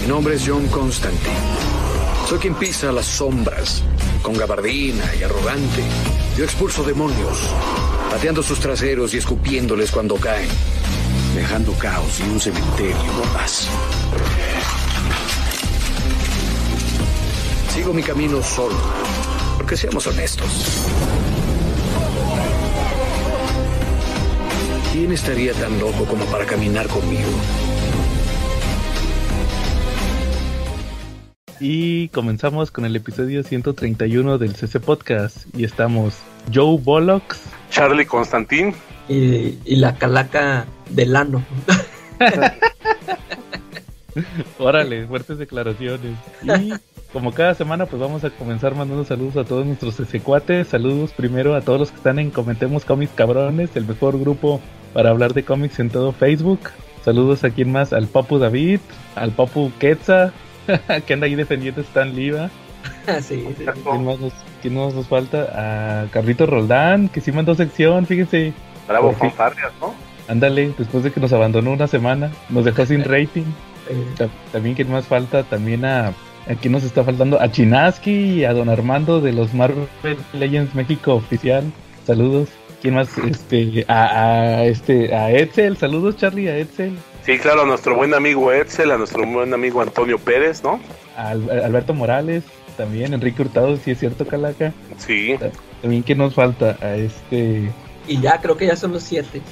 Mi nombre es John Constantine. Soy quien pisa las sombras, con gabardina y arrogante. Yo expulso demonios, pateando sus traseros y escupiéndoles cuando caen, dejando caos y un cementerio no más. Sigo mi camino solo, porque seamos honestos. ¿Quién estaría tan loco como para caminar conmigo? Y comenzamos con el episodio 131 del CC Podcast. Y estamos Joe Bollocks, Charlie Constantín y, y la calaca del ano. Órale, fuertes declaraciones. Y como cada semana, pues vamos a comenzar mandando saludos a todos nuestros CC cuates. Saludos primero a todos los que están en Comentemos Cómics Cabrones, el mejor grupo para hablar de cómics en todo Facebook. Saludos a quien más, al Papu David, al Papu Quetza, que anda ahí defendiendo Stan Liva. sí, sí. ¿Quién más, nos, quién más nos falta? A Carlito Roldán, que sí mandó sección, fíjense. Bravo, fanfarrias, ¿no? Ándale, después de que nos abandonó una semana, nos dejó sin rating. Ta- También, ¿quién más falta? También a. Aquí nos está faltando a Chinaski y a Don Armando de los Marvel Legends México oficial. Saludos. ¿Quién más? Este, a, a este, a Edsel. Saludos, Charlie, a Edsel. Sí, claro, a nuestro buen amigo Edsel, a nuestro buen amigo Antonio Pérez, ¿no? A Alberto Morales. También, Enrique Hurtado, si es cierto, Calaca. Sí. También, ¿quién nos falta? A este. y ya creo que ya son los siete.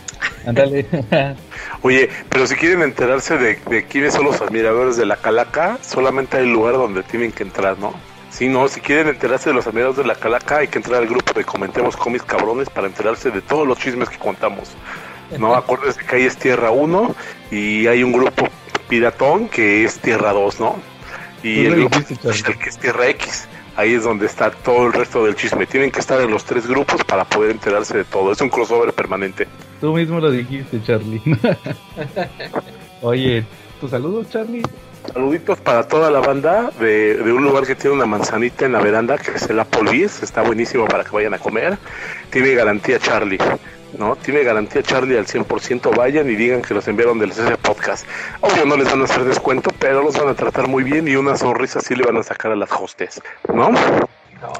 Ándale. Oye, pero si quieren enterarse de, de quiénes son los admiradores de la Calaca, solamente hay lugar donde tienen que entrar, ¿no? Sí, no, si quieren enterarse de los admiradores de la Calaca, hay que entrar al grupo de Comentemos Cómics Cabrones para enterarse de todos los chismes que contamos. No, acuérdense que ahí es Tierra 1 y hay un grupo piratón que es Tierra 2, ¿no? Y el grupo que es Tierra X. Ahí es donde está todo el resto del chisme. Tienen que estar en los tres grupos para poder enterarse de todo. Es un crossover permanente. Tú mismo lo dijiste, Charlie. Oye, ¿tus saludos, Charlie? Saluditos para toda la banda de, de un lugar que tiene una manzanita en la veranda, que es el Applebee's. Está buenísimo para que vayan a comer. Tiene garantía Charlie. ¿No? Tiene garantía Charlie al 100%. Vayan y digan que los enviaron del CC Podcast. Obvio no les van a hacer descuento, pero los van a tratar muy bien y una sonrisa sí le van a sacar a las hostes, ¿no?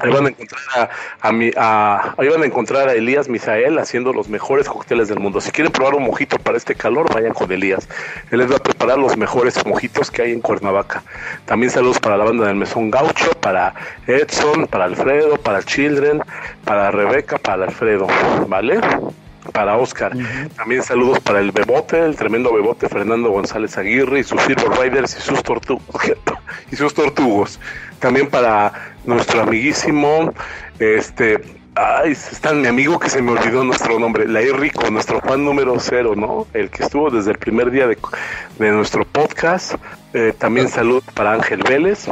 Ahí van a encontrar a, mi- a- a encontrar a Elías Misael haciendo los mejores cócteles del mundo. Si quieren probar un mojito para este calor, vayan con Elías. Él les va a preparar los mejores mojitos que hay en Cuernavaca. También saludos para la banda del Mesón Gaucho, para Edson, para Alfredo, para Children, para Rebeca, para Alfredo, ¿vale? Para Oscar. También saludos para el Bebote, el tremendo Bebote Fernando González Aguirre y sus Silver Riders y sus, tortu y sus tortugos. También para nuestro amiguísimo, este, ay, está mi amigo que se me olvidó nuestro nombre, la Rico, nuestro fan número cero, ¿no? El que estuvo desde el primer día de, de nuestro podcast. Eh, también saludos para Ángel Vélez.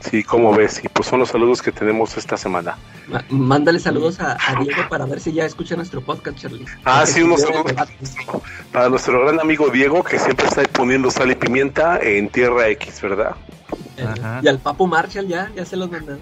Sí, como ves, y pues son los saludos que tenemos esta semana. Ma- Mándale saludos a, a Diego para ver si ya escucha nuestro podcast, Charlie. Ah, sí, unos saludos para nuestro gran amigo Diego, que siempre está poniendo sal y pimienta en Tierra X, ¿verdad? Ajá. Y al Papu Marshall ya, ya se los mandaron.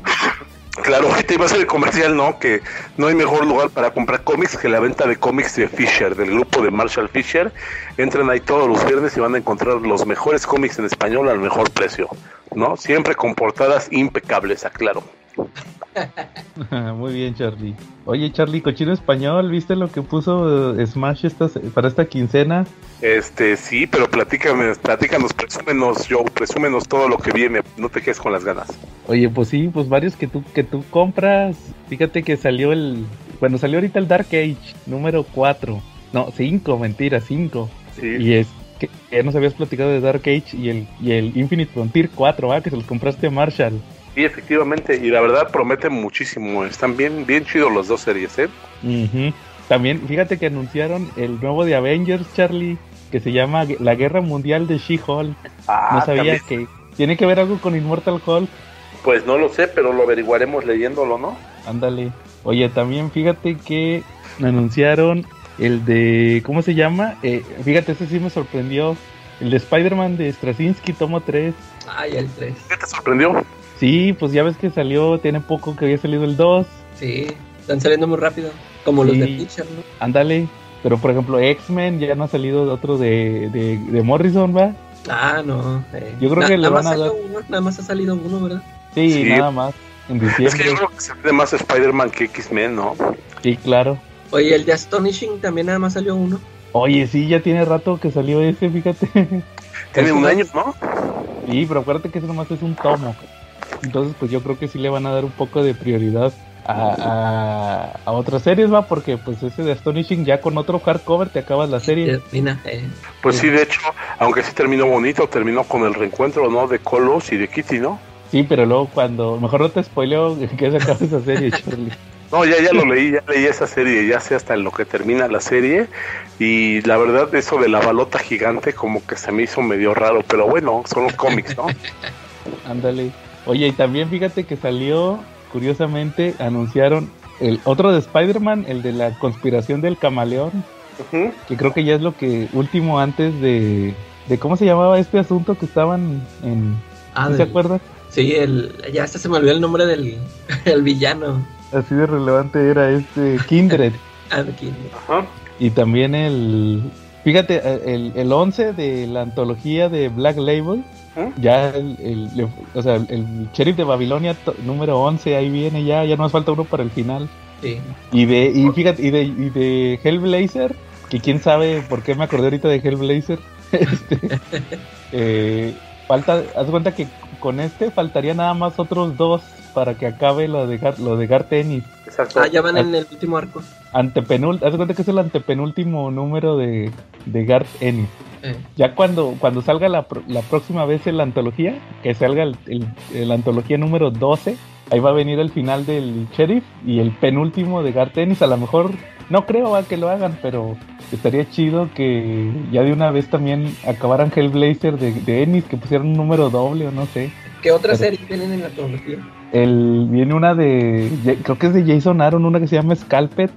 Claro, te iba a hacer el comercial, ¿no? Que no hay mejor lugar para comprar cómics que la venta de cómics de Fisher, del grupo de Marshall Fisher. Entran ahí todos los viernes y van a encontrar los mejores cómics en español al mejor precio, ¿no? Siempre con portadas impecables, aclaro. Muy bien, Charlie. Oye, Charlie, cochino español, ¿viste lo que puso eh, Smash esta, para esta quincena? Este, sí, pero platícame, platícanos, presúmenos, Joe, presúmenos todo lo que viene, no te quedes con las ganas. Oye, pues sí, pues varios que tú, que tú compras. Fíjate que salió el. Bueno, salió ahorita el Dark Age, número 4. No, 5, mentira, 5. Sí, Y es que ya nos habías platicado de Dark Age y el, y el Infinite Frontier 4, ¿ah? Que se los compraste a Marshall. sí, efectivamente, y la verdad promete muchísimo, están bien, bien chidos los dos series, ¿eh? También, fíjate que anunciaron el nuevo de Avengers, Charlie, que se llama La Guerra Mundial de She-Hulk. Ah, No sabía también. que tiene que ver algo con Immortal Hulk. Pues no lo sé, pero lo averiguaremos leyéndolo, ¿no? Ándale. Oye, también fíjate que anunciaron el de. ¿Cómo se llama? Eh, fíjate, ese sí me sorprendió. El de Spider-Man de Straczynski, tomo 3. Ay, el 3. ¿Qué te sorprendió? Sí, pues ya ves que salió, tiene poco que había salido el 2. Sí, están saliendo muy rápido. Como los de Pitcher, ¿no? Ándale. Pero por ejemplo, X-Men ya no ha salido otro de, de, de Morrison, ¿va? Ah, no. eh. Yo creo Na- que le nada van más a dar- uno, nada más ha salido uno, ¿verdad? Sí, Sí. nada más. En Es que yo diciembre. creo que se ve más Spider-Man que X-Men, ¿no? Sí, claro. Oye, el de Astonishing también nada más salió uno. Oye, sí, ya tiene rato que salió ese, fíjate. Tiene un año, ¿no? Sí, pero acuérdate que eso nomás es un tomo. Entonces, pues yo creo que sí le van a dar un poco de prioridad a, a, a otras series, va, porque pues ese de Astonishing ya con otro hardcover te acabas la serie. Eh, Mira, eh, Pues sí, de hecho, aunque sí terminó bonito, terminó con el reencuentro, ¿no? De Colos y de Kitty, ¿no? Sí, pero luego cuando... Mejor no te spoileo que se acabe esa serie, Charlie. No, ya, ya lo leí, ya leí esa serie, ya sé hasta en lo que termina la serie. Y la verdad, eso de la balota gigante, como que se me hizo medio raro, pero bueno, son los cómics, ¿no? Ándale. Oye, y también fíjate que salió, curiosamente, anunciaron el otro de Spider-Man, el de la conspiración del camaleón, que creo que ya es lo que último antes de... de ¿Cómo se llamaba este asunto que estaban en... ah, ¿sí ¿Se acuerdan? Sí, el, ya hasta se me olvidó el nombre del el villano. Así de relevante era este Kindred. Ah. Ajá. y también el... Fíjate, el, el 11 de la antología de Black Label, ¿Mm? ya el, o sea, el sheriff de Babilonia número 11, ahí viene ya, ya nos falta uno para el final. Sí. Y de, y fíjate, y de, y de Hellblazer, que quién sabe por qué me acordé ahorita de Hellblazer. Este, eh, falta, haz cuenta que con este faltaría nada más otros dos para que acabe lo de Gar, lo de Gar Tennis. Exacto. Ah, ya van en el último arco. Antepenul, haz de cuenta que es el antepenúltimo número de, de Garth Ennis. Eh, Ya cuando, cuando salga la, pro- la próxima vez en la antología, que salga el, el- el- la antología número 12, ahí va a venir el final del sheriff y el penúltimo de Garth Ennis. A lo mejor, no creo que lo hagan, pero estaría chido que ya de una vez también acabaran Hellblazer de, de Ennis, que pusieran un número doble o no sé. ¿Qué otras Pero- series tienen en la tecnología? El, viene una de, creo que es de Jason Aaron, una que se llama Scalpet,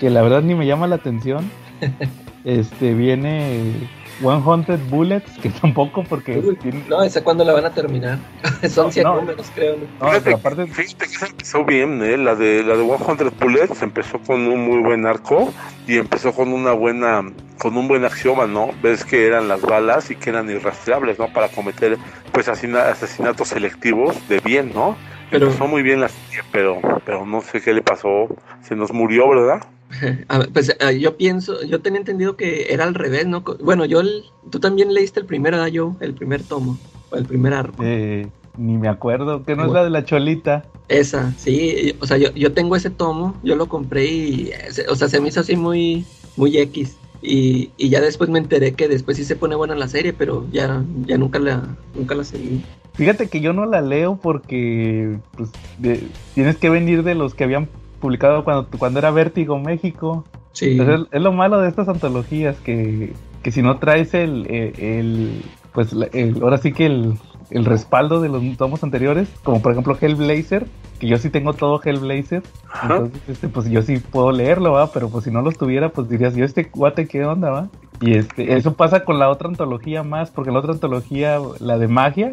que la verdad ni me llama la atención. Este viene 100 Bullets, que tampoco porque Uy, tiene- No, ¿esa cuándo la van a terminar? Son No, 100 no. números, creo. ¿no? no, Fíjate, pero aparte fíjate que se empezó bien, ¿eh? La de la de 100 Bullets empezó con un muy buen arco y empezó con una buena con un buen axioma, ¿no? Ves que eran las balas y que eran irrastreables, ¿no? Para cometer pues asesina- asesinatos selectivos de bien, ¿no? Pero, Empezó muy bien la serie, pero pero no sé qué le pasó, se nos murió, ¿verdad? pues ah, yo pienso, yo tenía entendido que era al revés, ¿no? Bueno, yo, el- tú también leíste el primer, ¿verdad? Yo, el primer tomo, el primer arco. eh, ni me acuerdo, que no es la de la cholita. Esa, sí, o sea, yo, yo tengo ese tomo, yo lo compré y, eh, o sea, se me hizo así muy, muy X. Y, y ya después me enteré que después sí se pone buena la serie, pero ya, ya nunca la, nunca la seguí. Fíjate que yo no la leo porque pues, de- tienes que venir de los que habían publicado cuando, cuando era Vértigo México. Sí, Entonces, es, lo malo de estas antologías que, que si no traes el, el, el- pues el- ahora sí que el, el respaldo de los tomos anteriores, como por ejemplo Hellblazer, que yo sí tengo todo Hellblazer, Ajá. entonces este, pues yo sí puedo leerlo, va, pero pues si no los tuviera, pues dirías, yo este guate qué onda, va. Y este, eso pasa con la otra antología más, porque la otra antología, la de magia,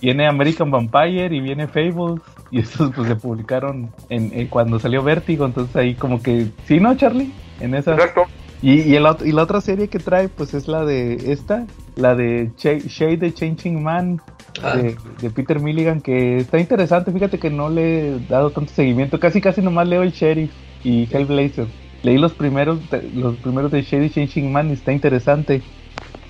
viene American Vampire y viene Fables. Y estos pues se publicaron en, en cuando salió Vértigo, entonces ahí como que, ¿sí no, Charlie? En esa. Exacto. Y, y, el y la otra serie que trae pues es la de esta, la de Ch- Shade the Changing Man Ah, de, de Peter Milligan, que está interesante, fíjate que no le he dado tanto seguimiento, casi casi nomás leo el Sheriff y Hellblazer. Leí los primeros, de- los primeros de Shady Changing Man y está interesante.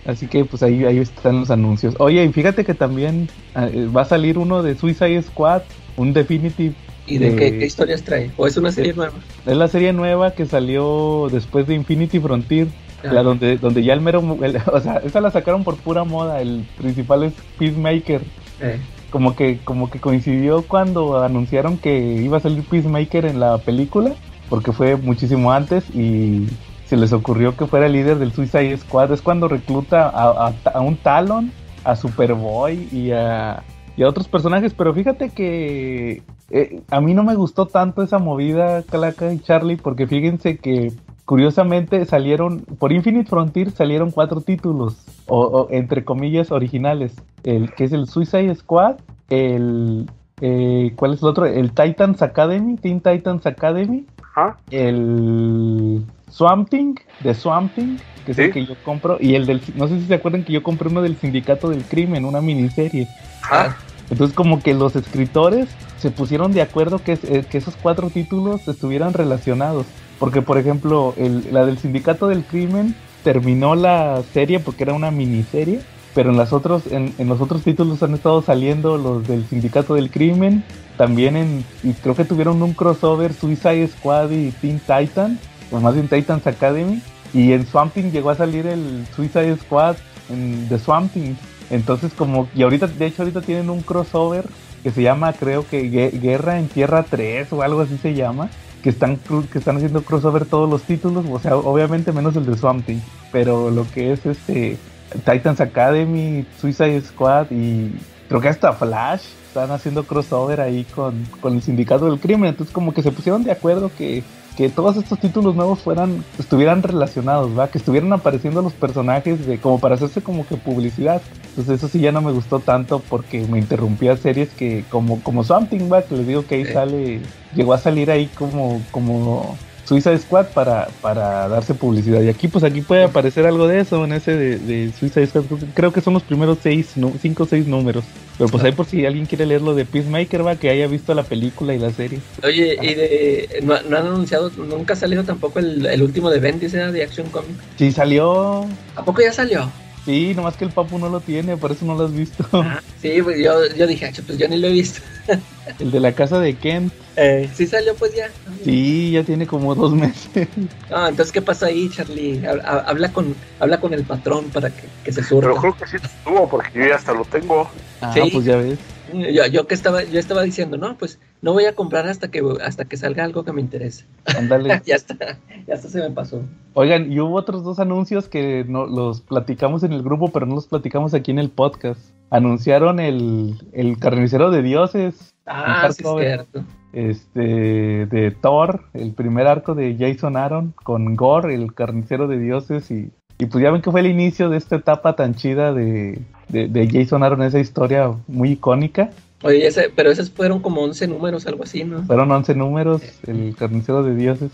Así que pues ahí, ahí están los anuncios. Oye, y fíjate que también ah, eh, va a salir uno de Suicide Squad, un Definitive. ¿Y de de- qué, qué historias trae? ¿O es una serie nueva? Es la serie nueva que salió después de Infinity Frontier. Ah, La donde, donde ya el mero, el- o sea, esa la sacaron por pura moda, el principal es Peacemaker. eh, Como que, como que coincidió cuando anunciaron que iba a salir Peacemaker en la película, porque fue muchísimo antes y se les ocurrió que fuera el líder del Suicide Squad. Es cuando recluta a, a- a un Talon, a Superboy y a, y a otros personajes, pero fíjate que eh, a mí no me gustó tanto esa movida, Calaca y Charlie, porque fíjense que curiosamente salieron, por Infinite Frontier salieron cuatro títulos, o, o entre comillas originales, el que es el Suicide Squad, el, eh, ¿cuál es el otro? El Titans Academy, Teen Titans Academy, Ajá. el Swamp Thing, de Swamp Thing, que es el que yo compro, y el del, no sé si se acuerdan que yo compré uno del Sindicato del Crimen, una miniserie. Ajá. Entonces como que los escritores se pusieron de acuerdo que, eh, que esos cuatro títulos estuvieran relacionados. Porque por ejemplo, el, la del Sindicato del Crimen terminó la serie porque era una miniserie. Pero en, las otros, en, en los otros títulos han estado saliendo los del Sindicato del Crimen. También en, y creo que tuvieron un crossover Suicide Squad y Teen Titan. O más bien Titans Academy. Y en Swamp Thing llegó a salir el Suicide Squad en The Swamp Thing. Entonces como, y ahorita, de hecho ahorita tienen un crossover que se llama, creo que Gue- Guerra en Tierra 3 o algo así se llama, que están, que están haciendo crossover todos los títulos, o sea, obviamente menos el de Swamp Thing, pero lo que es este Titans Academy, Suicide Squad y creo que hasta Flash están haciendo crossover ahí con, con el sindicato del crimen, entonces como que se pusieron de acuerdo que que todos estos títulos nuevos fueran estuvieran relacionados, ¿va? Que estuvieran apareciendo los personajes de como para hacerse como que publicidad. Entonces eso sí ya no me gustó tanto porque me interrumpía series que como como Something, ¿va? Que les digo que ahí Sí. sale llegó a salir ahí como como Suicide Squad para, para darse publicidad. Y aquí pues aquí puede aparecer algo de eso en ese de, de Suicide Squad. Creo que- son los primeros seis, nu- cinco o seis números. Pero pues ahí por si alguien quiere leer lo de Peacemaker, va, que haya visto la película y la serie. Oye, y de, no, no han anunciado, nunca ha salido tampoco el, el último de Bendis, ¿eh? de Action Comics. Sí, salió ¿A poco ya salió? Sí, nomás que el papu no lo tiene, por eso no lo has visto. Ah, sí, pues yo, yo dije, "Ah, pues yo ni lo he visto. El de la casa de Kent. Sí salió pues ya. Sí, ya tiene como dos meses. Ah, entonces, ¿qué pasa ahí, Charlie? Hab- hab- Habla con, habla con el patrón para que, que se surta. Pero creo que sí estuvo, porque yo ya hasta lo tengo. Ah, Sí. pues ya ves. Yo, yo que estaba, yo estaba diciendo, no, pues no voy a comprar hasta que hasta que salga algo que me interese. Ándale. ya está, ya está se me pasó. Oigan, y hubo otros dos anuncios que no los platicamos en el grupo, pero no los platicamos aquí en el podcast. Anunciaron el, el carnicero de dioses. Ah, sí es cierto. Este de Thor, el primer arco de Jason Aaron con Gore, el carnicero de dioses y, y pues ya ven que fue el inicio de esta etapa tan chida de, de, de Jason Aaron, esa historia muy icónica. Oye, ese, pero esos fueron como 11 números, algo así, ¿no? Fueron 11 números, el carnicero de dioses.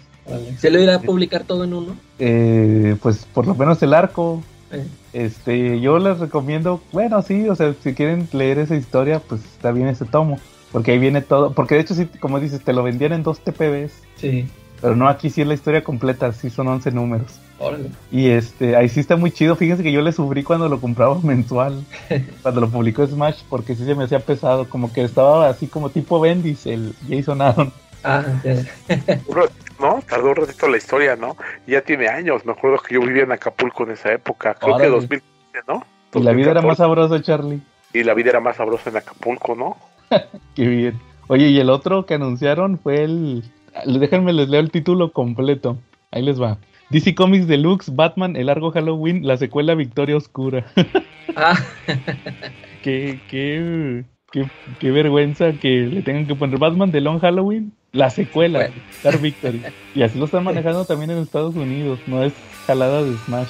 ¿Se lo irá a publicar todo en uno? Eh, pues por lo menos el arco. Eh, Este, yo les recomiendo, bueno, sí, o sea, si quieren leer esa historia, pues está bien ese tomo. Porque ahí viene todo, porque de hecho sí, como dices, te lo vendían en dos TPBs. sí, Pero no, aquí sí es la historia completa, sí son 11 números. Órale. Y este, ahí sí está muy chido. Fíjense que yo le sufrí cuando lo compraba mensual, cuando lo publicó Smash, porque sí se me hacía pesado, como que estaba así como tipo Bendis, el Jason Aaron. Ah, ya. Un ratito, ¿no? Tardó un ratito la historia, ¿no? Ya tiene años. Me acuerdo que yo vivía en Acapulco en esa época. Creo Órale. que 2015, ¿no? Y la vida era 2014. más sabrosa, Charlie. Y la vida era más sabrosa en Acapulco, ¿no? Qué bien. Oye, y el otro que anunciaron fue el. Déjenme les leo el título completo. Ahí les va. DC Comics Deluxe, Batman, El Largo Halloween, la secuela Victoria Oscura. Ah, qué, qué, qué, qué vergüenza que le tengan que poner Batman de Long Halloween, la secuela, Bueno. Dark Victory. Y así lo están manejando también en Estados Unidos, no es jalada de Smash.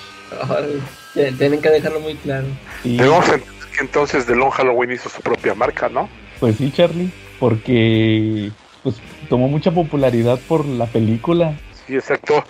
Te- Tienen que dejarlo muy claro. Y, Debemos entender que entonces The Long Halloween hizo su propia marca, ¿no? pues sí, Charlie, porque pues tomó mucha popularidad por la película. Sí, exacto.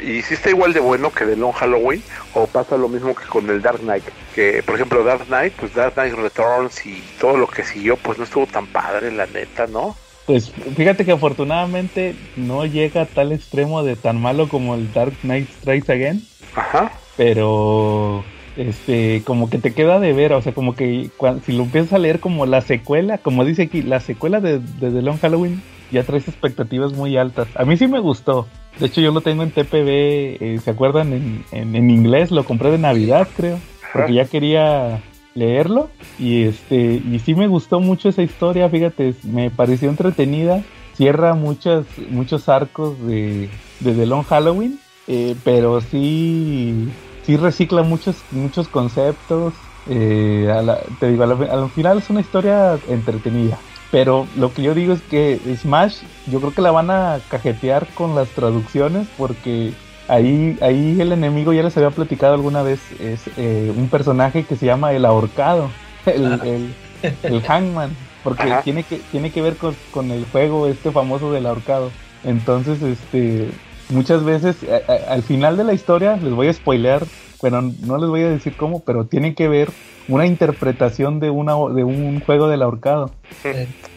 Y si está igual de bueno que The Long Halloween, o pasa lo mismo que con el Dark Knight. Que, por ejemplo, Dark Knight, pues Dark Knight Returns y todo lo que siguió, pues no estuvo tan padre, la neta, ¿no? Pues fíjate que afortunadamente no llega a tal extremo de tan malo como el Dark Knight Strikes Again, Ajá. pero este como que te queda de ver, o sea, como que si lo empiezas a leer como la secuela, como dice aquí, la secuela de, de The Long Halloween, ya traes expectativas muy altas. A mí sí me gustó. De hecho, yo lo tengo en TPB, eh, ¿se acuerdan? En, en, en inglés, lo compré de Navidad, creo, porque ya quería leerlo y este y sí me gustó mucho esa historia fíjate me pareció entretenida cierra muchos muchos arcos de, de The Long Halloween eh, pero sí sí recicla muchos muchos conceptos eh, a la- te digo a la- al final es una historia entretenida pero lo que yo digo es que Smash yo creo que la van a cajetear con las traducciones porque Ahí, ahí el enemigo ya les había platicado alguna vez, es eh, un personaje que se llama el ahorcado, el, Ah. el, el hangman, porque Ajá. tiene que, tiene que ver con, con el juego este famoso del ahorcado. Entonces, este, muchas veces al final de la historia les voy a spoilear, pero no les voy a decir cómo, pero tiene que ver una interpretación de una de un juego del ahorcado.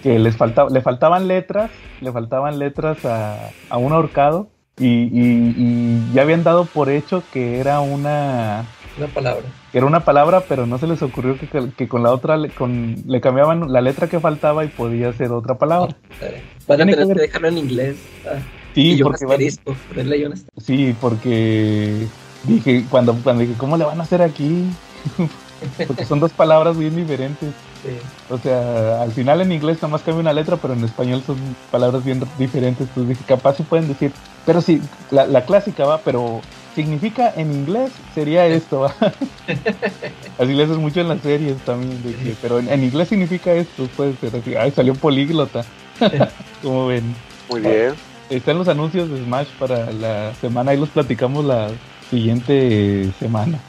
Que les faltaba, le faltaban letras, le faltaban letras a, a un ahorcado y, ya habían dado por hecho que era una una palabra. Que era una palabra, pero no se les ocurrió que, con la otra con, le cambiaban la letra que faltaba y podía ser otra palabra. Ah, Van a tener que, dejarlo en inglés. Ah. Sí, porque Sí, porque dije cuando cuando dije cómo le van a hacer aquí, porque son dos palabras bien diferentes. O sea, al final en inglés nomás cambia una letra, pero en español son palabras bien diferentes. Entonces dije, capaz si pueden decir, pero sí, la, clásica va, pero significa en inglés sería esto. así le haces mucho en las series también, pero en, inglés significa esto, puede ser así. Ay, salió políglota. Como ven. Muy bien. Están los anuncios de Smash para la semana, ahí los platicamos la siguiente semana.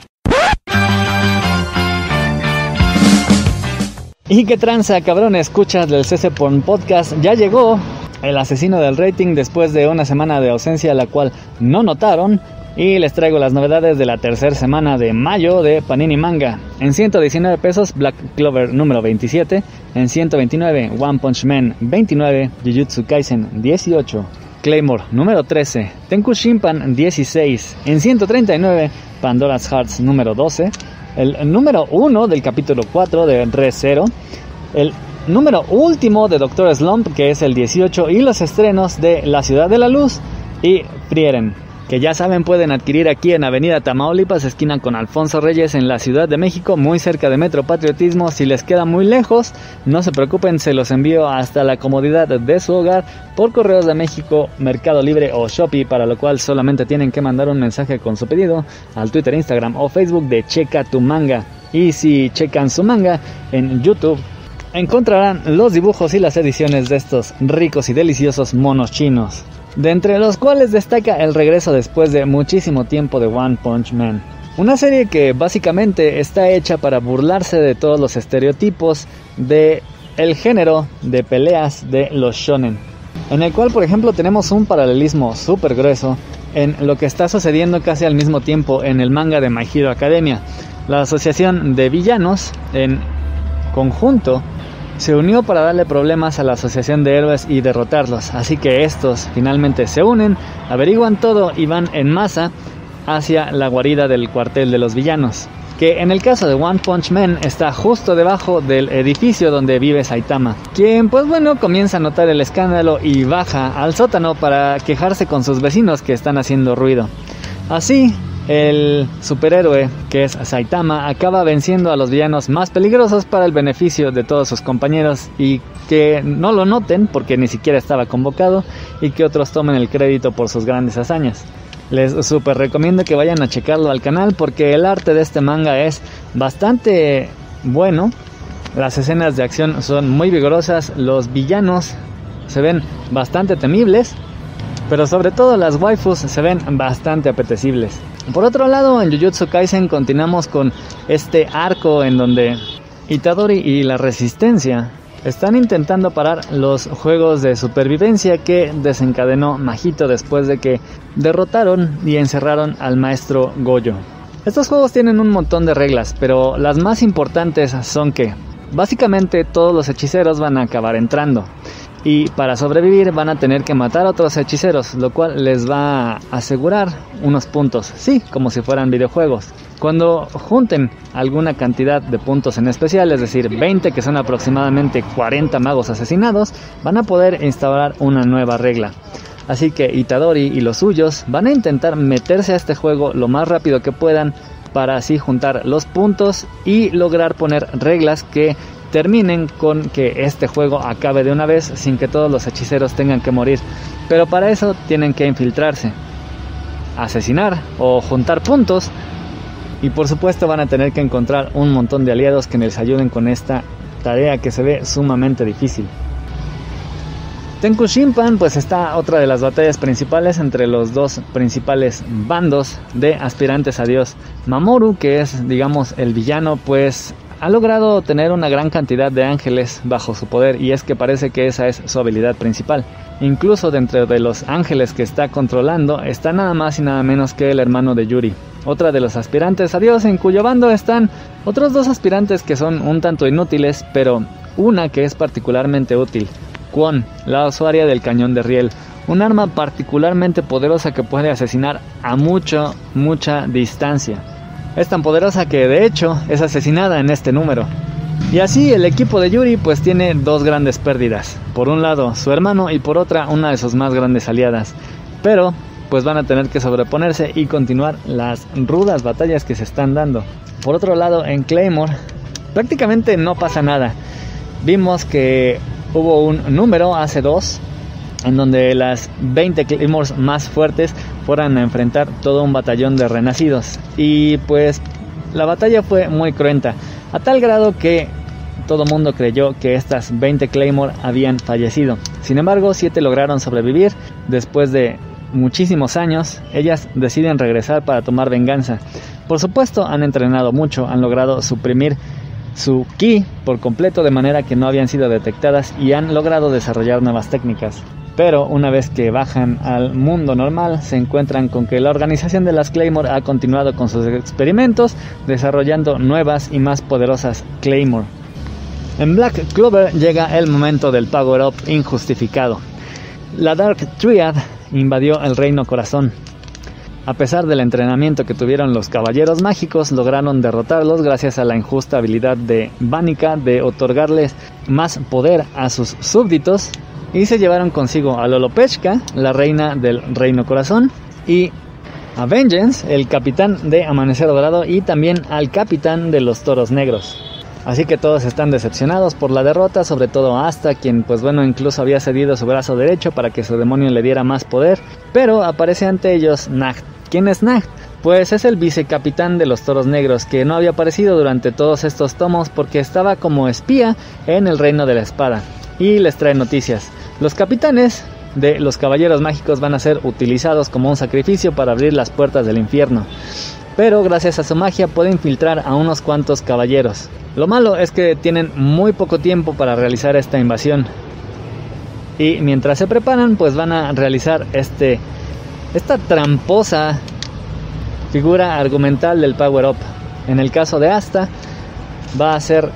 Y qué tranza, cabrón, escuchas del CC Podcast. Ya llegó el asesino del rating después de una semana de ausencia, la cual no notaron. Y les traigo las novedades de la tercera semana de mayo de Panini Manga. En 119 pesos, Black Clover número 27. En 129, One Punch Man 29. Jujutsu Kaisen 18. Claymore número 13. Tenku Shimpan 16. En 139, Pandora's Hearts número 12 el número 1 del capítulo 4 de Re Zero, el número último de Doctor Slump, que es el 18, y los estrenos de La Ciudad de la Luz y Frieren que ya saben pueden adquirir aquí en Avenida Tamaulipas, esquina con Alfonso Reyes en la Ciudad de México, muy cerca de Metro Patriotismo. Si les queda muy lejos, no se preocupen, se los envío hasta la comodidad de su hogar por Correos de México, Mercado Libre o Shopee, para lo cual solamente tienen que mandar un mensaje con su pedido al Twitter, Instagram o Facebook de Checa tu manga. Y si checan su manga en YouTube, encontrarán los dibujos y las ediciones de estos ricos y deliciosos monos chinos de entre los cuales destaca el regreso después de muchísimo tiempo de One Punch Man. Una serie que básicamente está hecha para burlarse de todos los estereotipos de el género de peleas de los shonen. En el cual, por ejemplo, tenemos un paralelismo súper grueso en lo que está sucediendo casi al mismo tiempo en el manga de My Hero Academia. La asociación de villanos en conjunto se unió para darle problemas a la Asociación de Héroes y derrotarlos. Así que estos finalmente se unen, averiguan todo y van en masa hacia la guarida del cuartel de los villanos. Que en el caso de One Punch Man está justo debajo del edificio donde vive Saitama, quien pues bueno comienza a notar el escándalo y baja al sótano para quejarse con sus vecinos que están haciendo ruido. Así, el superhéroe, que es Saitama, acaba venciendo a los villanos más peligrosos para el beneficio de todos sus compañeros y que no lo noten porque ni siquiera estaba convocado y que otros tomen el crédito por sus grandes hazañas. Les super recomiendo que vayan a checarlo al canal porque el arte de este manga es bastante bueno. Las escenas de acción son muy vigorosas, los villanos se ven bastante temibles, pero sobre todo las waifus se ven bastante apetecibles. Por otro lado, en Jujutsu Kaisen continuamos con este arco en donde Itadori y la Resistencia están intentando parar los juegos de supervivencia que desencadenó Majito después de que derrotaron y encerraron al maestro Goyo. Estos juegos tienen un montón de reglas, pero las más importantes son que básicamente todos los hechiceros van a acabar entrando y para sobrevivir van a tener que matar a otros hechiceros, lo cual les va a asegurar unos puntos, sí, como si fueran videojuegos. Cuando junten alguna cantidad de puntos en especial, es decir, 20 que son aproximadamente 40 magos asesinados, van a poder instaurar una nueva regla. Así que Itadori y los suyos van a intentar meterse a este juego lo más rápido que puedan para así juntar los puntos y lograr poner reglas que terminen con que este juego acabe de una vez sin que todos los hechiceros tengan que morir. Pero para eso tienen que infiltrarse, asesinar o juntar puntos. Y por supuesto van a tener que encontrar un montón de aliados que les ayuden con esta tarea que se ve sumamente difícil. Tenku Shimpan pues está otra de las batallas principales entre los dos principales bandos de aspirantes a Dios. Mamoru, que es digamos el villano, pues ha logrado tener una gran cantidad de ángeles bajo su poder y es que parece que esa es su habilidad principal. Incluso dentro de los ángeles que está controlando está nada más y nada menos que el hermano de Yuri, otra de los aspirantes a Dios en cuyo bando están otros dos aspirantes que son un tanto inútiles, pero una que es particularmente útil, Kwon, la usuaria del cañón de riel, un arma particularmente poderosa que puede asesinar a mucha, mucha distancia. Es tan poderosa que de hecho es asesinada en este número. Y así el equipo de Yuri pues tiene dos grandes pérdidas. Por un lado su hermano y por otra una de sus más grandes aliadas. Pero pues van a tener que sobreponerse y continuar las rudas batallas que se están dando. Por otro lado en Claymore prácticamente no pasa nada. Vimos que hubo un número hace dos en donde las 20 Claymores más fuertes fueran a enfrentar todo un batallón de renacidos. Y pues la batalla fue muy cruenta, a tal grado que todo mundo creyó que estas 20 Claymore habían fallecido. Sin embargo, 7 lograron sobrevivir. Después de muchísimos años, ellas deciden regresar para tomar venganza. Por supuesto, han entrenado mucho, han logrado suprimir su ki por completo de manera que no habían sido detectadas y han logrado desarrollar nuevas técnicas. Pero una vez que bajan al mundo normal, se encuentran con que la organización de las Claymore ha continuado con sus experimentos, desarrollando nuevas y más poderosas Claymore. En Black Clover llega el momento del Power Up injustificado. La Dark Triad invadió el Reino Corazón. A pesar del entrenamiento que tuvieron los Caballeros Mágicos, lograron derrotarlos gracias a la injusta habilidad de Vanica de otorgarles más poder a sus súbditos y se llevaron consigo a Lolopechka, la reina del Reino Corazón, y a Vengeance, el capitán de Amanecer Dorado, y también al capitán de los Toros Negros. Así que todos están decepcionados por la derrota, sobre todo Asta, quien pues bueno incluso había cedido su brazo derecho para que su demonio le diera más poder, pero aparece ante ellos Nacht. ¿Quién es Nacht? Pues es el vicecapitán de los Toros Negros, que no había aparecido durante todos estos tomos porque estaba como espía en el Reino de la Espada. Y les trae noticias. Los capitanes de los Caballeros Mágicos van a ser utilizados como un sacrificio para abrir las puertas del infierno. Pero gracias a su magia puede infiltrar a unos cuantos caballeros. Lo malo es que tienen muy poco tiempo para realizar esta invasión. Y mientras se preparan, pues van a realizar este esta tramposa figura argumental del Power Up. En el caso de Asta, va a ser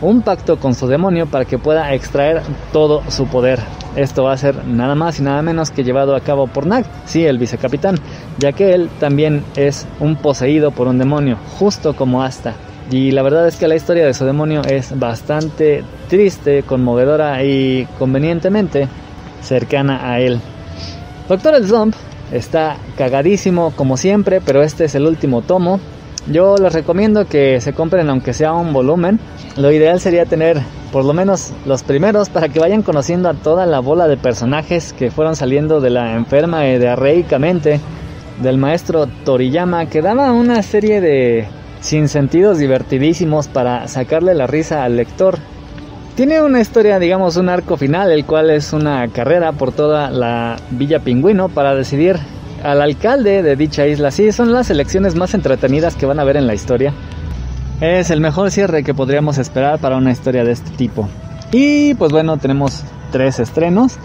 un pacto con su demonio para que pueda extraer todo su poder. Esto va a ser nada más y nada menos que llevado a cabo por Nag, sí, el vicecapitán, ya que él también es un poseído por un demonio, justo como Asta. Y la verdad es que la historia de su demonio es bastante triste, conmovedora y convenientemente cercana a él. Doctor El Zomp está cagadísimo como siempre, pero este es el último tomo. Yo les recomiendo que se compren aunque sea un volumen. Lo ideal sería tener por lo menos los primeros para que vayan conociendo a toda la bola de personajes que fueron saliendo de la enferma de diarreicamente del maestro Toriyama que daba una serie de sin sentidos divertidísimos para sacarle la risa al lector. Tiene una historia, digamos, un arco final, el cual es una carrera por toda la Villa Pingüino para decidir al alcalde de dicha isla. Sí, son las elecciones más entretenidas que van a ver en la historia. Es el mejor cierre que podríamos esperar para una historia de este tipo. Y pues bueno, tenemos tres estrenos.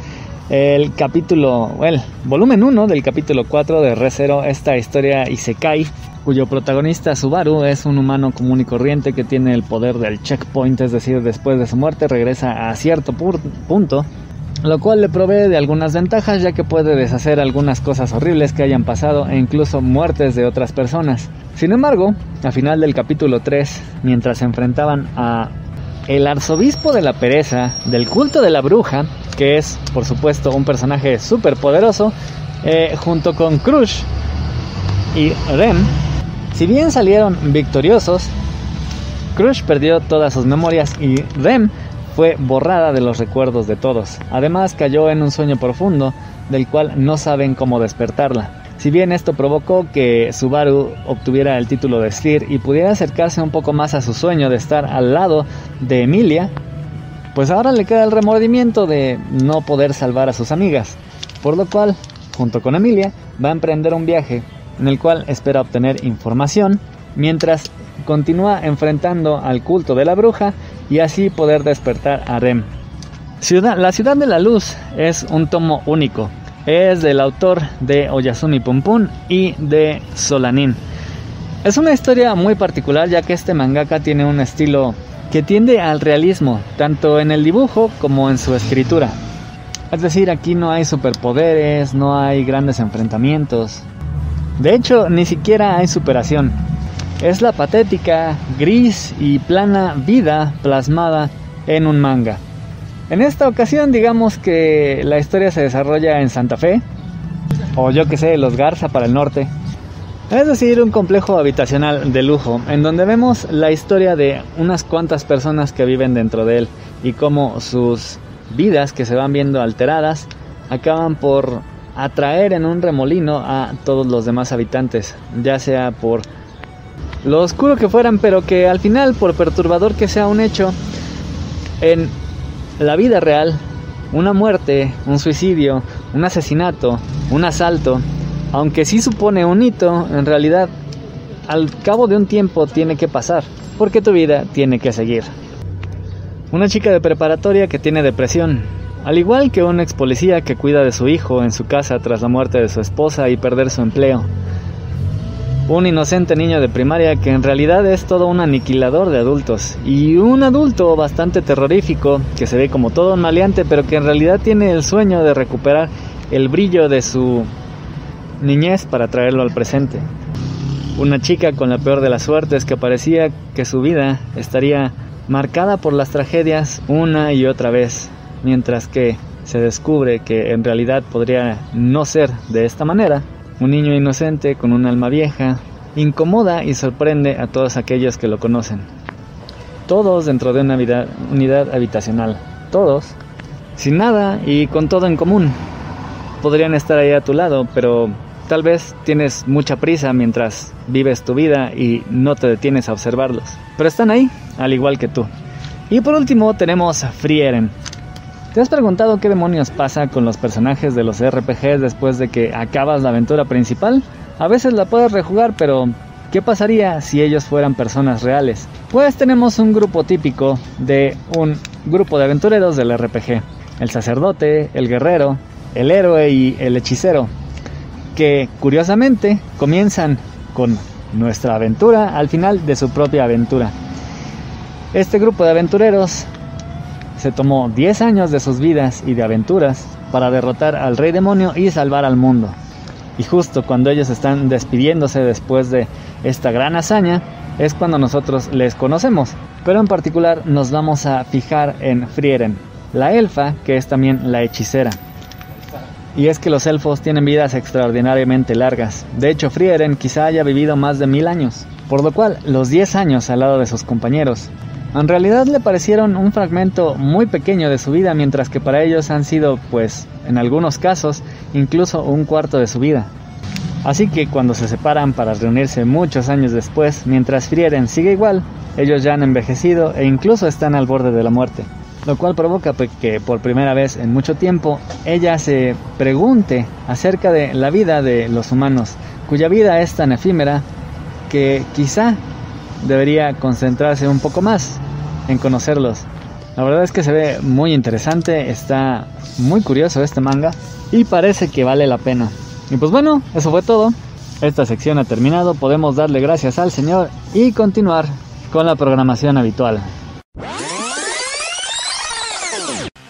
El capítulo, el volumen 1 del capítulo 4 de Re esta historia Isekai, cuyo protagonista Subaru es un humano común y corriente que tiene el poder del checkpoint, es decir, después de su muerte regresa a cierto punto lo cual le provee de algunas ventajas ya que puede deshacer algunas cosas horribles que hayan pasado e incluso muertes de otras personas. Sin embargo, a final del capítulo 3, mientras se enfrentaban a el arzobispo de la pereza del culto de la bruja, que es por supuesto un personaje súper poderoso, eh, junto con Crush y Rem, si bien salieron victoriosos, Crush perdió todas sus memorias y Rem fue borrada de los recuerdos de todos. Además cayó en un sueño profundo del cual no saben cómo despertarla. Si bien esto provocó que Subaru obtuviera el título de Sir y pudiera acercarse un poco más a su sueño de estar al lado de Emilia, pues ahora le queda el remordimiento de no poder salvar a sus amigas, por lo cual, junto con Emilia, va a emprender un viaje en el cual espera obtener información mientras continúa enfrentando al culto de la bruja y así poder despertar a Rem. Ciudad, la Ciudad de la Luz es un tomo único. Es del autor de Oyasumi Pum y de Solanin. Es una historia muy particular ya que este mangaka tiene un estilo que tiende al realismo, tanto en el dibujo como en su escritura. Es decir, aquí no hay superpoderes, no hay grandes enfrentamientos. De hecho, ni siquiera hay superación. Es la patética, gris y plana vida plasmada en un manga. En esta ocasión digamos que la historia se desarrolla en Santa Fe, o yo que sé, Los Garza para el norte. Es decir, un complejo habitacional de lujo, en donde vemos la historia de unas cuantas personas que viven dentro de él y cómo sus vidas que se van viendo alteradas acaban por atraer en un remolino a todos los demás habitantes, ya sea por lo oscuro que fueran, pero que al final, por perturbador que sea un hecho, en la vida real, una muerte, un suicidio, un asesinato, un asalto, aunque sí supone un hito, en realidad al cabo de un tiempo tiene que pasar, porque tu vida tiene que seguir. Una chica de preparatoria que tiene depresión, al igual que un ex policía que cuida de su hijo en su casa tras la muerte de su esposa y perder su empleo. Un inocente niño de primaria que en realidad es todo un aniquilador de adultos. Y un adulto bastante terrorífico que se ve como todo un maleante pero que en realidad tiene el sueño de recuperar el brillo de su niñez para traerlo al presente. Una chica con la peor de las suertes que parecía que su vida estaría marcada por las tragedias una y otra vez, mientras que se descubre que en realidad podría no ser de esta manera. Un niño inocente con un alma vieja incomoda y sorprende a todos aquellos que lo conocen. Todos dentro de una unidad habitacional. Todos. Sin nada y con todo en común. Podrían estar ahí a tu lado, pero Tal vez tienes mucha prisa mientras vives tu vida y no te detienes a observarlos, pero están ahí, al igual que tú. Y por último tenemos a Frieren. ¿Te has preguntado qué demonios pasa con los personajes de los RPGs después de que acabas la aventura principal? A veces la puedes rejugar, pero ¿qué pasaría si ellos fueran personas reales? Pues tenemos un grupo típico de un grupo de aventureros del RPG. El sacerdote, el guerrero, el héroe y el hechicero que curiosamente comienzan con nuestra aventura al final de su propia aventura. Este grupo de aventureros se tomó 10 años de sus vidas y de aventuras para derrotar al rey demonio y salvar al mundo. Y justo cuando ellos están despidiéndose después de esta gran hazaña, es cuando nosotros les conocemos. Pero en particular nos vamos a fijar en Frieren, la elfa que es también la hechicera. Y es que los elfos tienen vidas extraordinariamente largas. De hecho, Frieren quizá haya vivido más de mil años, por lo cual los 10 años al lado de sus compañeros en realidad le parecieron un fragmento muy pequeño de su vida, mientras que para ellos han sido, pues, en algunos casos, incluso un cuarto de su vida. Así que cuando se separan para reunirse muchos años después, mientras Frieren sigue igual, ellos ya han envejecido e incluso están al borde de la muerte lo cual provoca pues, que por primera vez en mucho tiempo ella se pregunte acerca de la vida de los humanos, cuya vida es tan efímera que quizá debería concentrarse un poco más en conocerlos. La verdad es que se ve muy interesante, está muy curioso este manga y parece que vale la pena. Y pues bueno, eso fue todo. Esta sección ha terminado, podemos darle gracias al Señor y continuar con la programación habitual.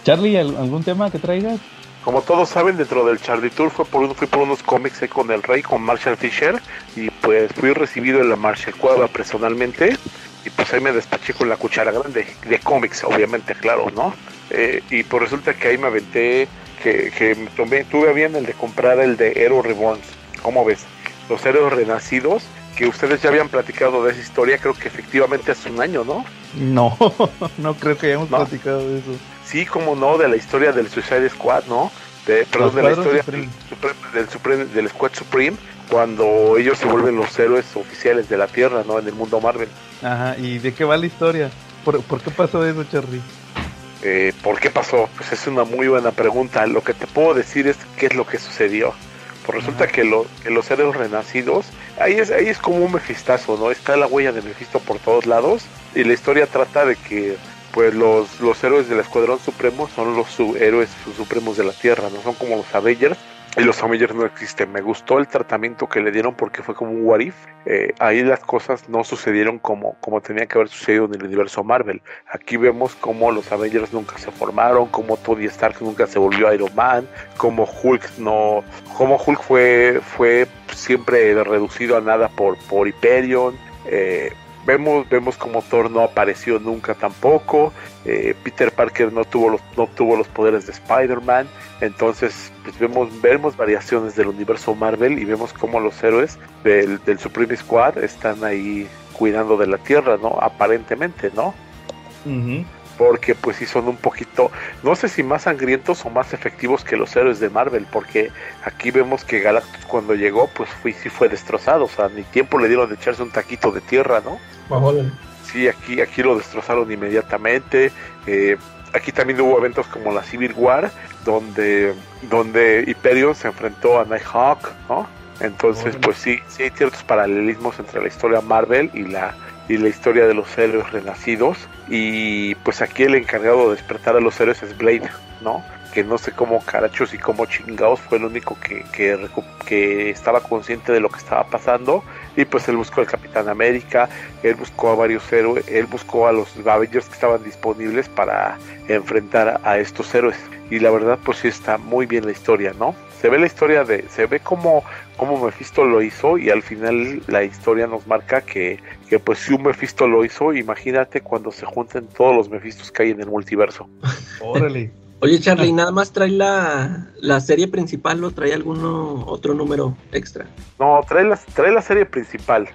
Charlie, ¿algún tema que traigas? Como todos saben, dentro del Charlie Tour fue por, fui por unos cómics con el Rey, con Marshall Fisher, y pues fui recibido en la Marshall Cueva personalmente, y pues ahí me despaché con la cuchara grande, de cómics, obviamente, claro, ¿no? Eh, y pues resulta que ahí me aventé, que, que tomé, tuve bien el de comprar el de Hero Reborn, ¿cómo ves? Los héroes renacidos, que ustedes ya habían platicado de esa historia, creo que efectivamente hace un año, ¿no? No, no creo que hayamos platicado de eso sí, como no, de la historia del Suicide Squad, ¿no? De, perdón, de la historia Del, del Squad Supreme, cuando ellos se vuelven los héroes oficiales de la Tierra, ¿no? En el mundo Marvel. Ajá, ¿y de qué va la historia? ¿Por, qué pasó eso, Charlie? Eh, ¿Por qué pasó? Pues es una muy buena pregunta. Lo que te puedo decir es qué es lo que sucedió. Pues resulta que, lo, que los héroes renacidos, ahí es, ahí es como un mefistazo, ¿no? Está la huella de Mefisto por todos lados y la historia trata de que pues los, los héroes del Escuadrón Supremo son los héroes supremos de la Tierra, no son como los Avengers, y los Avengers no existen. Me gustó el tratamiento que le dieron porque fue como un what. Eh, ahí las cosas no sucedieron como, como tenía que haber sucedido en el universo Marvel. Aquí vemos cómo los Avengers nunca se formaron, cómo Tony Stark nunca se volvió Iron Man, cómo Hulk no, cómo Hulk fue, fue siempre reducido a nada por, por Hyperion. Eh, vemos, vemos como Thor no apareció nunca tampoco. Eh, Peter Parker no tuvo los, no tuvo los poderes de Spider-Man. Entonces, pues vemos, vemos variaciones del universo Marvel y vemos cómo los héroes del, del Supreme Squad están ahí cuidando de la Tierra, ¿no? Aparentemente, ¿no? Porque pues sí son un poquito, no sé si más sangrientos o más efectivos que los héroes de Marvel, porque aquí vemos que Galactus cuando llegó, pues fue, sí fue destrozado, o sea, ni tiempo le dieron de echarse un taquito de tierra, ¿no? Sí, aquí, aquí lo destrozaron inmediatamente. Eh, aquí también hubo eventos como la Civil War, donde, donde Hyperion se enfrentó a Nighthawk, ¿no? Entonces, pues sí, sí hay ciertos paralelismos entre la historia Marvel y la, y la historia de los héroes renacidos. Y pues aquí el encargado de despertar a los héroes es Blade, ¿no? Que no sé cómo carachos y cómo chingados fue el único que, que, estaba consciente de lo que estaba pasando. Y pues él buscó al Capitán América, él buscó a varios héroes, él buscó a los Avengers que estaban disponibles para enfrentar a estos héroes y la verdad pues sí está muy bien la historia, ¿no? Se ve la historia de, se ve como, como Mephisto lo hizo y al final la historia nos marca que, que pues si un Mephisto lo hizo, imagínate cuando se junten todos los Mephistos que hay en el multiverso. Órale. Oye Charlie, nada más trae la, la serie principal o trae alguno otro número extra? No, trae la, trae la serie principal.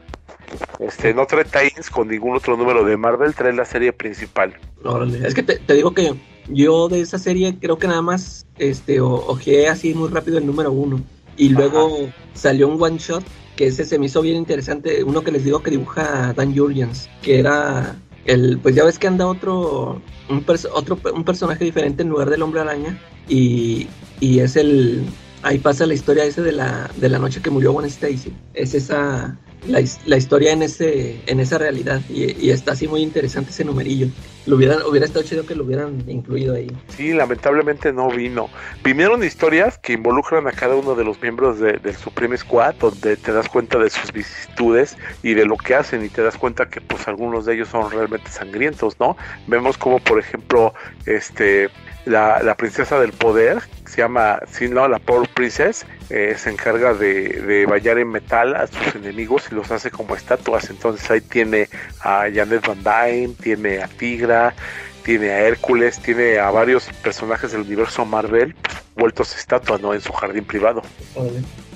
Este, no trae tie con ningún otro número de Marvel, trae la serie principal. Órale. Es que te, te digo que yo de esa serie creo que nada más este ojeé así muy rápido el número uno. Y luego salió un one shot que ese se me hizo bien interesante. Uno que les digo que dibuja Dan Jurgens, que era el, pues ya ves que anda otro, un, otro, un personaje diferente en lugar del hombre araña. Y, y es el, ahí pasa la historia ese de la, de la noche que murió Gwen Stacy. Es esa, la, historia en ese en esa realidad y, está así muy interesante ese numerillo. Lo hubieran, hubiera estado chido que lo hubieran incluido ahí. Sí, lamentablemente no vino. Vinieron historias que involucran a cada uno de los miembros de, del Supreme Squad, donde te das cuenta de sus vicisitudes y de lo que hacen y te das cuenta que pues algunos de ellos son realmente sangrientos, ¿no? Vemos como por ejemplo este la, la princesa del poder, se llama, no, la Power Princess, eh, se encarga de, de vallar en metal a sus enemigos y los hace como estatuas. Entonces ahí tiene a Janet Van Dyne, tiene a Tigra, tiene a Hércules, tiene a varios personajes del universo Marvel vueltos estatuas, ¿no? En su jardín privado.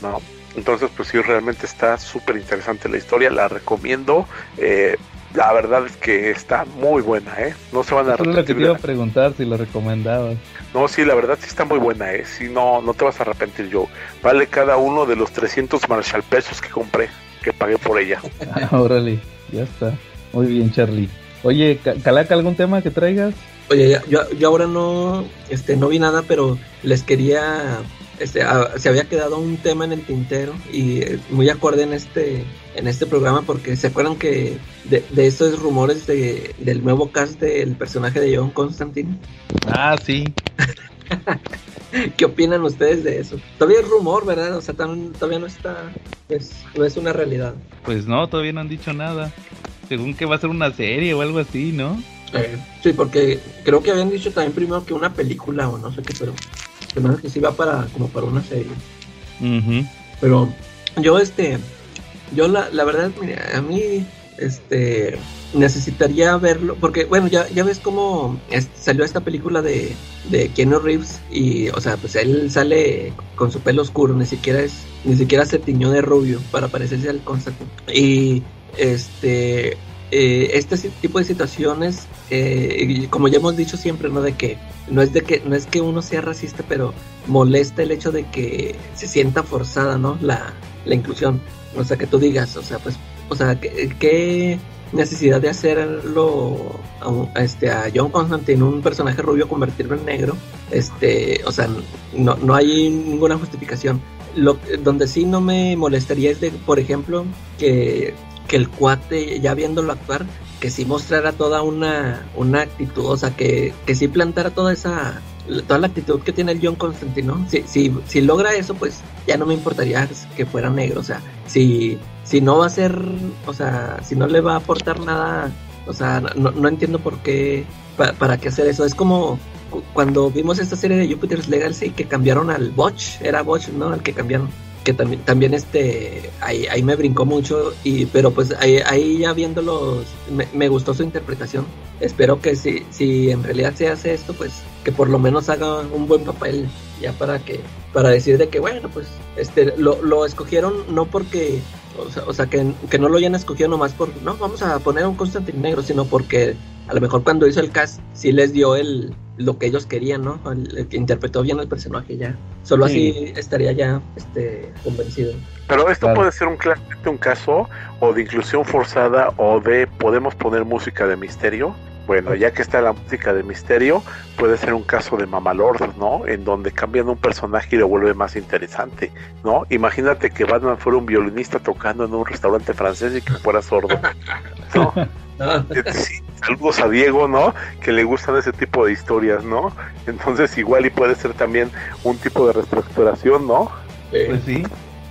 ¿no? Entonces, pues sí, realmente está súper interesante la historia, la recomiendo. Eh, la verdad es que está muy buena, ¿eh? No se van a arrepentir. Es lo que te iba a preguntar si lo recomendabas. No, sí, la verdad sí está muy buena, ¿eh? Sí, no, no te vas a arrepentir yo. Vale cada uno de los 300 Marshall pesos que compré, que pagué por ella. Ah, órale, ya está. Muy bien, Charlie. Oye, Calaca, ¿algún tema que traigas? Oye, yo, yo ahora no, este, no vi nada, pero les quería este, se había quedado un tema en el tintero y eh, muy acorde en este en este programa porque se acuerdan que de, de estos rumores de, del nuevo cast del personaje de John Constantine. Ah, sí. ¿Qué opinan ustedes de eso? Todavía es rumor, ¿verdad? O sea, todavía no está, pues, no es una realidad. Pues no, todavía no han dicho nada. Según que va a ser una serie o algo así, ¿no? Eh, sí, porque creo que habían dicho también primero que una película o no sé qué, pero que sí va para como para una serie. Pero yo este yo la, la verdad mira, a mí este necesitaría verlo porque bueno ya, ya ves cómo salió esta película de, de Keanu Reeves y o sea pues él sale con su pelo oscuro ni siquiera es ni siquiera se tiñó de rubio para parecerse al Constantine y este eh, este tipo de situaciones, eh, como ya hemos dicho siempre, ¿no? De que no es de que no es que uno sea racista, pero molesta el hecho de que se sienta forzada, ¿no? La, la inclusión. O sea, que tú digas, o sea, pues, o sea, ¿qué, necesidad de hacerlo a, este, a John Constantine, un personaje rubio, convertirlo en negro? Este, o sea, no, no hay ninguna justificación. lo, donde sí no me molestaría es de, por ejemplo, que, que el cuate, ya viéndolo actuar, que sí mostrara toda una, una actitud, o sea, que, que sí plantara toda esa, toda la actitud que tiene el John Constantine, Si, si, si logra eso, pues ya no me importaría que fuera negro, o sea, si, si no va a ser, o sea, si no le va a aportar nada, o sea, no, no entiendo por qué, para qué hacer eso, es como cuando vimos esta serie de Jupiter's Legacy que cambiaron al Botch, era Botch, ¿no? Al que cambiaron que también, también este, ahí, ahí me brincó mucho, y, pero pues ahí, ahí ya viéndolos, me, me, gustó su interpretación. Espero que si, si en realidad se hace esto, pues que por lo menos haga un buen papel, ya para que, para decir de que bueno, pues este, lo, lo escogieron no porque, o sea, o sea que, que, no lo hayan escogido nomás por, no, vamos a poner un Constantine negro, sino porque a lo mejor cuando hizo el cast sí les dio el, lo que ellos querían, ¿no? El, que interpretó bien el personaje ya. Solo así estaría ya este, convencido. Pero esto puede ser un, un caso o de inclusión forzada o de podemos poner música de misterio. Bueno, ya que está la música de misterio, puede ser un caso de Mamalord, ¿no? En donde cambian un personaje y lo vuelve más interesante, ¿no? Imagínate que Batman fuera un violinista tocando en un restaurante francés y que fuera sordo, ¿no? sí, saludos a Diego, ¿no? Que le gustan ese tipo de historias, ¿no? Entonces igual y puede ser también un tipo de reestructuración, ¿no? Pues sí,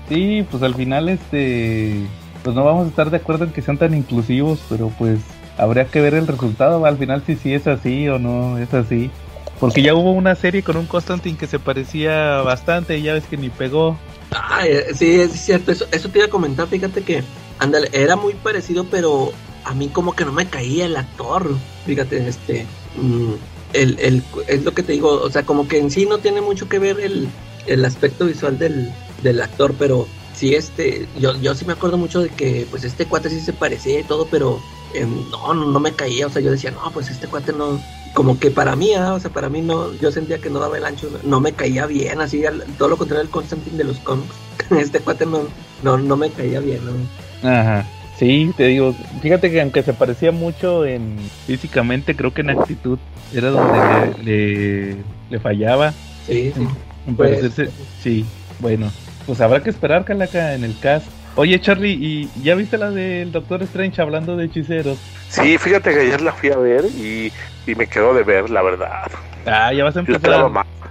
sí, pues al final este, pues no vamos a estar de acuerdo en que sean tan inclusivos, pero pues habría que ver el resultado, al final si sí es así o no es así. Porque ya hubo una serie con un Constantine que se parecía bastante y ya ves que ni pegó. Ah, sí, es cierto, eso, eso te iba a comentar, fíjate que, ándale, era muy parecido, pero a mí como que no me caía el actor. Fíjate, este, mm, el, el, es lo que te digo, o sea, como que en sí no tiene mucho que ver el, el aspecto visual del, del actor, pero sí, este, yo, yo sí me acuerdo mucho de que, pues, este cuate sí se parecía y todo, pero eh, no, no, no me caía, o sea, yo decía, no, pues este cuate no, como que para mí, ¿ah? o sea, para mí no, yo sentía que no daba el ancho, no me caía bien, así, todo lo contrario del Constantine de los cómics, este cuate no, no, no me caía bien, ¿no? Ajá. Sí, te digo, fíjate que aunque se parecía mucho en físicamente, creo que en actitud era donde le, le, fallaba. Sí, sí. En parecerse, sí, bueno, pues habrá que esperar, Calaca, en el cast. Oye, Charlie, ¿y ya viste la del Doctor Strange hablando de hechiceros? Sí, fíjate que ayer la fui a ver y, y me quedó de ver, la verdad. Ah, ya vas a empezar.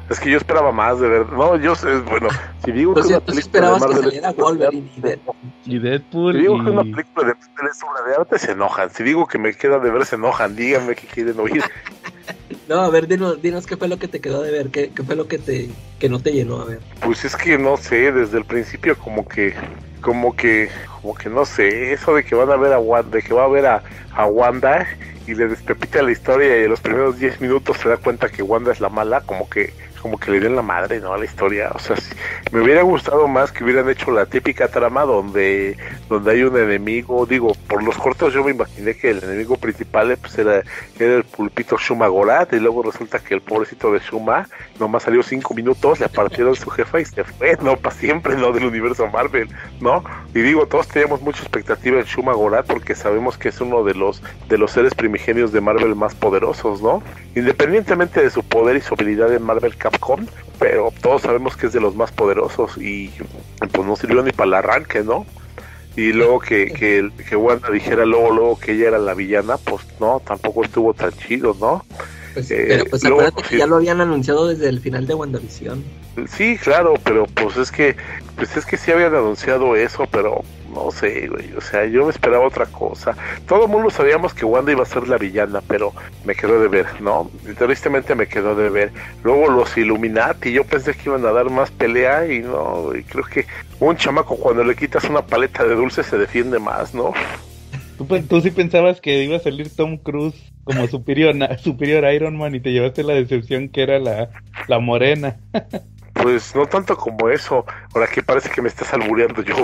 Es que yo esperaba más de ver. No, yo sé, bueno, si digo que una película de Marvel que Wolverine y Deadpool. Y Deadpool. Si digo que una película de Marvel es obra de arte, se enojan. Si digo que me queda de ver, se enojan. Díganme qué quieren oír. No, a ver, dinos, dinos qué fue lo que te quedó de ver, qué, qué fue lo que te que no te llenó, a ver. Pues es que no sé, desde el principio como que como que como que no sé, eso de que van a ver a Wanda, de que va a ver a, a Wanda y le despepita la historia y en los primeros 10 minutos se da cuenta que Wanda es la mala, como que como que le den la madre, ¿no? A la historia. O sea, me hubiera gustado más que hubieran hecho la típica trama donde, donde hay un enemigo. Digo, por los cortos yo me imaginé que el enemigo principal pues era, era el pulpito Shuma Gorat y luego resulta que el pobrecito de Shuma nomás salió cinco minutos, le partieron su jefa y se fue, no para siempre, no del universo Marvel, ¿no? Y digo, todos teníamos mucha expectativa en Shuma Gorat porque sabemos que es uno de los, de los seres primigenios de Marvel más poderosos, ¿no? Independientemente de su poder y su habilidad en Marvel Capcom, pero todos sabemos que es de los más poderosos y pues no sirvió ni para el arranque, ¿no? Y luego que, que, que Wanda dijera luego, luego que ella era la villana, pues no, tampoco estuvo tan chido, ¿no? Pues, eh, pero pues acuérdate que ya lo habían anunciado desde el final de WandaVision. Sí, claro, pero pues es que, pues es que sí habían anunciado eso, pero no sé, güey, o sea, yo me esperaba otra cosa. Todo el mundo sabíamos que Wanda iba a ser la villana, pero me quedó de ver, ¿no? Tristemente me quedó de ver. Luego los Illuminati, yo pensé que iban a dar más pelea y no, y creo que un chamaco cuando le quitas una paleta de dulce se defiende más, ¿no? ¿Tú, tú sí pensabas que iba a salir Tom Cruise como superior, superior Iron Man y te llevaste la decepción que era la, la morena. Pues no tanto como eso, ahora que parece que me estás albureando yo.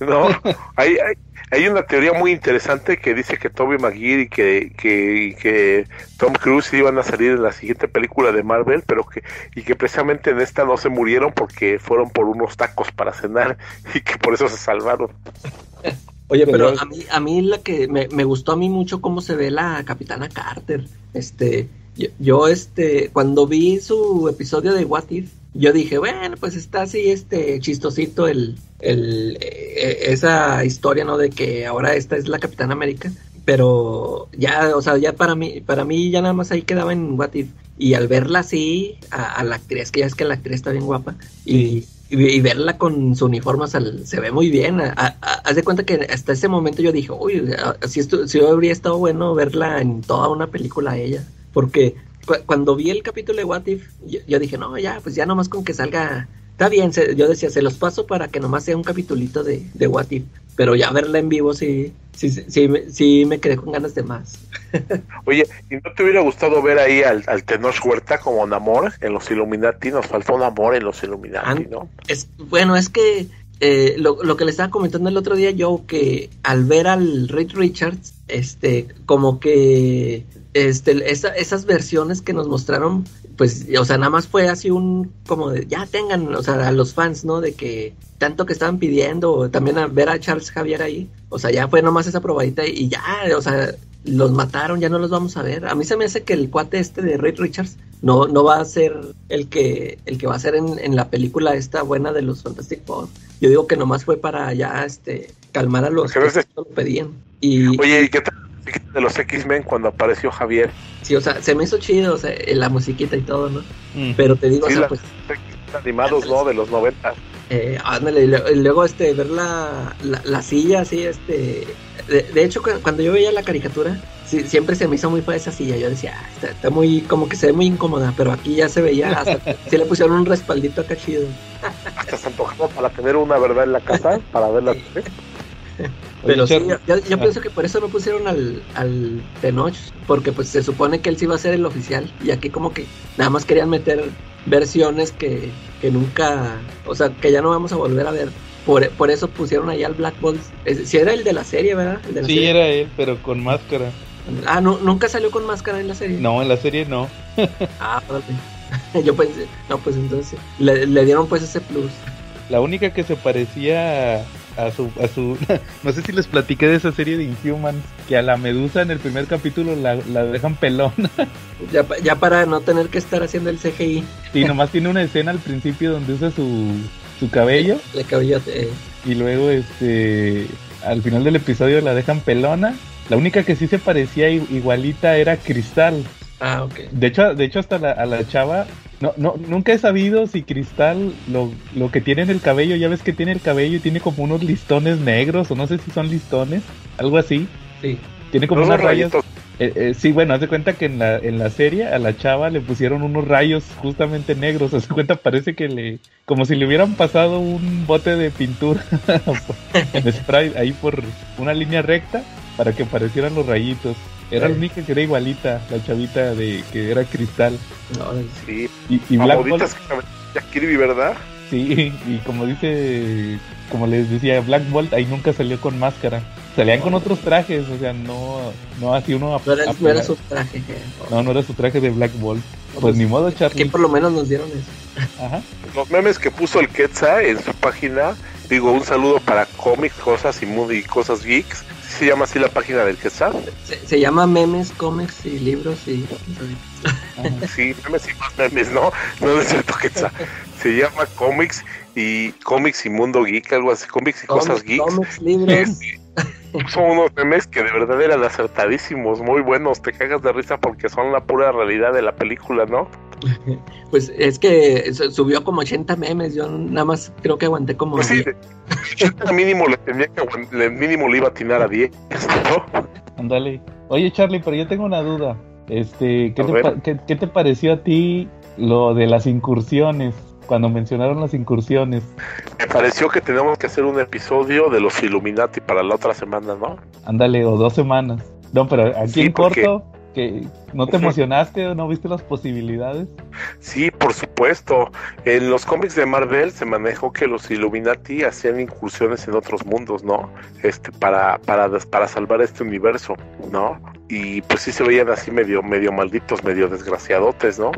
No, hay, hay, hay, una teoría muy interesante que dice que Toby Maguire y que, que, que, Tom Cruise iban a salir en la siguiente película de Marvel, pero que, y que precisamente en esta no se murieron porque fueron por unos tacos para cenar y que por eso se salvaron. Oye, pero a mí, a mí la que me, me, gustó a mí mucho cómo se ve la Capitana Carter. Este, yo, yo, este, cuando vi su episodio de What If, yo dije, bueno, pues está así este chistosito el, el eh, esa historia, ¿no? De que ahora esta es la Capitana América, pero ya, o sea, ya para mí, para mí ya nada más ahí quedaba en What If. Y al verla así, a, la actriz, que ya es que la actriz está bien guapa, y, y, verla con su uniforme, se ve muy bien. haz de cuenta que hasta ese momento yo dije, uy, si, esto, si habría estado bueno verla en toda una película a ella, porque cuando vi el capítulo de What If, yo, dije, no, ya, pues ya nomás con que salga, está bien, yo decía, se los paso para que nomás sea un capitulito de, de What If, pero ya verla en vivo sí, sí, sí, sí, me quedé con ganas de más. Oye, ¿y no te hubiera gustado ver ahí al, al Tenoch Huerta como Namor en los Illuminati? Nos faltó Namor en los Illuminati, ¿no? Es, bueno, es que eh, lo, lo, que le estaba comentando el otro día yo, que al ver al Reed Richards, este, como que este, esas versiones que nos mostraron, pues, o sea, nada más fue así un, como de, ya tengan, o sea, a los fans, ¿no? De que tanto que estaban pidiendo, también a ver a Charles Javier ahí, o sea, ya fue nomás esa probadita y ya, o sea, los mataron, ya no los vamos a ver. A mí se me hace que el cuate este de Ray Richards no, no va a ser el que, el que va a ser en, la película esta buena de los Fantastic Four. Yo digo que nomás fue para ya este calmar a los que lo pedían. Y, Oye, ¿y qué tal de los X-Men cuando apareció Javier. Sí, o sea, se me hizo chido, o sea, la musiquita y todo, ¿no? Pero te digo, o sea, pues... Animados, ¿no? De los 90. Eh, ándale, y luego este, ver la, la, silla así, este... De, hecho, cuando yo veía la caricatura, siempre se me hizo muy fea esa silla. Yo decía, ah, está, muy, como que se ve muy incómoda, pero aquí ya se veía, hasta, sí le pusieron un respaldito acá chido. Hasta se antojó para tener una, ¿verdad? En la casa, para verla. Pero sí, yo, pienso que por eso no pusieron al, al Tenoch, porque pues se supone que él sí iba a ser el oficial, y aquí como que nada más querían meter versiones que, que nunca, o sea, que ya no vamos a volver a ver. Por, por eso pusieron ahí al Black Bolt. Si era el de la serie, ¿verdad? sí, era él, pero con máscara. Ah, no, nunca salió con máscara en la serie. No, en la serie no. ah, Yo pensé, no, pues entonces le, le dieron pues ese plus. La única que se parecía a su, a su no sé si les platiqué de esa serie de Inhumans que a la medusa en el primer capítulo la, la dejan pelona ya, ya para no tener que estar haciendo el CGI y nomás tiene una escena al principio donde usa su, su cabello el cabello eh. y luego este al final del episodio la dejan pelona la única que sí se parecía igualita era Cristal Ah, ok. De hecho, de hecho hasta la, a la chava, no, no, nunca he sabido si Cristal lo, lo que tiene en el cabello, ya ves que tiene el cabello y tiene como unos listones negros, o no sé si son listones, algo así. Sí. Tiene como unos rayos. Eh, eh, sí, bueno, haz de cuenta que en la, en la serie a la chava le pusieron unos rayos justamente negros. Haz de cuenta, parece que le. como si le hubieran pasado un bote de pintura en spray ahí por una línea recta para que parecieran los rayitos. Era la única que era igualita, la chavita de que era cristal. sí. Y, y Black Bolt. Kirby, ¿verdad? Sí, y como dice, como les decía, Black Bolt ahí nunca salió con máscara. Salían con otros trajes, o sea, no, no así uno. No era, no era su traje. No, no era su traje de Black Bolt. Pues, ni modo, Charlie. Que por lo menos nos dieron eso. Ajá. Los memes que puso el Quetzal en su página, digo, un saludo para cómics, cosas y, y cosas geeks se llama así la página del? Se, se llama Memes, Cómics y Libros y... sí, memes y más memes, ¿no? No es cierto Quetzal. Se llama Cómics y Cómics y Mundo Geek, algo así, Cómics y Cosas Geeks. Cómics, libros. son unos memes que de verdad eran acertadísimos, muy buenos, te cagas de risa porque son la pura realidad de la película, ¿no? Pues es que subió como 80 memes, yo nada más creo que aguanté como... Pues sí, mínimo le tenía que mínimo le iba a atinar a 10, ¿no? Ándale. Oye Charlie, pero yo tengo una duda. Este, ¿qué te, ¿qué, te pareció a ti lo de las incursiones? Cuando mencionaron las incursiones. Me pareció que tenemos que hacer un episodio de los Illuminati para la otra semana, ¿no? Ándale, o dos semanas. No, pero aquí en corto, que ¿No te emocionaste o no viste las posibilidades? Sí, por supuesto. En los cómics de Marvel se manejó que los Illuminati hacían incursiones en otros mundos, ¿no? Este, para, para, para salvar este universo, ¿no? Y pues sí se veían así medio, medio malditos, medio desgraciadotes, ¿no?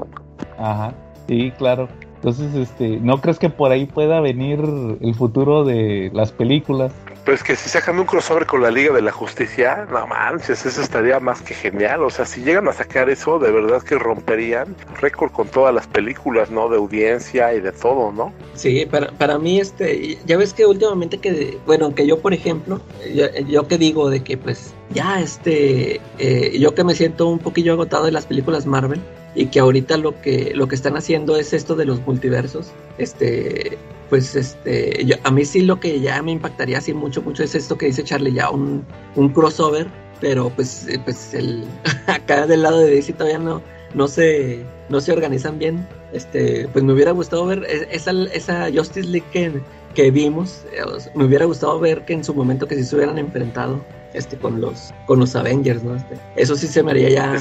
Ajá, sí, claro. Entonces, este, ¿no crees que por ahí pueda venir el futuro de las películas? Pero es que si sacan un crossover con la Liga de la Justicia, no manches, eso estaría más que genial. O sea, si llegan a sacar eso, de verdad que romperían récord con todas las películas, ¿no? De audiencia y de todo, ¿no? Sí, para, para mí, este, ya ves que últimamente que, bueno, que yo, por ejemplo, yo, yo que digo de que, pues, ya, este, eh, yo que me siento un poquillo agotado de las películas Marvel, y que ahorita lo que lo que están haciendo es esto de los multiversos este pues este yo, a mí sí lo que ya me impactaría así mucho mucho es esto que dice Charlie ya un, un crossover pero pues eh, pues el acá del lado de DC todavía no no se no se organizan bien este pues me hubiera gustado ver e, esa esa Justice League que, que vimos eh, me hubiera gustado ver que en su momento que si se hubieran enfrentado este con los con los Avengers no este, eso sí se me haría ya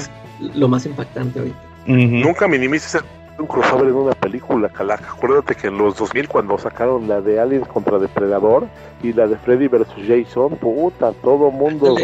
lo más impactante ahorita Uh -huh. Nunca minimices un crossover en una película, Calaca. Acuérdate que en los 2000 cuando sacaron la de Aliens contra Depredador y la de Freddy vs. Jason, puta, todo mundo...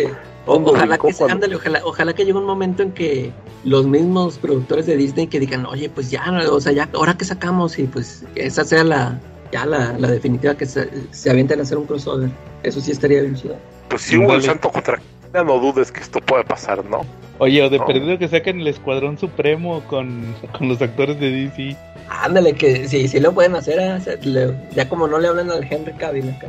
O, ojalá, que, cuando... ándale, ojalá, ojalá que llegue un momento en que los mismos productores de Disney que digan, oye, pues ya, o sea, ya, ahora que sacamos y pues esa sea la, ya la, la definitiva que se, se avienten a hacer un crossover. Eso sí estaría bien chido. Pues si hubo el santo contra no dudes que esto puede pasar, ¿no? Oye, o de No. perdido que saquen el Escuadrón Supremo con, con los actores de DC. Ándale, que sí, sí lo pueden hacer. ¿eh? Le- ya como no le hablan al Henry Cavill acá.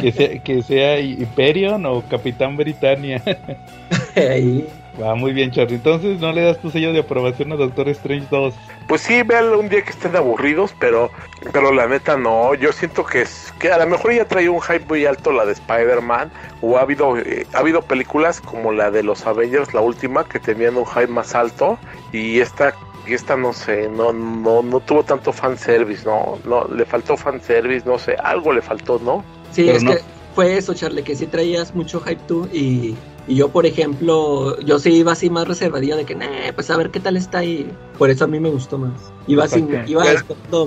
Que sea, que sea Hyperion o Capitán Britannia. Ahí. Va muy bien, Charlie. Entonces no le das tu sello de aprobación a Doctor Strange 2. Pues sí, véanlo un día que estén aburridos, pero pero la neta no. Yo siento que es que a lo mejor ya trae un hype muy alto la de Spider-Man o ha habido eh, ha habido películas como la de los Avengers, la última, que tenían un hype más alto y esta y esta no sé, no no no tuvo tanto fanservice, no, no le faltó fanservice, no sé, algo le faltó, ¿no? Sí, Pero es no. que fue eso, Charlie, que sí traías mucho hype tú y, y yo, por ejemplo, yo sí iba así más reservadillo de que, nah, pues a ver qué tal está y por eso a mí me gustó más. Iba así, iba El-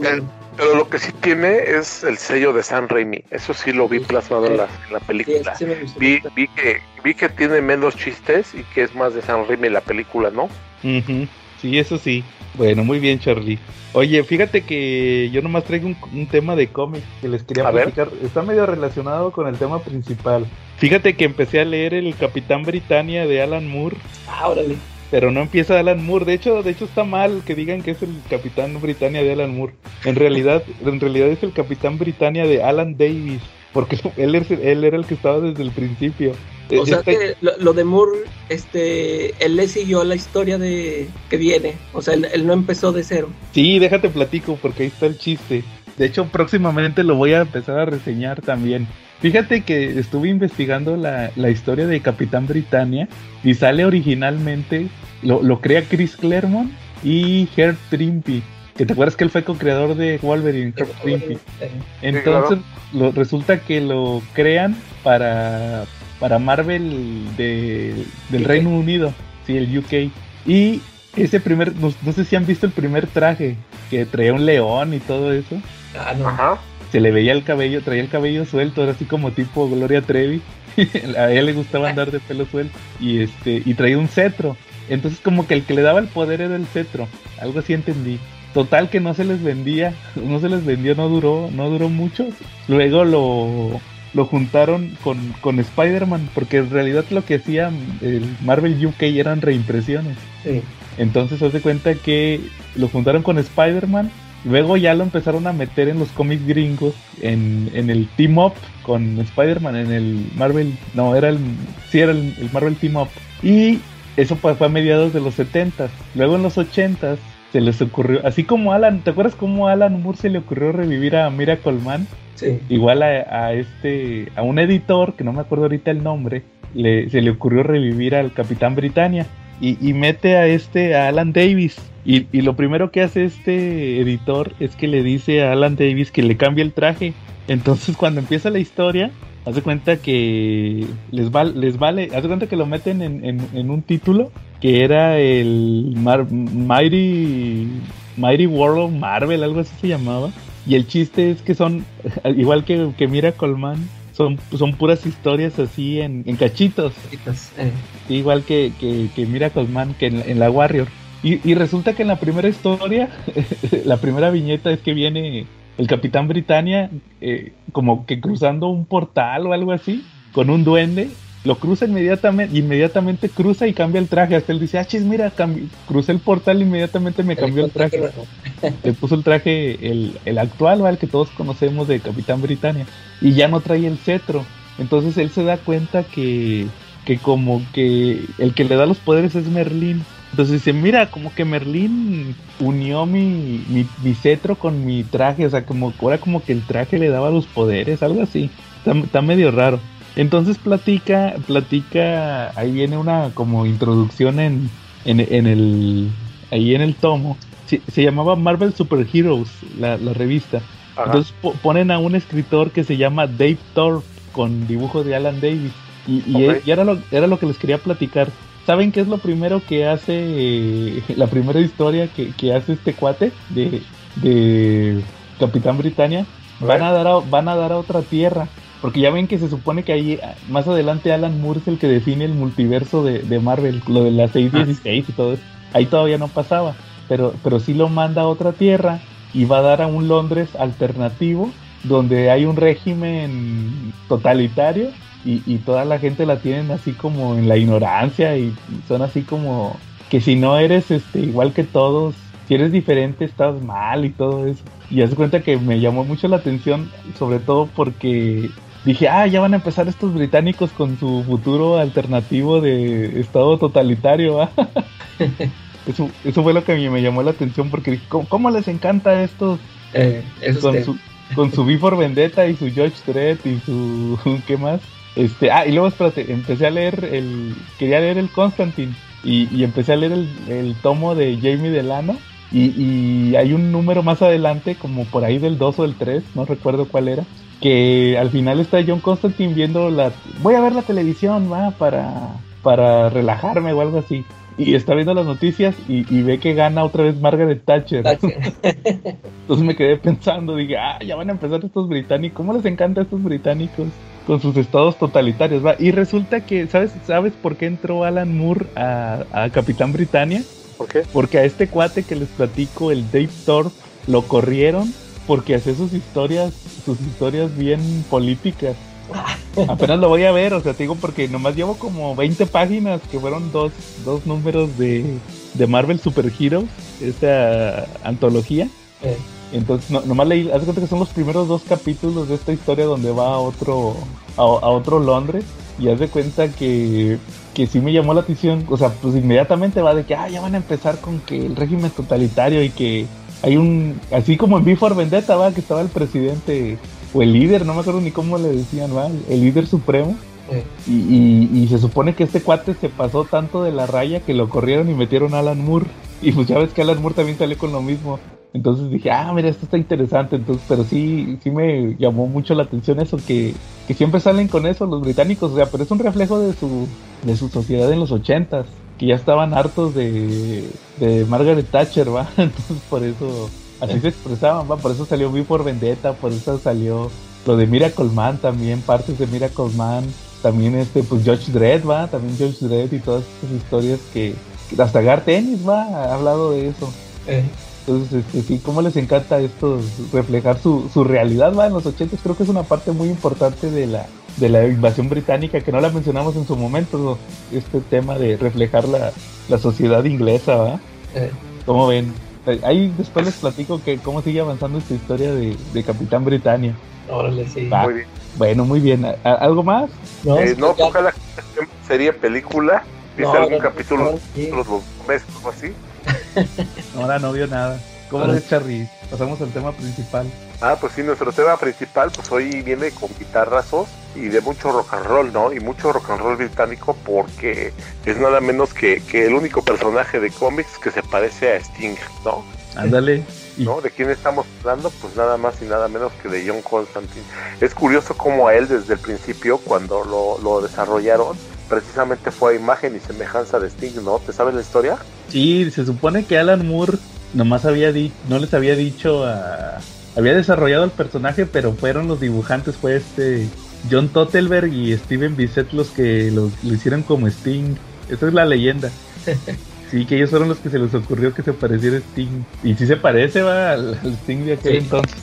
el- Pero lo que sí tiene es el sello de San Raimi. Eso sí lo vi Sí. plasmado en la, en la Sí, película. sí me gustó. Vi, vi que vi que tiene menos chistes y que es más de San Raimi la película, ¿no? Ujú. Sí, eso sí. Bueno, muy bien, Charlie. Oye, fíjate que yo nomás traigo un, un tema de cómic que les quería A ver. platicar. Está medio relacionado con el tema principal. Fíjate que empecé a leer el Capitán Britannia de Alan Moore, Ah, órale. pero no empieza Alan Moore. De hecho, de hecho está mal que digan que es el Capitán Britannia de Alan Moore. En realidad, en realidad es el Capitán Britannia de Alan Davis, porque él, él era el que estaba desde el principio. O sea Este- que lo, lo de Moore, este, él le siguió la historia de que viene. O sea, él, él no empezó de cero. Sí, déjate platico porque ahí está el chiste. De hecho, próximamente lo voy a empezar a reseñar también. Fíjate que estuve investigando la, la historia de Capitán Britannia y sale originalmente, lo, lo crea Chris Claremont y Herb Trimpe. Que te acuerdas que él fue co-creador de Wolverine. Eh, Entonces, lo- resulta que lo crean para, para Marvel de, del UK. Reino Unido, sí, el UK. Y ese primer, no, no sé si han visto el primer traje, que traía un león y todo eso. Ah, no. Ajá. Se le veía el cabello, traía el cabello suelto, era así como tipo Gloria Trevi. A ella le gustaba andar de pelo suelto. Y este, y traía un cetro. Entonces como que el que le daba el poder era el cetro. Algo así entendí. Total que no se les vendía, no se les vendió, no duró, no duró mucho. Luego lo, lo juntaron con, con Spider-Man, porque en realidad lo que hacía el Marvel UK eran reimpresiones. Sí. Entonces haz de cuenta que lo juntaron con Spider-Man. Luego ya lo empezaron a meter en los cómics gringos, en, en el Team Up con Spider-Man, en el Marvel, no, era el, sí, era el, el Marvel Team Up. Y eso fue, a mediados de los 70 Luego en los 80 se les ocurrió, así como Alan, ¿te acuerdas cómo a Alan Moore se le ocurrió revivir a Miracle Man? Sí. Igual a, a este, a un editor, que no me acuerdo ahorita el nombre, le, se le ocurrió revivir al Capitán Britannia y, y mete a este, a Alan Davis. Y, y lo primero que hace este editor es que le dice a Alan Davis que le cambie el traje. Entonces cuando empieza la historia, hace cuenta que les, val- les vale, hace cuenta que lo meten en, en- en un título que era el Mar- Mighty, Mighty World of Marvel, algo así se llamaba. Y el chiste es que son, igual que, que Miracle Man, son, son puras historias así en, en cachitos. Chiquitas, eh. Igual que, que, que Miracle Man, que en, en la Warrior. Y, y resulta que en la primera historia, la primera viñeta es que viene el Capitán Britannia eh, como que cruzando un portal o algo así con un duende lo cruza inmediatamente, inmediatamente cruza y cambia el traje. Hasta él dice, ah, chis, mira, crucé el portal inmediatamente me cambió el traje. Le puso el traje, el, el actual, el que todos conocemos de Capitán Britannia. Y ya no trae el cetro. Entonces él se da cuenta que, que como que el que le da los poderes es Merlín. Entonces dice, mira, como que Merlín unió mi, mi, mi, cetro con mi traje, o sea, como ahora como que el traje le daba los poderes, algo así. está medio raro. Entonces platica, platica, ahí viene una como introducción en, en, el, ahí en el tomo. Se, llamaba Marvel Super Heroes, la, revista. Entonces ponen a un escritor que se llama Dave Thorpe con dibujo de Alan Davis. Y, y, era, lo, era lo que les quería platicar. ¿Saben qué es lo primero que hace, eh, la primera historia que, que, hace este cuate de, de Capitán Britannia? Van a, dar van a dar a otra tierra porque ya ven que se supone que ahí más adelante Alan Moore es el que define el multiverso de, Marvel, lo de las 616 y todo eso. Ahí todavía no pasaba, pero, pero sí lo manda a otra tierra y va a dar a un Londres alternativo donde hay un régimen totalitario y, y toda la gente la tienen así como en la ignorancia y son así como que si no eres este igual que todos si eres diferente estás mal y todo eso. Y hace cuenta que me llamó mucho la atención, sobre todo porque dije, ah, ya van a empezar estos británicos con su futuro alternativo de estado totalitario. eso, eso fue lo que a mí me llamó la atención porque dije, ¿cómo, les encanta estos eh, con, su, con su Before Vendetta y su George Dredd y su... ¿qué más? Este, ah, y luego espérate, empecé a leer el... Quería leer el Constantine y, y empecé a leer el, el tomo de Jamie Delano y, y, hay un número más adelante, como por ahí del 2 o del 3, no recuerdo cuál era, que al final está John Constantine viendo la... Voy a ver la televisión, va, para, para relajarme o algo así. Y está viendo las noticias y, ve que gana otra vez Margaret Thatcher. Entonces me quedé pensando, dije, ah, ya van a empezar estos británicos. ¿Cómo les encanta a estos británicos con sus estados totalitarios? Va? Y resulta que, ¿sabes, ¿sabes por qué entró Alan Moore a, a Capitán Britannia? ¿Por qué? Porque a este cuate que les platico, el Dave Thorpe, lo corrieron porque hace sus historias, sus historias bien políticas. Apenas lo voy a ver, o sea, te digo porque nomás llevo como 20 páginas que fueron dos, dos números de, de Marvel Super Heroes, esa antología. Entonces, no, nomás leí, haz cuenta que son los primeros dos capítulos de esta historia donde va a otro, a, otro Londres y haz de cuenta que, que sí me llamó la atención, o sea, pues inmediatamente va de que, ah, ya van a empezar con que el régimen totalitario y que hay un, así como en Before Vendetta, va, que estaba el presidente, o el líder, no me acuerdo ni cómo le decían, va, el líder supremo. Y, y, se supone que este cuate se pasó tanto de la raya que lo corrieron y metieron a Alan Moore. Y pues ya ves que Alan Moore también sale con lo mismo. Entonces dije, ah, mira, esto está interesante. Entonces, pero sí, sí me llamó mucho la atención eso, que, que siempre salen con eso los británicos, o sea, pero es un reflejo de su, de su sociedad en los ochentas que ya estaban hartos de, de Margaret Thatcher, ¿va? Entonces por eso así se expresaban, ¿va? Por eso salió Vi por Vendetta, por eso salió lo de Miracle Man también, partes de Miracle Man, también este, pues George Dredd, ¿va? También George Dredd y todas esas historias que, hasta Gar Tennis, ¿va? Ha hablado de eso. Eh. Entonces, este, sí, cómo les encanta esto, reflejar su, su realidad, ¿va? En los ochentas creo que es una parte muy importante de la, de la invasión británica, que no la mencionamos en su momento, este tema de reflejar la, la sociedad inglesa, ¿va? Eh. ¿Cómo ven? Ahí después les platico que cómo sigue avanzando esta historia de, de Capitán Britannia. Órale, sí. Muy bien. Bueno, muy bien. ¿Algo más? No, eh, no ojalá sería película. ¿Viste algún capítulo los meses o así? Ahora no vio nada. ¿Cómo es, Charly? Pasamos al tema principal. Ah, pues sí, nuestro tema principal, pues hoy viene con guitarrazos y de mucho rock and roll, ¿no? Y mucho rock and roll británico porque es nada menos que, que el único personaje de cómics que se parece a Sting, ¿no? Ándale. ¿No? ¿De quién estamos hablando? Pues nada más y nada menos que de John Constantine. Es curioso cómo a él desde el principio, cuando lo, lo desarrollaron, precisamente fue a imagen y semejanza de Sting, ¿no? ¿Te sabes la historia? Sí, se supone que Alan Moore nomás había dicho, no les había dicho a había desarrollado el personaje, pero fueron los dibujantes, fue este John Tottelberg y Steven Bissett los que lo, hicieron como Sting. Esa es la leyenda. Sí, que ellos fueron los que se les ocurrió que se pareciera Sting. Y sí se parece, va, al, Sting de aquel entonces.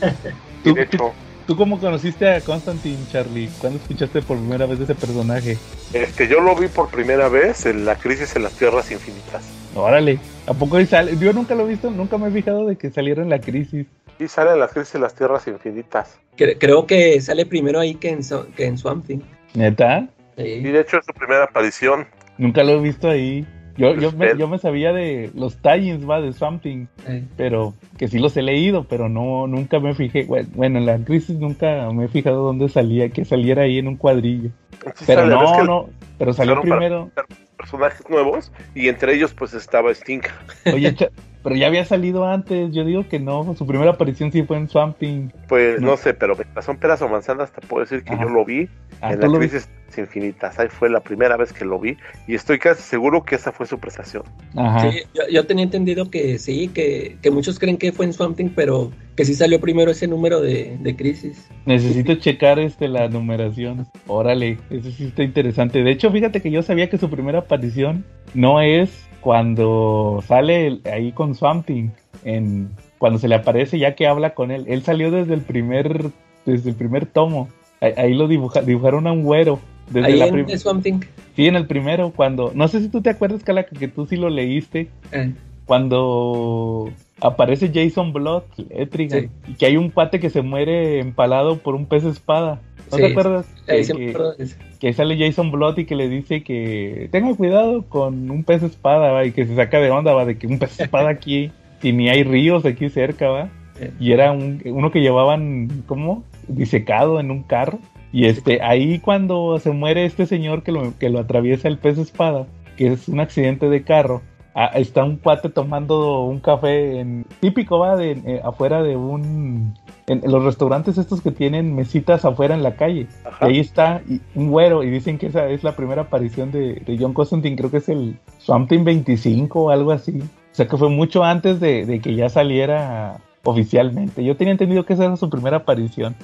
Y de hecho, ¿Tú cómo conociste a Constantine, Charlie? ¿Cuándo escuchaste por primera vez de ese personaje? este, yo lo vi por primera vez en la crisis en las tierras infinitas. Órale, ¿a poco ahí sale? Yo nunca lo he visto, nunca me he fijado de que saliera en la crisis. Y sale en la crisis en las tierras infinitas. Cre- creo que sale primero ahí que en, que en Swamp Thing. ¿Neta? Y Sí. de hecho es su primera aparición. Nunca lo he visto ahí. Yo, yo, me, yo me sabía de los tie-ins, va, de Something, Eh, pero que sí los he leído, pero no, nunca me fijé. Bueno, bueno, en la crisis nunca me he fijado dónde salía, que saliera ahí en un cuadrillo. Sí Pero sale, no, que no, pero salió para- primero. personajes nuevos y entre ellos pues estaba Sting. Oye, pero ya había salido antes, yo digo que no, su primera aparición sí fue en Something. Pues No. no, sé, pero son peras o manzanas te puedo decir que Ajá. yo lo vi Ah, en ¿tú la crisis infinitas. Ahí fue la primera vez que lo vi y estoy casi seguro que esa fue su prestación. Ajá. sí, yo, yo tenía entendido que sí, que, que muchos creen que fue en Swamp Thing, pero que sí salió primero ese número de, de crisis. Necesito checar este la numeración. Órale, eso sí está interesante. De hecho, fíjate que yo sabía que su primera aparición no es cuando sale el- ahí con Swamp Thing, en cuando se le aparece ya que habla con él. Él salió desde el primer desde el primer tomo. Ahí, ahí lo dibuja- dibujaron a un güero. Desde Ahí la en The Swamp Thing. sí, en el primero, cuando. No sé si tú te acuerdas, Calaca, que tú sí lo leíste. Eh, Cuando aparece Jason Blood, Etrigan, Sí. y que hay un pate que se muere empalado por un pez espada. ¿No Sí, te acuerdas? Que- que- que sale Jason Blood y que le dice que tenga cuidado con un pez espada, ¿va? y que se saca de onda, va, de que un pez espada aquí, y ni hay ríos aquí cerca, va. Y era un, uno que llevaban, ¿cómo? Disecado en un carro. Y este, ahí cuando se muere este señor que lo, que lo atraviesa el pez espada, que es un accidente de carro, ah, está un cuate tomando un café en, típico, va, de, eh, afuera de un... En, en los restaurantes estos que tienen mesitas afuera en la calle. Ajá. Y ahí está y- un güero y dicen que esa es la primera aparición de, de John Constantine, creo que es el Something 25 o algo así. O sea que fue mucho antes de, de que ya saliera oficialmente. Yo tenía entendido que esa era su primera aparición,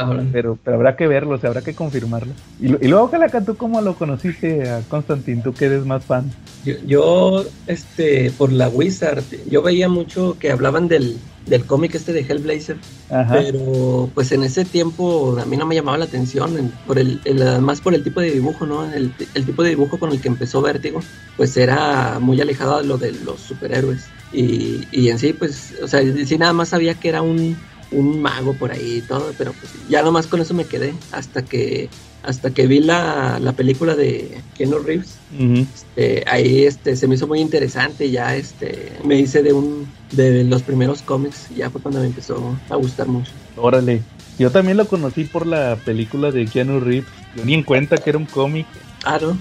ahora. pero, pero habrá que verlo, o sea, habrá que confirmarlo. Y, y luego, Calaca, ¿tú cómo lo conociste a Constantine? ¿Tú que eres más fan? Yo, yo, este, por la Wizard, yo veía mucho que hablaban del, del cómic este de Hellblazer, Ajá. pero pues en ese tiempo a mí no me llamaba la atención, por el, el- además por el tipo de dibujo, ¿no? El, el tipo de dibujo con el que empezó Vértigo, pues era muy alejado de lo de los superhéroes. Y, y en sí, pues, o sea, sí nada más sabía que era un, un mago por ahí y todo, pero pues ya nomás con eso me quedé, hasta que, hasta que vi la, la película de Keanu Reeves. Este, ahí este se me hizo muy interesante ya este me hice de un de los primeros cómics ya fue cuando me empezó a gustar mucho Órale. Yo también lo conocí por la película de Keanu Reeves. Yo ni en cuenta que era un cómic. ah no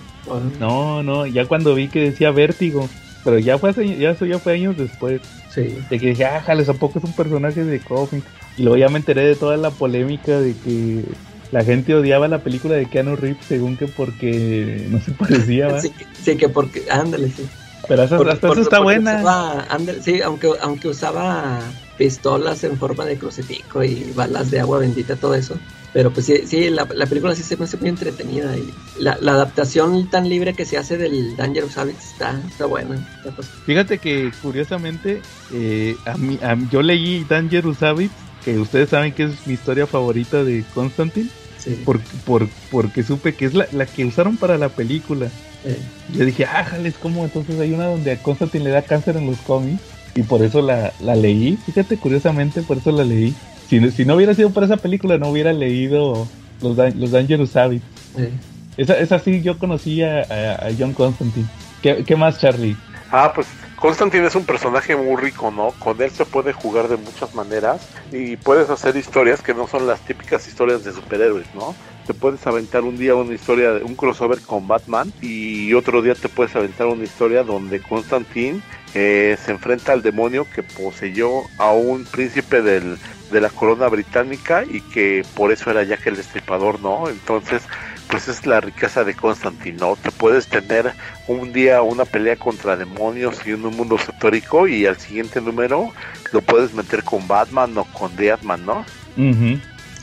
No, no, ya cuando vi que decía Vértigo. Pero ya fue hace- ya eso ya fue años después. sí De que dije, ah, jales, ¿a poco es un personaje de cómic? Y luego ya me enteré de toda la polémica de que la gente odiaba la película de Keanu Reeves según que porque no se parecía, ¿va? sí, sí, que porque ándale sí Pero hasta, Por- hasta por- eso está porque buena. usaba- ándale, sí aunque aunque usaba pistolas en forma de crucifijo y balas de agua bendita todo eso pero pues sí, sí la, la película sí se me hace muy entretenida y la, la adaptación tan libre que se hace del Dangerous Habits está, está buena está pas- Fíjate que curiosamente, eh, a mí, a yo leí Dangerous Habits, que ustedes saben que es mi historia favorita de Constantine, sí, por, por, porque supe que es la, la que usaron para la película. Yo dije, ah, jales, ¿cómo? Entonces hay una donde a Constantine le da cáncer en los cómics. Y por eso la, la leí. Fíjate, curiosamente, por eso la leí. Si, no- si no hubiera sido por esa película, no hubiera leído los, los Dangerous Habits. eh. Esa, esa sí, yo conocí a, a- a John Constantine. ¿Qué, qué más, Charlie? Ah, pues Constantine es un personaje muy rico, ¿no? Con él se puede jugar de muchas maneras y puedes hacer historias que no son las típicas historias de superhéroes, ¿no? Te puedes aventar un día una historia, de un crossover con Batman y otro día te puedes aventar una historia donde Constantine eh, se enfrenta al demonio que poseyó a un príncipe del, de la corona británica y que por eso era Jack el Destripador, ¿no? Entonces, pues es la riqueza de Constantine, ¿no? Te puedes tener un día una pelea contra demonios y un mundo histórico y al siguiente número lo puedes meter con Batman o con Deadman, ¿no?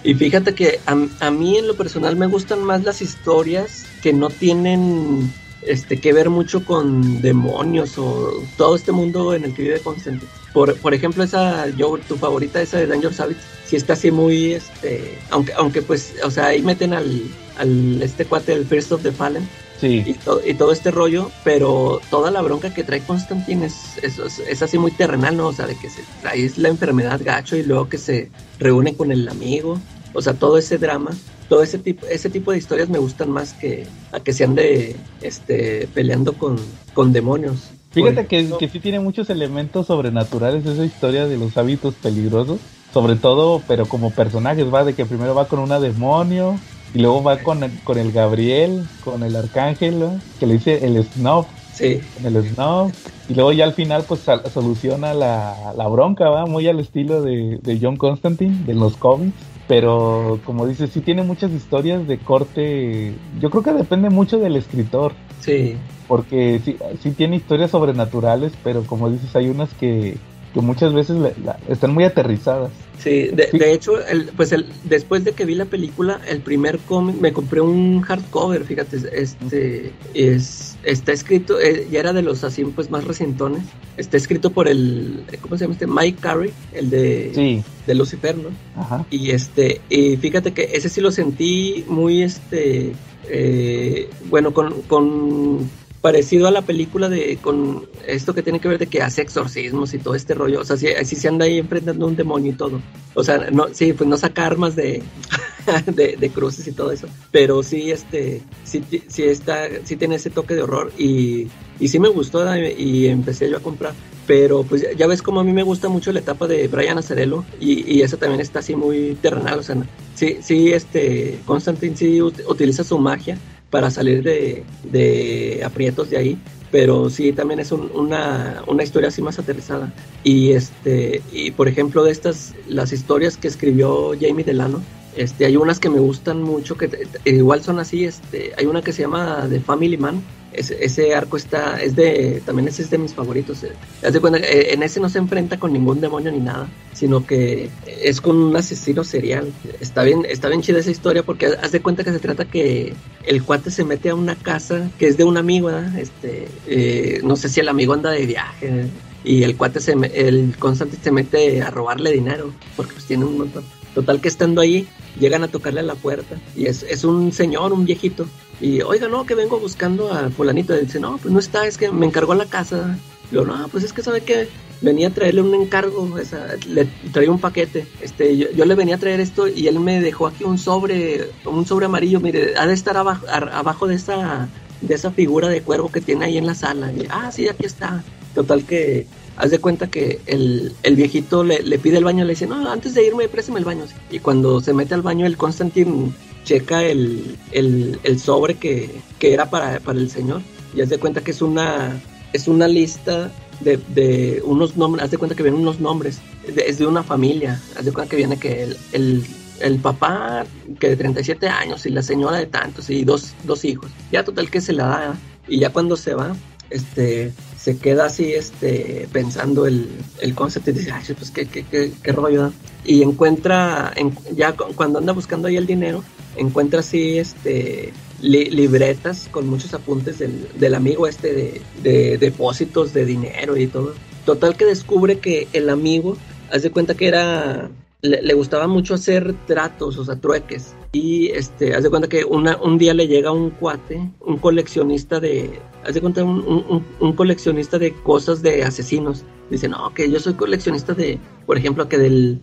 Y fíjate que a, a mí en lo personal me gustan más las historias que no tienen este, que ver mucho con demonios o todo este mundo en el que vive Constantine. Por, por ejemplo, esa, yo, tu favorita, esa de Danger Savage, sí está así muy, este, aunque, aunque pues, o sea, ahí meten al, al este cuate, el First of the Fallen, Sí. y, to- y todo este rollo, pero toda la bronca que trae Constantine es, es, es así muy terrenal, ¿no? O sea, de que se trae la enfermedad gacho y luego que se reúne con el amigo, o sea, todo ese drama, todo ese tipo, ese tipo de historias me gustan más que a que se ande este, peleando con, con demonios. Fíjate que, que sí tiene muchos elementos sobrenaturales esa historia de los hábitos peligrosos. Sobre todo, pero como personajes, va de que primero va con una demonio y luego va con, el- con el Gabriel, con el arcángel, ¿no? que le dice el Snob, Sí, el Snob. Y luego ya al final pues sal- soluciona la, la bronca, va muy al estilo de, de John Constantine, de los cómics. Pero como dices, sí tiene muchas historias de corte. Yo creo que depende mucho del escritor sí, porque sí, sí tiene historias sobrenaturales, pero como dices, hay unas que, que muchas veces la- la- están muy aterrizadas. Sí, de, hecho, el, pues el, después de que vi la película, el primer cómic, me compré un hardcover, fíjate, este es, está escrito, eh, ya era de los así pues más recientones, está escrito por el, ¿cómo se llama este? Mike Carey, el de, Sí, de Lucifer, ¿no? ajá. Y este, y fíjate que ese sí lo sentí muy este eh, bueno, con, con parecido a la película de con esto que tiene que ver de que hace exorcismos y todo este rollo, o sea, sí, sí se anda ahí enfrentando un demonio y todo. O sea, no, sí, pues no saca armas de, de, de cruces y todo eso, pero sí, este, sí, sí está, sí tiene ese toque de horror y, y sí me gustó y empecé yo a comprar. Pero pues ya- ves como a mí me gusta mucho la etapa de Brian Acerello y, y eso también está así muy terrenal, o sea, sí, sí, este, Constantine sí ut- utiliza su magia para salir de, de aprietos de ahí, pero sí también es un- una, una historia así más aterrizada. Y este, y por ejemplo de estas, las historias que escribió Jamie Delano, este, hay unas que me gustan mucho, que igual son así, este, hay una que se llama The Family Man, ese, arco está, es de, también ese es de mis favoritos. eh. Haz de cuenta, eh, en ese no se enfrenta con ningún demonio ni nada, sino que es con un asesino serial. Está bien, está bien chida esa historia porque haz de cuenta que se trata que el cuate se mete a una casa que es de un amigo. Este, eh, no sé si el amigo anda de viaje y el cuate se, el Constantine se mete a robarle dinero porque pues tiene un montón. Total que estando ahí, llegan a tocarle a la puerta y es, es un señor, un viejito. Y oiga, no, que vengo buscando a fulanito. Y dice, no, pues no está, es que me encargó la casa. Yo, no, pues es que sabe que venía a traerle un encargo, esa, le traía un paquete. Este, yo, yo le venía a traer esto y él me dejó aquí un sobre, un sobre amarillo. Mire, ha de estar abajo, ar- abajo de esa, de esa figura de cuervo que tiene ahí en la sala. Y, ah, sí, aquí está. Total que haz de cuenta que el, el viejito le, le pide el baño, le dice, no, antes de irme, préstame el baño. Y cuando se mete al baño, el Constantine checa el, el, el sobre que, que era para, para el señor. Y haz de cuenta que es una, es una lista de, de unos nombres, haz de cuenta que vienen unos nombres, de- es de una familia, haz de cuenta que viene que el, el, papá que de 37 años y la señora de tantos y dos, dos hijos. Ya total que se la da y ya cuando se va, este se queda así este pensando el, el concepto y dice, ay, pues qué, qué, qué, qué rollo. da?". Y encuentra, en- ya cu- cuando anda buscando ahí el dinero, encuentra así este li- libretas con muchos apuntes del, del amigo este de, de depósitos de dinero y todo. Total que descubre que el amigo, haz de cuenta que era, le, gustaba mucho hacer tratos, o sea, trueques. Y este, haz de cuenta que un día le llega un cuate, un coleccionista de, haz de cuenta, un, un- coleccionista de cosas de asesinos. Dice, no, que yo soy coleccionista de, por ejemplo, que del,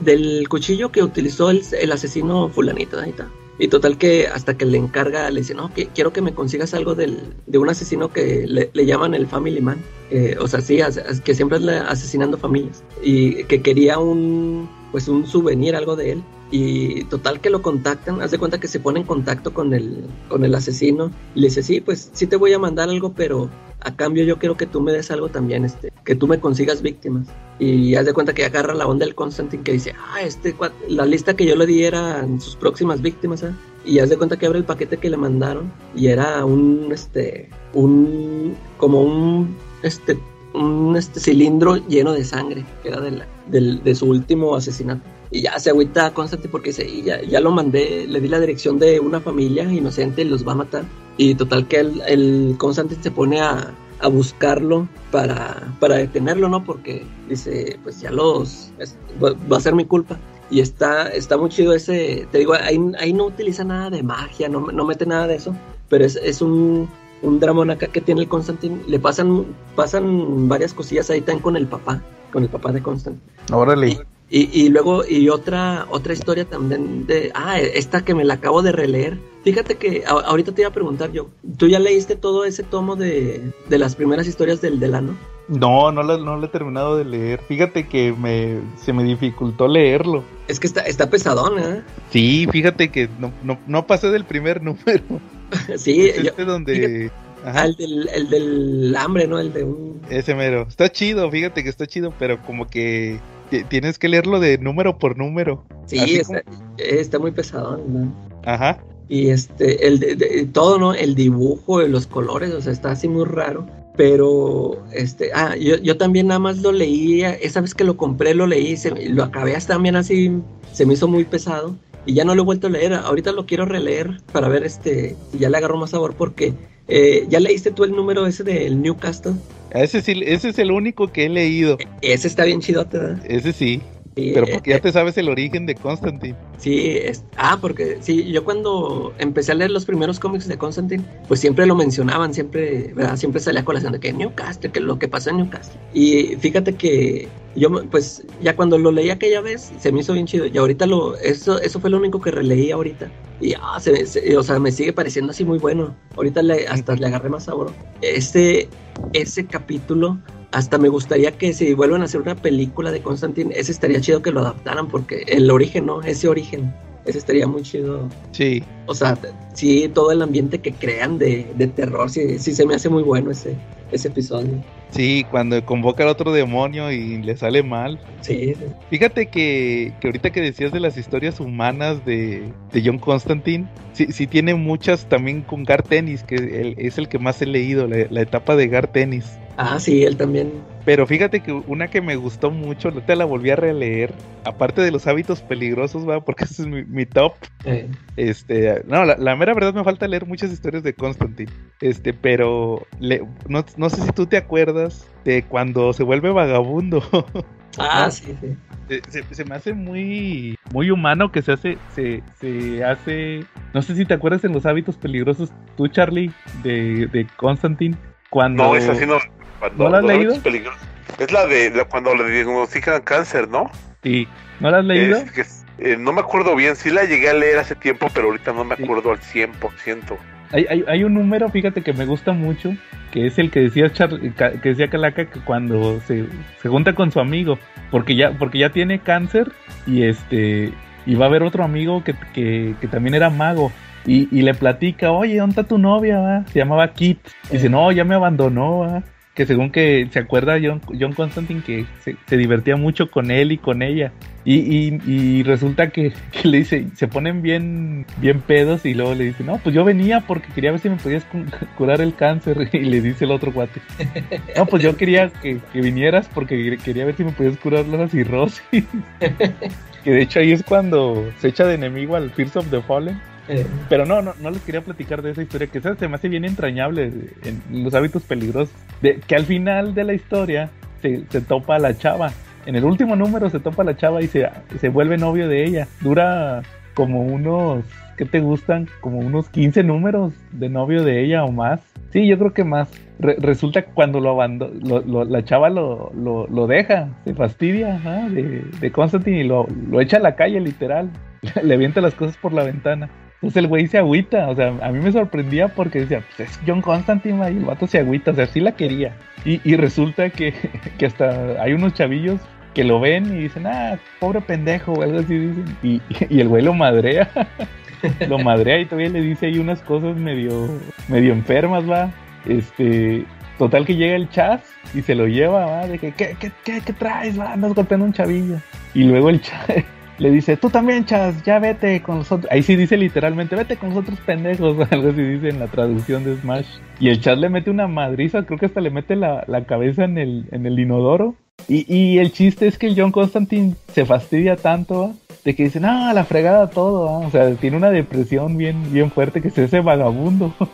del cuchillo que utilizó el, el asesino fulanito, ahí está. Y total que hasta que le encarga, le dice, no, que quiero que me consigas algo del, de un asesino que le, llaman el Family Man. Eh, o sea, sí, que siempre anda asesinando familias. Y que quería un, pues un souvenir, algo de él. Y total que lo contactan, haz de cuenta que se pone en contacto con el, con el asesino. Y le dice, sí, pues sí te voy a mandar algo, pero a cambio yo quiero que tú me des algo también, este, que tú me consigas víctimas. Y haz de cuenta que agarra la onda del Constantine que dice, ah, este, la lista que yo le di eran sus próximas víctimas, ¿ah? Y haz de cuenta que abre el paquete que le mandaron y era un, este, un, como un, este, un, este cilindro lleno de sangre, que era de, la- de su último asesinato. Y ya se agüita Constantine porque dice, "Y ya, ya lo mandé, le di la dirección de una familia inocente los va a matar. y total que el, el Constantine se pone a, a buscarlo para, para detenerlo, ¿no? Porque dice, pues ya los, va, a ser mi culpa. Y está, está muy chido ese, te digo, ahí, ahí no utiliza nada de magia, no, no mete nada de eso, pero es, es un, un dramón acá que tiene el Constantine. Le pasan, pasan varias cosillas ahí también con el papá, con el papá de Constantine. Órale. Y, y, luego, y otra, otra historia también de, ah, esta que me la acabo de releer. Fíjate que ahorita te iba a preguntar yo, ¿tú ya leíste todo ese tomo de, de las primeras historias del Delano? No, no lo, no lo he terminado de leer. Fíjate que me, se me dificultó leerlo. Es que está, está pesadón, ¿eh? Sí, fíjate que no, no, no pasé del primer número. sí, es este donde... Ah, el del, el del hambre, ¿no? El de un... Ese mero. Está chido, fíjate que está chido, pero como que tienes que leerlo de número por número. Sí, está, está, muy pesado, ¿no? Ajá. Y este, el de, todo, ¿no? El dibujo, los colores, o sea, está así muy raro. Pero, este, ah, yo, yo también nada más lo leí, esa vez que lo compré lo leí, se, lo acabé hasta también así, se me hizo muy pesado. Y ya no lo he vuelto a leer, ahorita lo quiero releer para ver este, si ya le agarro más sabor porque eh, ¿Ya leíste tú el número ese del Newcastle? Ese, sí, ese es el único que he leído. Ese está bien chidote, ¿verdad? Ese sí. Pero porque ya eh, te sabes el origen de Constantine. Sí, es, ah, porque sí, yo cuando empecé a leer los primeros cómics de Constantine, pues siempre lo mencionaban, siempre, ¿verdad? Siempre salía colación de que Newcastle, que lo que pasó en Newcastle. Y fíjate que yo, pues, ya cuando lo leí aquella vez, se me hizo bien chido. Y ahorita lo, eso, eso fue lo único que releí ahorita. Y, ah, se, o sea, me sigue pareciendo así muy bueno. Ahorita le, hasta le agarré más sabor. Ese, ese capítulo, hasta me gustaría que si vuelvan a hacer una película de Constantine, ese estaría chido que lo adaptaran, porque el origen, ¿no? Ese origen. Ese estaría muy chido. Sí. O sea, sí, todo el ambiente que crean de, de terror, sí, sí se me hace muy bueno ese, ese episodio. Sí, cuando convoca al otro demonio y le sale mal. Sí. Fíjate que, que ahorita que decías de las historias humanas de, de John Constantine, sí, sí tiene muchas también con Gar Tennis, que es el que más he leído, la, la etapa de Gar Tennis. Ah, sí, él también. Pero fíjate que una que me gustó mucho, te la volví a releer, aparte de los hábitos peligrosos, va, porque ese es mi, mi top. Eh. Este, no, la, la, mera verdad me falta leer muchas historias de Constantine. Este, pero le, no, no, sé si tú te acuerdas de cuando se vuelve vagabundo. Ah, ¿no? sí, sí. Se, se, me hace muy muy humano que se hace se, se hace no sé si te acuerdas en los hábitos peligrosos tú Charlie de, de Constantine cuando no es así no cuando, ¿No la has leído? Es la de la, cuando le diagnostican cáncer, ¿no? Sí. ¿No la has leído? Es eh, no me acuerdo bien. Sí la llegué a leer hace tiempo, pero ahorita no me acuerdo sí. al 100%. Hay, hay, hay, un número, fíjate, que me gusta mucho, que es el que decía Char que decía Calaca que cuando se, se junta con su amigo, porque ya, porque ya tiene cáncer y este y va a haber otro amigo que, que, que también era mago. Y, y, le platica, oye, ¿dónde está tu novia? Va? Se llamaba Kit. Y dice, no, ya me abandonó. ¿va? Que según que se acuerda John, John Constantine que se, se, divertía mucho con él y con ella. Y, y, y resulta que, que, le dice, se ponen bien, bien pedos y luego le dice, no, pues yo venía porque quería ver si me podías curar el cáncer. Y le dice el otro guate, no, pues yo quería que, que vinieras porque quería ver si me podías curar la cirrosis. que de hecho ahí es cuando se echa de enemigo al Fears of the Fallen. Eh. Pero no, no, no les quería platicar de esa historia, que se me hace bien entrañable en los hábitos peligrosos. De, que al final de la historia se, se, topa a la chava. En el último número se topa la chava y se, se vuelve novio de ella. Dura como unos, ¿qué te gustan? Como unos 15 números de novio de ella o más. Sí, yo creo que más. Re resulta que cuando lo lo, lo, la chava lo, lo, deja, se fastidia de, de Constantine y lo, echa a la calle, literal. Le avienta las cosas por la ventana. Entonces el güey se agüita, o sea, a mí me sorprendía porque decía, pues es John Constantine y el vato se agüita, o sea, sí la quería. Y, y resulta que, que, hasta hay unos chavillos que lo ven y dicen, ah, pobre pendejo, o algo así dicen. Y, y el güey lo madrea, lo madrea y todavía le dice ahí unas cosas medio, medio enfermas, va. Este, total que llega el chas y se lo lleva, va, de que, ¿qué, qué, qué, qué traes, va? Andas golpeando un chavillo. Y luego el chas le dice, tú también, Chas, ya vete con nosotros. Ahí sí dice literalmente, vete con nosotros pendejos, algo así dice en la traducción de Smash. Y el Chas le mete una madriza, creo que hasta le mete la, la cabeza en el, en el inodoro. Y, y, el chiste es que el John Constantine se fastidia tanto, ¿eh? de que dice, no, la fregada todo, ¿eh? o sea, tiene una depresión bien, bien fuerte que se hace vagabundo.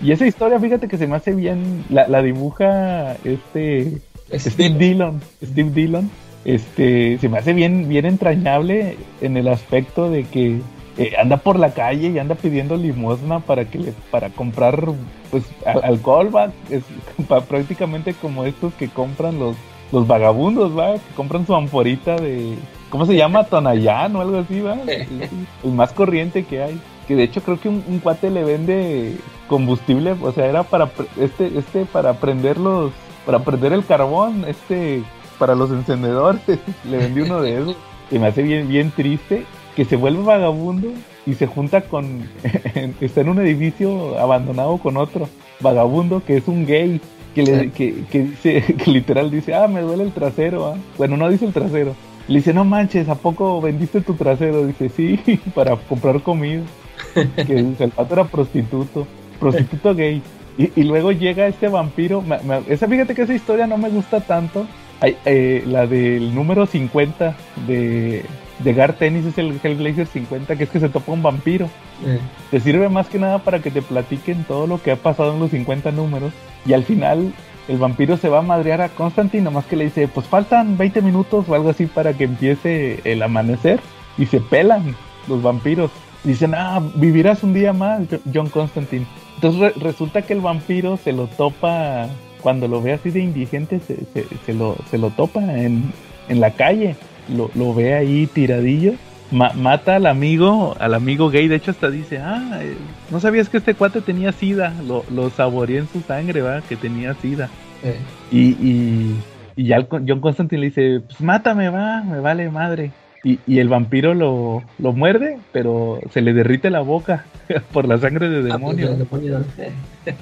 Y esa historia, fíjate que se me hace bien, la, la dibuja este es- Steve Dillon, Steve Dillon, este, se me hace bien, bien entrañable en el aspecto de que eh, anda por la calle y anda pidiendo limosna para que le, para comprar pues a- alcohol, va, es pa- prácticamente como estos que compran los, los vagabundos, va, que compran su amporita de, ¿cómo se llama? Tonayán o algo así, va, el más corriente que hay. Que de hecho creo que un, un cuate le vende combustible, o sea, era para pre- este, este para prender los, para prender el carbón, este, para los encendedores, le vendí uno de esos. Y me hace bien, bien triste que se vuelve vagabundo y se junta con, está en un edificio abandonado con otro vagabundo que es un gay. Que, le, que, que dice, que literal dice, ah, me duele el trasero, ah". Bueno, no dice el trasero. Le dice, no manches, ¿a poco vendiste tu trasero? Dice, sí, para comprar comida. Que el pato era prostituto, prostituto gay. Y, y luego llega este vampiro. me- me- esa, fíjate que esa historia no me gusta tanto. Hay, eh, la del número 50 de, de Gar Tennis es el Hellblazer 50, que es que se topa un vampiro. eh, Te sirve más que nada para que te platiquen todo lo que ha pasado en los 50 números. Y al final el vampiro se va a madrear a Constantine, nomás que le dice, pues faltan 20 minutos o algo así para que empiece el amanecer. Y se pelan los vampiros. Dicen, ah, vivirás un día más, Jo- John Constantine. Entonces re- resulta que el vampiro se lo topa, cuando lo ve así de indigente, se, se- se lo, se lo topa en, en la calle. Lo, lo ve ahí tiradillo ma- mata al amigo, al amigo gay, de hecho hasta dice, ah, eh, no sabías que este cuate tenía sida, lo, lo saboreé en su sangre, va, que tenía sida. eh. Y, y, y ya el John Constantine le dice, pues mátame, va, me vale madre. Y, y el vampiro lo, lo muerde, pero se le derrite la boca por la sangre de Ah, pues, demonio. demonio.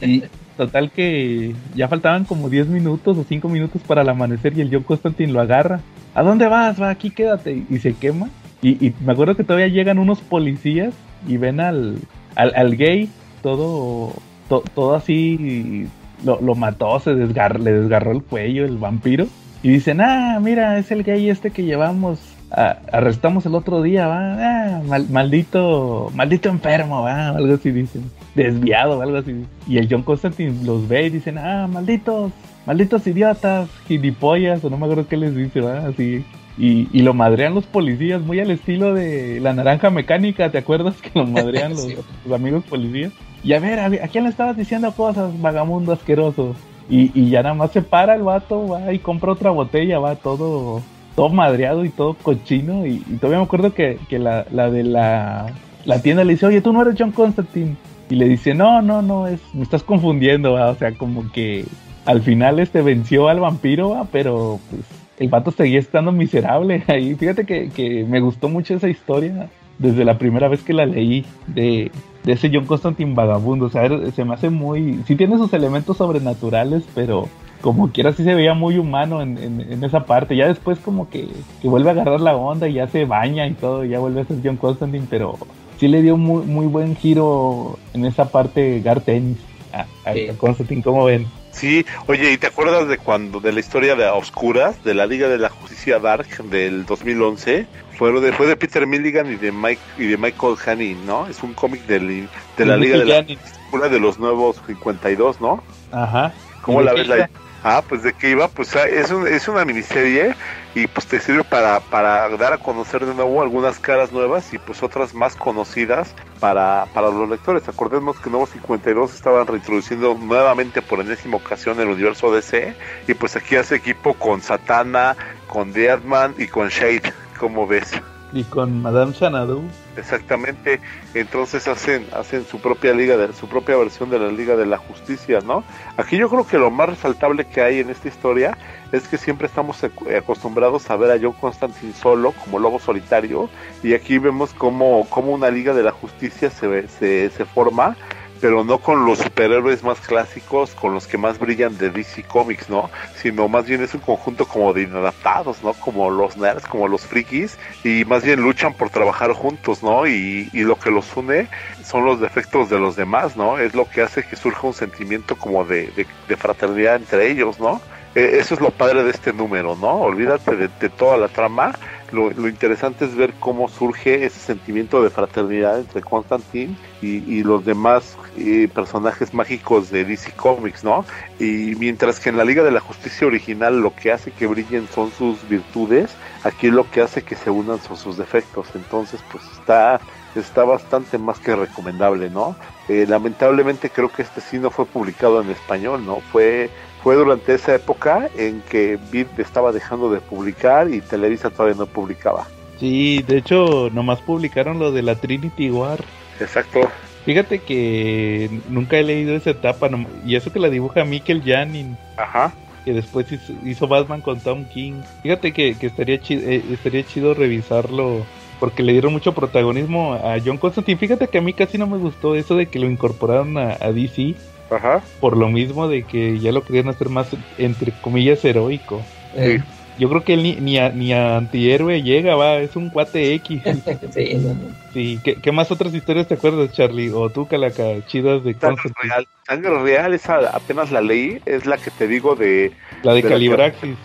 Y total que ya faltaban como 10 minutos o 5 minutos para el amanecer y el John Constantine lo agarra. ¿A dónde vas? Va, aquí quédate. Y se quema. Y, y me acuerdo que todavía llegan unos policías y ven al, al, al gay todo, to- todo así. Lo, lo mató, se desgar, le desgarró el cuello el vampiro. Y dicen, ah, mira, es el gay este que llevamos, a- arrestamos el otro día, va, ah, mal- maldito, maldito enfermo, va, algo así dicen, desviado, algo así. Y el John Constantine los ve y dicen, ah, malditos, malditos idiotas, gilipollas, o no me acuerdo qué les dice, va, así. Y, y lo madrean los policías, muy al estilo de la naranja mecánica, ¿te acuerdas que lo madrean los, Sí. los amigos policías? Y a ver, a, ver, ¿a quién le estabas diciendo cosas, vagamundo asqueroso? Y, y ya nada más se para el vato, va y compra otra botella, va todo, todo madreado y todo cochino. Y, todavía me acuerdo que, que la, la de la, la tienda le dice, oye, tú no eres John Constantine. Y le dice, no, no, no, es, me estás confundiendo. O sea, como que al final este venció al vampiro, va, pero pues el vato seguía estando miserable ahí. Fíjate que, que me gustó mucho esa historia desde la primera vez que la leí de, de ese John Constantine vagabundo. O sea, era- se me hace muy. Sí tiene sus elementos sobrenaturales, pero como quiera sí se veía muy humano en, en- en esa parte. Ya después, como que, que vuelve a agarrar la onda y ya se baña y todo, y ya vuelve a ser John Constantine, pero sí le dio muy, muy buen giro en esa parte Gar Tennis a, a Sí. Constantine. ¿Cómo ven? Sí, oye, ¿y te acuerdas de cuando, de la historia de Oscuras, de la Liga de la Justicia Dark del 2011? Fue de, fue de Peter Milligan y de Mike y de Michael Haney, ¿no? Es un cómic del- de la Liga de la Justicia de los nuevos 52, ¿no? Ajá. ¿Cómo ¿Y de la ves? La... Ah, pues de qué iba, pues ah, es, un- es una miniserie y pues te sirve para, para dar a conocer de nuevo algunas caras nuevas y pues otras más conocidas para, para los lectores. Acordemos que Nuevos 52 estaban reintroduciendo nuevamente por enésima ocasión el universo DC y pues aquí hace equipo con Satana, con Deadman y con Shade, como ves. Y con Madame Xanadu. Exactamente, entonces hacen hacen su propia liga de su propia versión de la Liga de la Justicia, ¿no? Aquí yo creo que lo más resaltable que hay en esta historia es que siempre estamos ac- acostumbrados a ver a John Constantine solo como lobo solitario y aquí vemos cómo, cómo una Liga de la Justicia se, se, se forma pero no con los superhéroes más clásicos, con los que más brillan de DC Comics, ¿no? Sino más bien es un conjunto como de inadaptados, ¿no? Como los nerds, como los frikis, y más bien luchan por trabajar juntos, ¿no? Y, lo que los une son los defectos de los demás, ¿no? Es lo que hace que surja un sentimiento como de, de, fraternidad entre ellos, ¿no? Eh, eso es lo padre de este número, ¿no? Olvídate de toda la trama lo, interesante es ver cómo surge ese sentimiento de fraternidad entre Constantine y, los demás eh, personajes mágicos de DC Comics, ¿no? Y mientras que en la Liga de la Justicia original lo que hace que brillen son sus virtudes, aquí lo que hace que se unan son sus defectos. Entonces, pues está está bastante más que recomendable, ¿no? Eh, lamentablemente creo que este sí no fue publicado en español, ¿no? Fue fue durante esa época en que Beat estaba dejando de publicar y Televisa todavía no publicaba. Sí, de hecho, nomás publicaron lo de la Trinity War. Exacto. Fíjate que nunca he leído esa etapa, y eso que la dibuja Mikel Janin. Ajá. Que después hizo, Batman con Tom King. Fíjate que, estaría, chido, eh, estaría chido revisarlo porque le dieron mucho protagonismo a John Constantine. Fíjate que a mí casi no me gustó eso de que lo incorporaron a, a DC Ajá. Por lo mismo de que ya lo querían hacer más, entre comillas, heroico. Sí. Yo creo que él ni, ni, a, ni a antihéroe llega, va, es un cuate X. sí, no, sí. ¿Qué, más otras historias te acuerdas, Charlie? O tú, Calaca, chidas de Sangre Real. Sangre Real, esa apenas la leí, es la que te digo de... La de, Calibraxis.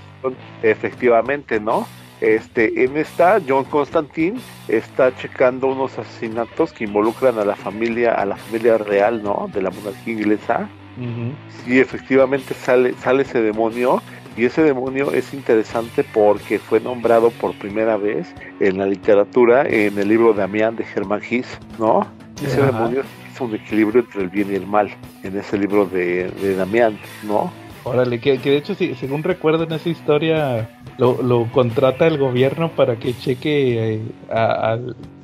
efectivamente, ¿no? Este, en esta, John Constantine está checando unos asesinatos que involucran a la familia, a la familia real, ¿no? De la monarquía inglesa. Sí, efectivamente sale, sale ese demonio. Y ese demonio es interesante porque fue nombrado por primera vez en la literatura en el libro de Amián de Germán Gis, ¿no? Ese demonio es un equilibrio entre el bien y el mal en ese libro de, de Damián, ¿no? Órale, que, que de hecho, si, según recuerdo en esa historia, lo, lo contrata el gobierno para que cheque eh, a,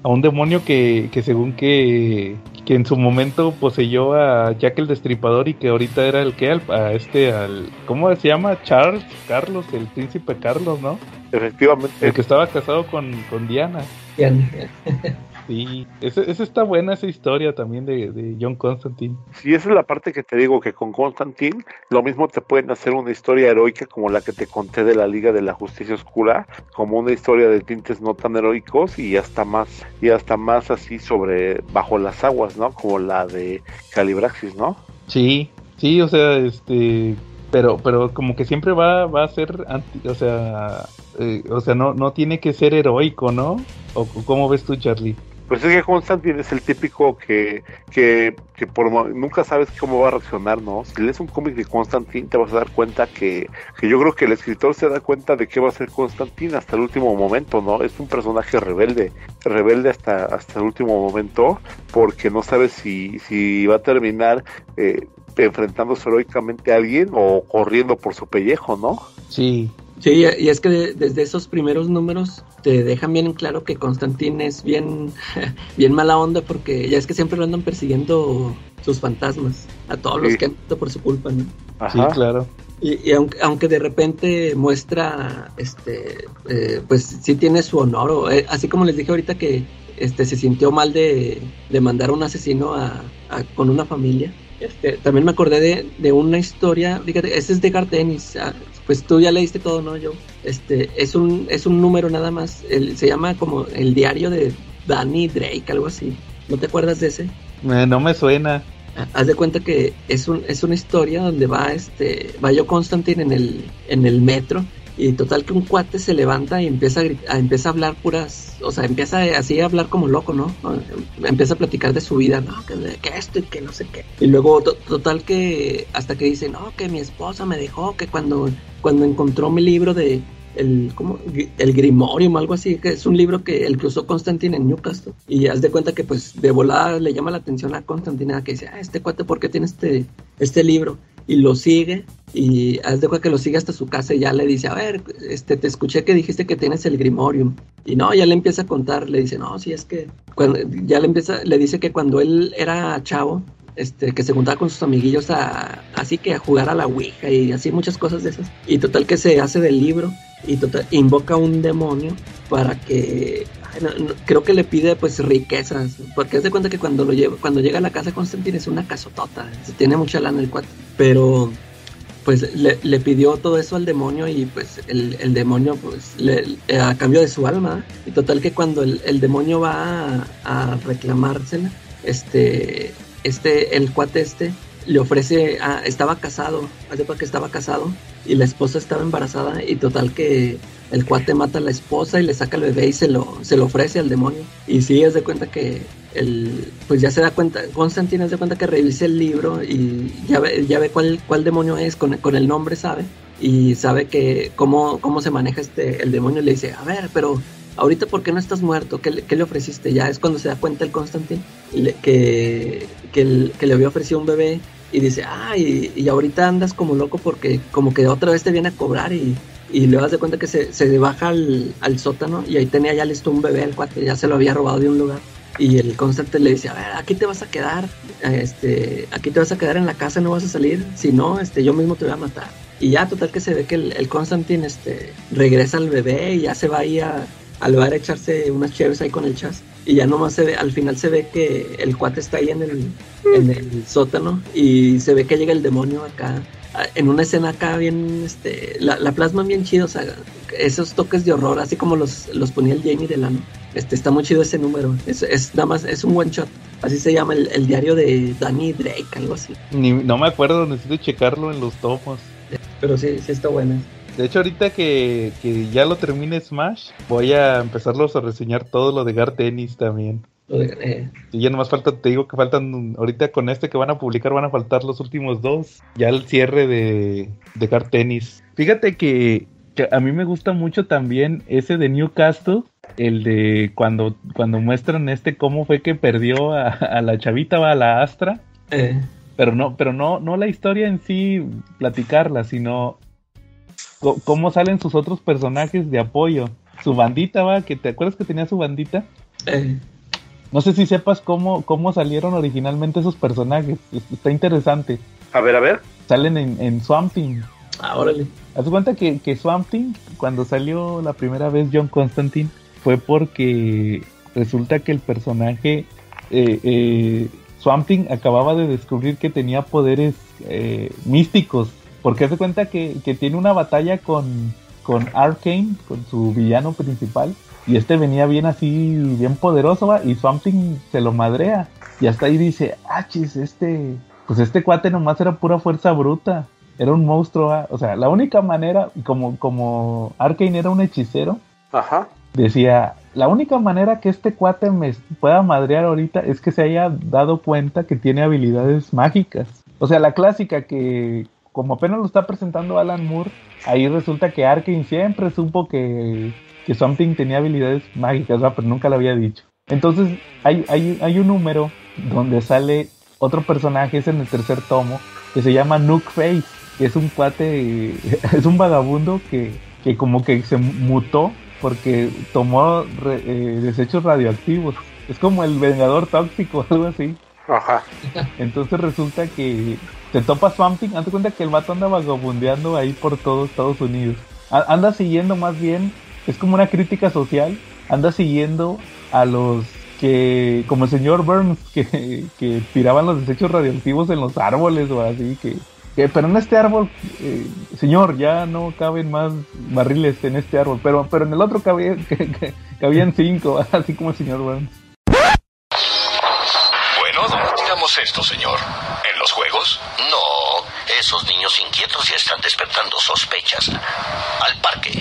a, un demonio que, que según que, que en su momento poseyó a Jack el Destripador y que ahorita era el que, a este, al, ¿cómo se llama? Charles, Carlos, el príncipe Carlos, ¿no? Efectivamente. El que estaba casado con, con Diana. Diana. Sí, esa, está buena esa historia también de, John Constantine. Sí, esa es la parte que te digo, que con Constantine lo mismo te pueden hacer una historia heroica como la que te conté de la Liga de la Justicia Oscura, como una historia de tintes no tan heroicos y hasta más, y hasta más así sobre bajo las aguas, ¿no? Como la de Calibraxis, ¿no? Sí, sí, o sea, este, pero pero como que siempre va, va a ser o sea eh, o sea no no tiene que ser heroico no o cómo ves tú Charlie pues es que Constantine es el típico que, que, que por nunca sabes cómo va a reaccionar, ¿no? Si lees un cómic de Constantine te vas a dar cuenta que, que yo creo que el escritor se da cuenta de qué va a ser Constantine hasta el último momento, ¿no? Es un personaje rebelde, rebelde hasta, hasta el último momento, porque no sabes si, si va a terminar eh, enfrentándose heroicamente a alguien o corriendo por su pellejo, ¿no? Sí, Sí, y es que desde esos primeros números te dejan bien en claro que Constantine es bien, bien mala onda porque ya es que siempre lo andan persiguiendo sus fantasmas, a todos los que han muerto por su culpa, ¿no? Sí, claro. Y, aunque, aunque, de repente muestra, este, eh, pues sí tiene su honor, o, eh, así como les dije ahorita que este, se sintió mal de, de mandar a un asesino a, con una familia. Este, también me acordé de, de una historia, fíjate, ese es de Garth ah, pues tú ya leíste todo, ¿no? Yo, este, es un, es un número nada más, el, se llama como el diario de Danny Drake, algo así. ¿No te acuerdas de ese? Eh, no me suena. Ah, haz de cuenta que es, un, es una historia donde va este va yo Constantine en el en el metro y total que un cuate se levanta y empieza a, empieza a hablar puras, o sea, empieza así a hablar como loco, ¿no? Empieza a platicar de su vida, ¿no? Que, esto y que no sé qué. Y luego total que hasta que dice, no, que mi esposa me dejó, que cuando, cuando encontró mi libro de el, ¿cómo? el Grimorium, algo así, que es un libro que él cruzó Constantine en Newcastle. Y haz de cuenta que pues de volada le llama la atención a Constantine, que dice, ah, este cuate, ¿por qué tiene este, este libro? y lo sigue y haz de cuenta que lo sigue hasta su casa y ya le dice, a ver, este, te escuché que dijiste que tienes el Grimorium. Y no, ya le empieza a contar, le dice, no, si es que, cuando, ya le empieza, le dice que cuando él era chavo, este, que se juntaba con sus amiguillos a, así que a jugar a la Ouija y así muchas cosas de esas. Y total que se hace del libro y total, invoca un demonio para que creo que le pide pues riquezas, porque es de cuenta que cuando lo lleva, cuando llega a la casa Constantine es una casotota, tiene mucha lana el cuate, pero pues le, pidió todo eso al demonio y pues el, demonio pues a cambio de su alma y total que cuando el, demonio va a, reclamársela este este el cuate este le ofrece, estaba casado, hace que estaba casado y la esposa estaba embarazada y total que el cuate mata a la esposa y le saca el bebé y se lo, se lo ofrece al demonio. Y sí, es de cuenta que el, pues ya se da cuenta, Constantine es de cuenta que revisa el libro y ya ve, ya ve cuál, cuál demonio es, con, con el nombre sabe, y sabe que cómo, cómo se maneja este, el demonio, le dice, a ver, pero ahorita ¿por qué no estás muerto? ¿Qué, le ofreciste? Ya es cuando se da cuenta el Constantine que, que, le había ofrecido un bebé y dice, ah, y, ahorita andas como loco porque como que otra vez te viene a cobrar y, y le das de cuenta que se, se baja al, al, sótano y ahí tenía ya listo un bebé el cuate, ya se lo había robado de un lugar. Y el Constantine le dice, a ver, aquí te vas a quedar, este, aquí te vas a quedar en la casa, no vas a salir, si no, este, yo mismo te voy a matar. Y ya total que se ve que el, el Constantine este, regresa al bebé y ya se va ahí a, al bar a echarse unas chéves ahí con el chas. Y ya nomás se ve, al final se ve que el cuate está ahí en el, en el sótano y se ve que llega el demonio acá en una escena acá bien, este, la, la plasma bien chido, o sea, esos toques de horror, así como los, los ponía el Jamie Delano. Este, está muy chido ese número. Es, es nada más, es un one shot. Así se llama el, el diario de Danny Drake, algo así. Ni, no me acuerdo, necesito checarlo en los tomos. Pero sí, sí está bueno. De hecho, ahorita que, que ya lo termine Smash, voy a empezarlos a reseñar todo lo de Gar Tennis también. Eh. Y ya nomás falta, te digo que faltan, ahorita con este que van a publicar van a faltar los últimos dos. Ya el cierre de, de Gar Tennis. Fíjate que, que, a mí me gusta mucho también ese de Newcastle. El de cuando, cuando muestran este cómo fue que perdió a, a la chavita, a la Astra. Eh. Pero no, pero no, no la historia en sí, platicarla, sino cómo salen sus otros personajes de apoyo. Su bandita, va, que te acuerdas que tenía su bandita. Eh. No sé si sepas cómo, cómo salieron originalmente esos personajes. Está interesante. A ver, a ver. Salen en, en Swamp Thing. Ah, órale. Haz cuenta que, que Swamp Thing, cuando salió la primera vez John Constantine, fue porque resulta que el personaje eh, eh, Swamp Thing acababa de descubrir que tenía poderes eh, místicos. Porque hace cuenta que, que, tiene una batalla con, con Arkane, con su villano principal, y este venía bien así, bien poderoso, ¿va? y Swamp Thing se lo madrea. Y hasta ahí dice, ah, chis, este, pues este cuate nomás era pura fuerza bruta. Era un monstruo, ¿va? o sea, la única manera, como, como Arkane era un hechicero, Ajá. decía, la única manera que este cuate me pueda madrear ahorita es que se haya dado cuenta que tiene habilidades mágicas. O sea, la clásica que, como apenas lo está presentando Alan Moore, ahí resulta que Arkane siempre supo que que Something tenía habilidades mágicas, ¿va? pero nunca lo había dicho. Entonces hay, hay, hay, un número donde sale otro personaje, es en el tercer tomo, que se llama Nook Face, que es un cuate, es un vagabundo que, que como que se mutó porque tomó eh, desechos radioactivos. Es como el vengador tóxico, algo así. Entonces resulta que te topa Swamping, hazte cuenta que el vato anda vagabundeando ahí por todo Estados Unidos. Anda siguiendo más bien es como una crítica social, anda siguiendo a los que, como el señor Burns, que, que tiraban los desechos radioactivos en los árboles o así, que, que pero en este árbol, eh, señor, ya no caben más barriles en este árbol, pero, pero en el otro cabía, cabían cinco, así como el señor Burns. ¿Dónde tiramos esto, señor? ¿En los juegos? No, esos niños inquietos ya están despertando sospechas. Al parque.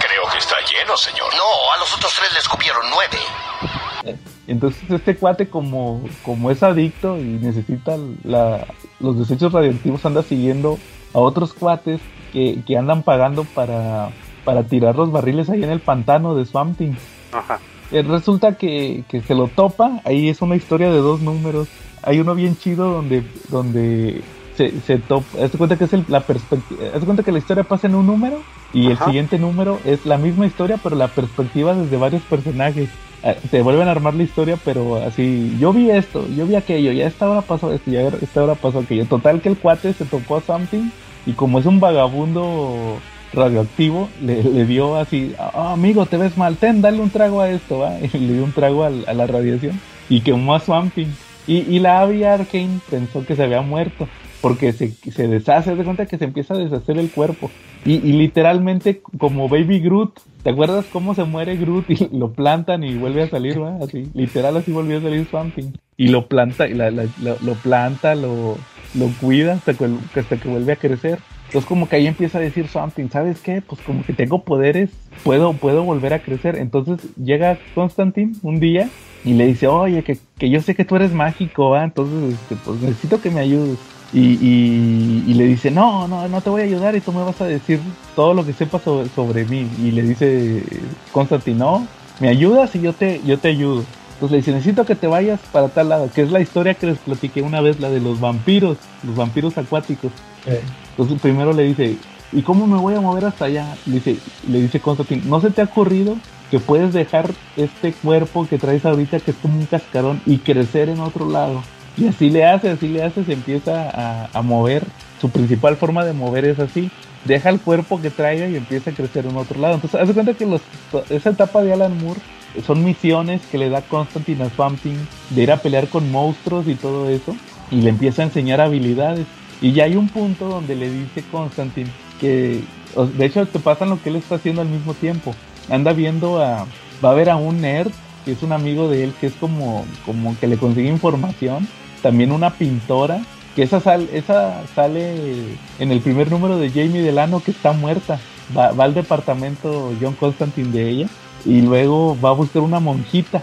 Creo que está lleno, señor. No, a los otros tres les cupieron nueve. Entonces este cuate como, como es adicto y necesita la, los desechos radioactivos anda siguiendo a otros cuates que, que andan pagando para, para tirar los barriles ahí en el pantano de Swamp Thing. Ajá. Eh, resulta que, que, se lo topa, ahí es una historia de dos números. Hay uno bien chido donde, donde se, se topa, haz cuenta que es el, la perspectiva, haz cuenta que la historia pasa en un número y Ajá. el siguiente número es la misma historia pero la perspectiva desde varios personajes. Te vuelven a armar la historia, pero así, yo vi esto, yo vi aquello, ya esta hora pasó esto, ya esta hora pasó aquello. Total que el cuate se topó a something y como es un vagabundo radioactivo, le, le dio así, oh, amigo, te ves mal, ten, dale un trago a esto, ¿va? Y le dio un trago a, a la radiación y quemó a Swamping. Y, y la Abby Arkane pensó que se había muerto. porque se, se deshace, de cuenta que se empieza a deshacer el cuerpo. Y, y, literalmente como Baby Groot, ¿te acuerdas cómo se muere Groot y lo plantan y vuelve a salir, ¿va? Así, literal así volvió a salir Swamp Y lo planta, y la, la, lo, lo, planta, lo, lo cuida hasta que, hasta que vuelve a crecer. Entonces como que ahí empieza a decir something, ¿sabes qué? Pues como que tengo poderes, puedo, puedo volver a crecer. Entonces llega Constantine un día y le dice, oye, que, que yo sé que tú eres mágico. Entonces este, pues necesito que me ayudes. Y, y, y, le dice, no, no, no te voy a ayudar y tú me vas a decir todo lo que sepas sobre, sobre mí. Y le dice Constantine, no, me ayudas y yo te, yo te ayudo. Entonces le dice, necesito que te vayas para tal lado, que es la historia que les platiqué una vez, la de los vampiros, los vampiros acuáticos. Eh. Entonces primero le dice, ¿y cómo me voy a mover hasta allá? Le dice, le dice Constantine, ¿no se te ha ocurrido que puedes dejar este cuerpo que traes ahorita, que es como un cascarón, y crecer en otro lado? Y así le hace, así le hace, se empieza a, a mover. Su principal forma de mover es así. Deja el cuerpo que traiga y empieza a crecer en otro lado. Entonces, hace cuenta que los, esa etapa de Alan Moore son misiones que le da Constantine a Swamp Thing de ir a pelear con monstruos y todo eso. Y le empieza a enseñar habilidades. Y ya hay un punto donde le dice Constantine que, de hecho, te pasan lo que él está haciendo al mismo tiempo. Anda viendo a, va a ver a un nerd, que es un amigo de él, que es como, como que le consigue información. También una pintora, que esa, sal, esa sale en el primer número de Jamie Delano, que está muerta. Va, va al departamento John Constantine de ella y luego va a buscar una monjita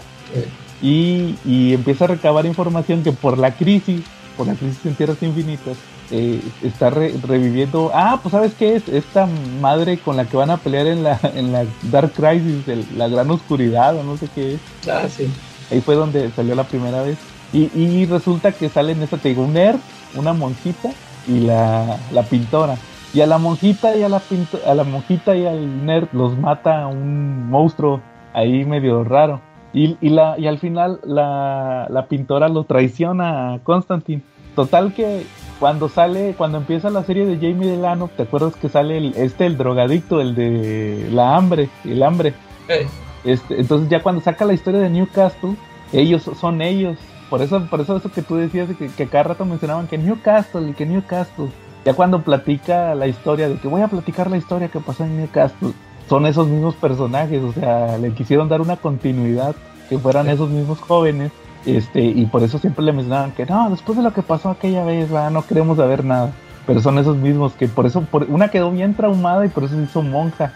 y, y, empieza a recabar información que por la crisis, por la crisis en tierras infinitas, eh, está re, reviviendo. Ah, pues sabes qué es esta madre con la que van a pelear en la, en la Dark Crisis, el, la gran oscuridad o no sé qué es. Ah, sí. Ahí fue donde salió la primera vez. Y, y resulta que sale en esta, te digo, un nerd, una monjita y la, la pintora. Y a la monjita y a la pinto, a la monjita y al nerd los mata un monstruo ahí medio raro. Y, y, la, y al final la, la pintora lo traiciona a Constantine. Total que cuando sale, cuando empieza la serie de Jamie Delano, ¿te acuerdas que sale el, este, el drogadicto, el de la hambre, el hambre? Hey. Este, entonces ya cuando saca la historia de Newcastle, ellos son ellos. Por eso, por eso eso que tú decías que, que cada rato mencionaban que Newcastle y que Newcastle. Ya cuando platica la historia de que voy a platicar la historia que pasó en Newcastle, son esos mismos personajes, o sea, le quisieron dar una continuidad, que fueran sí. esos mismos jóvenes, este, y por eso siempre le mencionaban que no, después de lo que pasó aquella vez, va, no queremos saber nada. Pero son esos mismos que por eso, por, una quedó bien traumada y por eso se hizo monja.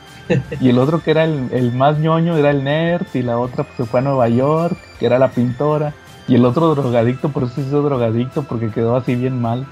Y el otro que era el, el más ñoño era el nerd, y la otra pues, se fue a Nueva York, que era la pintora. Y el otro drogadicto, por eso se hizo drogadicto, porque quedó así bien mal.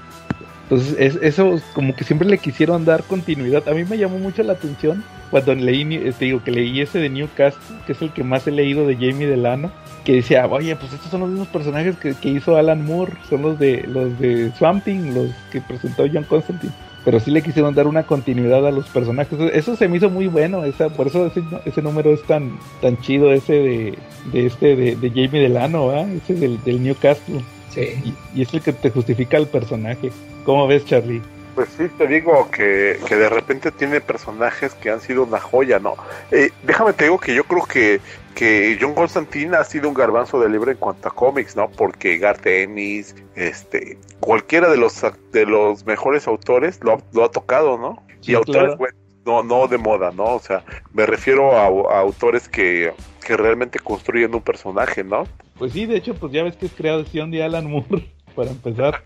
Entonces, es, eso como que siempre le quisieron dar continuidad. A mí me llamó mucho la atención cuando leí, te digo, que leí ese de Newcastle, que es el que más he leído de Jamie Delano, que decía, oye, pues estos son los mismos personajes que, que hizo Alan Moore, son los de los de Swamp Thing, los que presentó John Constantine. Pero sí le quisieron dar una continuidad a los personajes. Eso se me hizo muy bueno, esa, por eso ese, ese número es tan, tan chido, ese de, de este de, de Jamie Delano, ¿eh? ese del, del Newcastle. Sí. Y, y, es el que te justifica el personaje. ¿Cómo ves, Charlie? Pues sí, te digo que, que de repente tiene personajes que han sido una joya, ¿no? Eh, déjame te digo que yo creo que, que John Constantine ha sido un garbanzo de libre en cuanto a cómics, ¿no? Porque Garth Ennis, este, cualquiera de los de los mejores autores lo, lo ha tocado, ¿no? Sí, y autores, claro. no, no de moda, ¿no? O sea, me refiero a, a autores que, que realmente construyen un personaje, ¿no? Pues sí, de hecho, pues ya ves que es creación de Alan Moore, para empezar.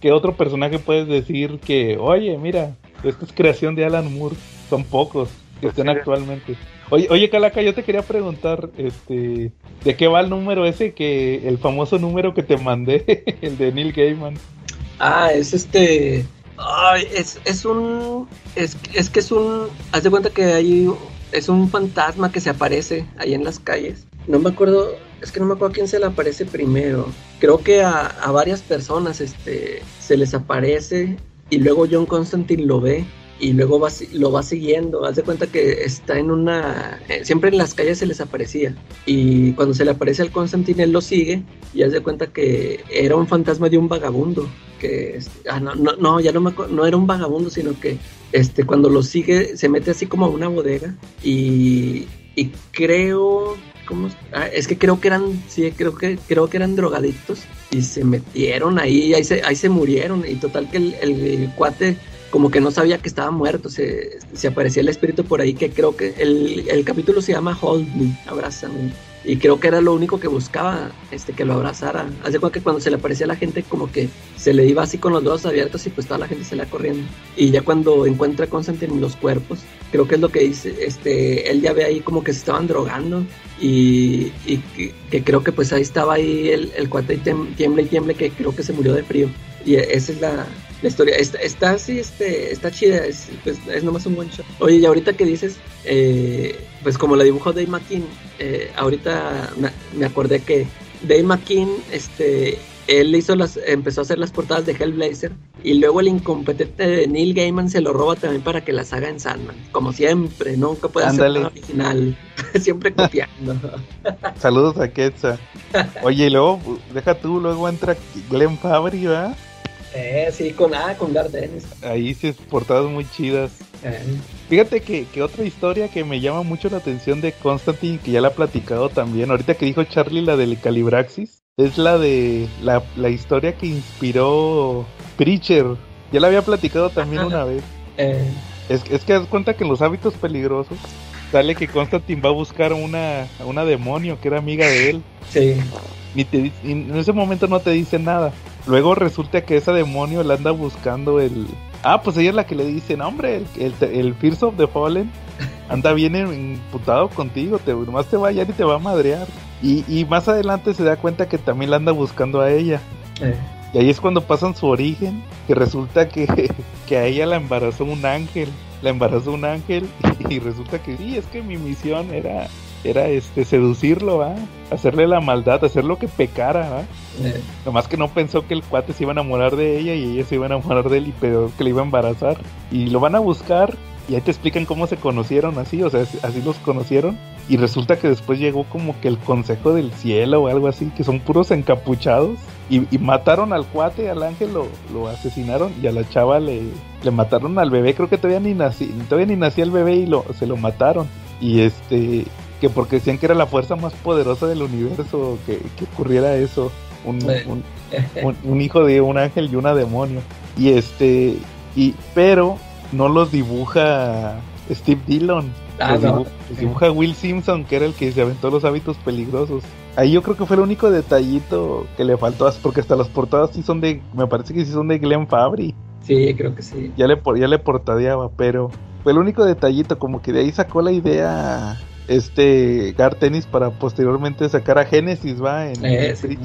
¿Qué otro personaje puedes decir que, oye, mira, esto es creación de Alan Moore? Son pocos que Pues estén sí. actualmente. Oye, oye, Calaca, yo te quería preguntar, este, ¿de qué va el número ese que, el famoso número que te mandé, el de Neil Gaiman? Ah, es este. Ay, es, es un. Es, es que es un. Haz de cuenta que hay. Es un fantasma que se aparece ahí en las calles. No me acuerdo. Es que no me acuerdo a quién se le aparece primero. Creo que a, a varias personas este, se les aparece. Y luego John Constantine lo ve. Y luego va, lo va siguiendo. Haz de cuenta que está en una. eh, siempre en las calles se les aparecía. Y cuando se le aparece al Constantine, él lo sigue. Y haz de cuenta que era un fantasma de un vagabundo que ah, no, no, no, ya no me no era un vagabundo, sino que este cuando lo sigue se mete así como a una bodega y, y creo ¿cómo? Ah, es que creo que eran, sí, creo que, creo que eran drogadictos y se metieron ahí, ahí se, ahí se murieron. Y total que el, el cuate como que no sabía que estaba muerto, se, se aparecía el espíritu por ahí, que creo que el, el capítulo se llama Hold Me, Abrázame. Y creo que era lo único que buscaba, este, que lo abrazara. Hace cuenta que cuando se le aparecía a la gente, como que se le iba así con los brazos abiertos y pues toda la gente se le va corriendo. Y ya cuando encuentra a Constantine en los cuerpos, creo que es lo que dice, este, él ya ve ahí como que se estaban drogando y, y que, que creo que pues ahí estaba ahí el, el cuate tiemble y tiemble que creo que se murió de frío. Y esa es la, la historia. Está, está así, este, está chida, es, pues, es nomás un buen show. Oye, y ahorita que dices, eh, pues como la dibujó Dave McKean, eh, ahorita me, me acordé que Dave McKean, este, él hizo las, empezó a hacer las portadas de Hellblazer y luego el incompetente de Neil Gaiman se lo roba también para que las haga en Sandman. Como siempre, nunca puede hacer Ándale. nada original, siempre copiando. Saludos a Quetzal. Oye, y luego, deja tú, luego entra Glenn Fabry, ¿verdad? Eh, sí, con ah, con Garth. Ahí sí, portadas muy chidas. Eh, Fíjate que, que otra historia que me llama mucho la atención de Constantine, que ya la ha platicado también, ahorita que dijo Charlie la del Calibraxis, es la de la, la historia que inspiró Preacher. Ya la había platicado también una vez. eh, Es, es que das cuenta que en los hábitos peligrosos sale que Constantine va a buscar una, a una demonio que era amiga de él. sí. Ni te, en ese momento no te dice nada. Luego resulta que esa demonio la anda buscando el... Ah, pues ella es la que le dice, no hombre, el, el, el of the Fallen anda bien imputado contigo, te, nomás te va a hallar y te va a madrear. Y, y más adelante se da cuenta que también la anda buscando a ella. eh. Y ahí es cuando pasan su origen, que resulta que, que a ella la embarazó un ángel, la embarazó un ángel y, resulta que sí, es que mi misión era era este seducirlo, ¿va? hacerle la maldad, hacer lo que pecara, ¿va? Eh. Nomás que no pensó que el cuate se iba a enamorar de ella y ella se iba a enamorar de él y pero que le iba a embarazar. Y lo van a buscar y ahí te explican cómo se conocieron así, o sea, así los conocieron. Y resulta que después llegó como que el consejo del cielo o algo así, que son puros encapuchados. Y, y mataron al cuate, al ángel lo, lo asesinaron y a la chava le, le mataron al bebé. Creo que todavía ni nací, todavía ni nacía el bebé y lo, se lo mataron. Y este, que porque decían que era la fuerza más poderosa del universo que, que ocurriera eso. Un, un- un, un hijo de un ángel y una demonio. Y este, y pero no los dibuja Steve Dillon. Ah, los, no. dibu- los dibuja Will Simpson, que era el que se aventó los hábitos peligrosos. Ahí yo creo que fue el único detallito que le faltó, porque hasta las portadas sí son de, me parece que sí son de Glenn Fabry. Sí, creo que sí. Ya le, ya le portadeaba, pero fue el único detallito, como que de ahí sacó la idea este Gar Tennis para posteriormente sacar a Genesis, va, en, Eh, sí.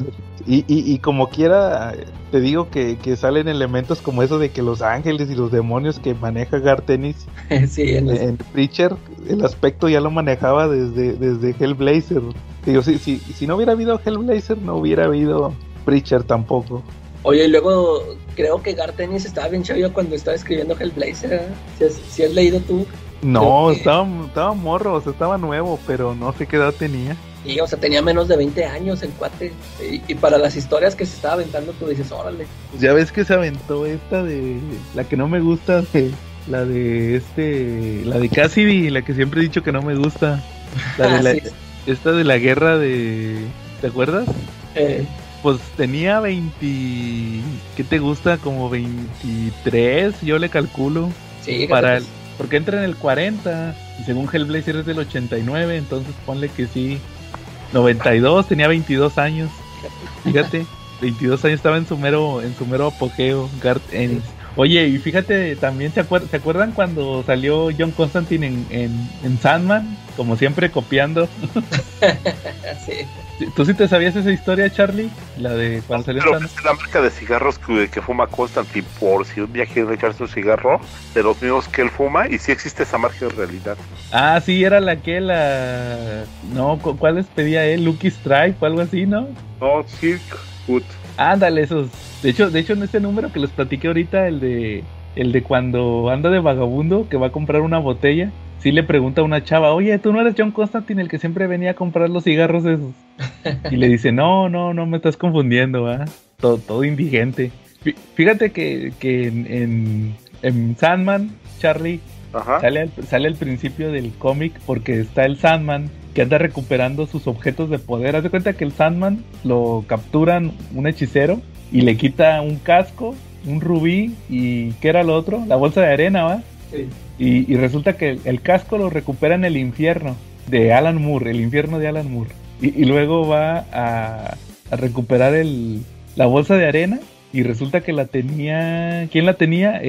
Y, y, y como quiera, te digo que, que salen elementos como eso de que los ángeles y los demonios que maneja Gar Tennis sí, en en Preacher, el aspecto ya lo manejaba desde, desde Hellblazer. Digo, si, si, si no hubiera habido Hellblazer, no hubiera habido Preacher tampoco. Oye, y luego creo que Garth Ennis estaba bien chavillo cuando estaba escribiendo Hellblazer. ¿eh? Si, has, si has leído tú. No, que- estaba, estaba morro, o sea, estaba nuevo, pero no sé qué edad tenía. Y, o sea, tenía menos de 20 años el cuate. Y, y para las historias que se estaba aventando, tú dices, órale. Pues ya ves que se aventó esta de la que no me gusta, de, la de este, la de Cassidy, la que siempre he dicho que no me gusta. La de Ah, la, sí. esta de la guerra de, ¿te acuerdas? Eh, Pues tenía 20, ¿qué te gusta? Como 23, yo le calculo. sí, Para el, porque entra en el 40 y según Hellblazer es del 89, entonces ponle que sí. 92, tenía 22 años. Fíjate, 22 años estaba en su mero, en su mero apogeo, Garth Ennis. Oye, y fíjate, también se, acuer- ¿se acuerdan cuando salió John Constantine en, en, en Sandman? Como siempre copiando. sí. ¿Tú sí te sabías esa historia, Charlie? La de cuando salió Pero es la marca de cigarros que, que fuma Constantine por si un día quiere echarse un cigarro de los mismos que él fuma y sí existe esa marca en realidad. Ah, sí, era la que la... No, ¿cu- ¿cuál les pedía él? Lucky Strike o algo así, ¿no? No, Silk Food. Ándale, esos. De hecho, de hecho, en este número que les platiqué ahorita, el de el de cuando anda de vagabundo, que va a comprar una botella, sí le pregunta a una chava, oye, tú no eres John Constantine el que siempre venía a comprar los cigarros esos. Y le dice, no, no, no me estás confundiendo, ¿ah? Todo, todo indigente. Fí- Fíjate que, que en, en, en Sandman, Charlie, Ajá. Sale al, sale al principio del cómic porque está el Sandman que anda recuperando sus objetos de poder. Haz de cuenta que el Sandman lo capturan un hechicero y le quita un casco, un rubí y ¿qué era lo otro? La bolsa de arena, ¿va? Sí. Y, y resulta que el casco lo recupera en el infierno de Alan Moore, el infierno de Alan Moore. Y, luego va a, recuperar el, la bolsa de arena y resulta que la tenía... ¿Quién la tenía?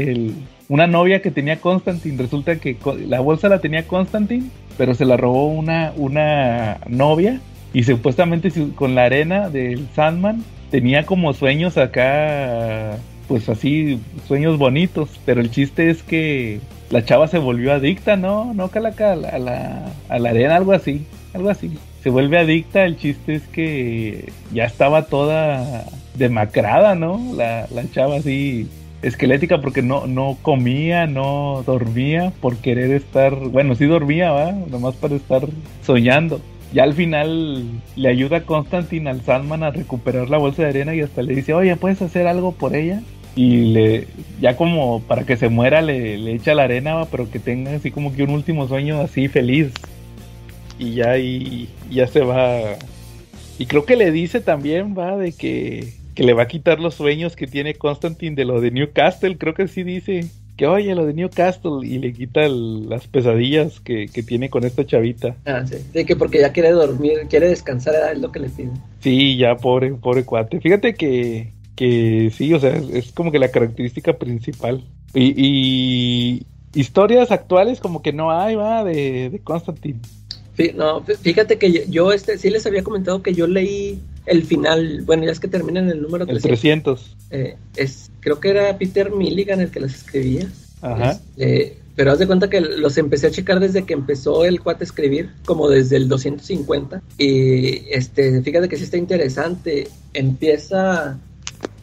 Una novia que tenía Constantine. Resulta que la bolsa la tenía Constantine, pero se la robó una, una novia. Y supuestamente con la arena del Sandman tenía como sueños acá, pues así, sueños bonitos. Pero el chiste es que la chava se volvió adicta, ¿no? No, Calaca, a la, arena, algo así, algo así. Se vuelve adicta, el chiste es que ya estaba toda demacrada, ¿no? La, la chava así esquelética porque no, no comía, no dormía por querer estar, bueno, sí dormía, ¿va? Nomás para estar soñando. Ya al final le ayuda a Constantine al Sandman a recuperar la bolsa de arena y hasta le dice, oye, ¿puedes hacer algo por ella? Y le, ya como para que se muera le, le echa la arena, pero que tenga así como que un último sueño así feliz. Y ya y, y ya se va. Y creo que le dice también, va, de que, que le va a quitar los sueños que tiene Constantine de lo de Newcastle. Creo que sí dice que oye, lo de Newcastle. Y le quita el- las pesadillas que, que tiene con esta chavita. Ah, sí. De que porque ya quiere dormir, quiere descansar, es lo que le pide. Sí, ya, pobre, pobre cuate. Fíjate que, que sí, o sea, es, es como que la característica principal. Y, y historias actuales como que no hay, va, de, de Constantine. Fí- No, fí- fíjate que yo, este sí les había comentado que yo leí el final, bueno, ya es que termina en el número El 300. 300. Eh, es, creo que era Peter Milligan el que las escribía. Ajá. Este, pero haz de cuenta que los empecé a checar desde que empezó el cuate a escribir, como desde el 250. Y este, fíjate que sí está interesante. Empieza,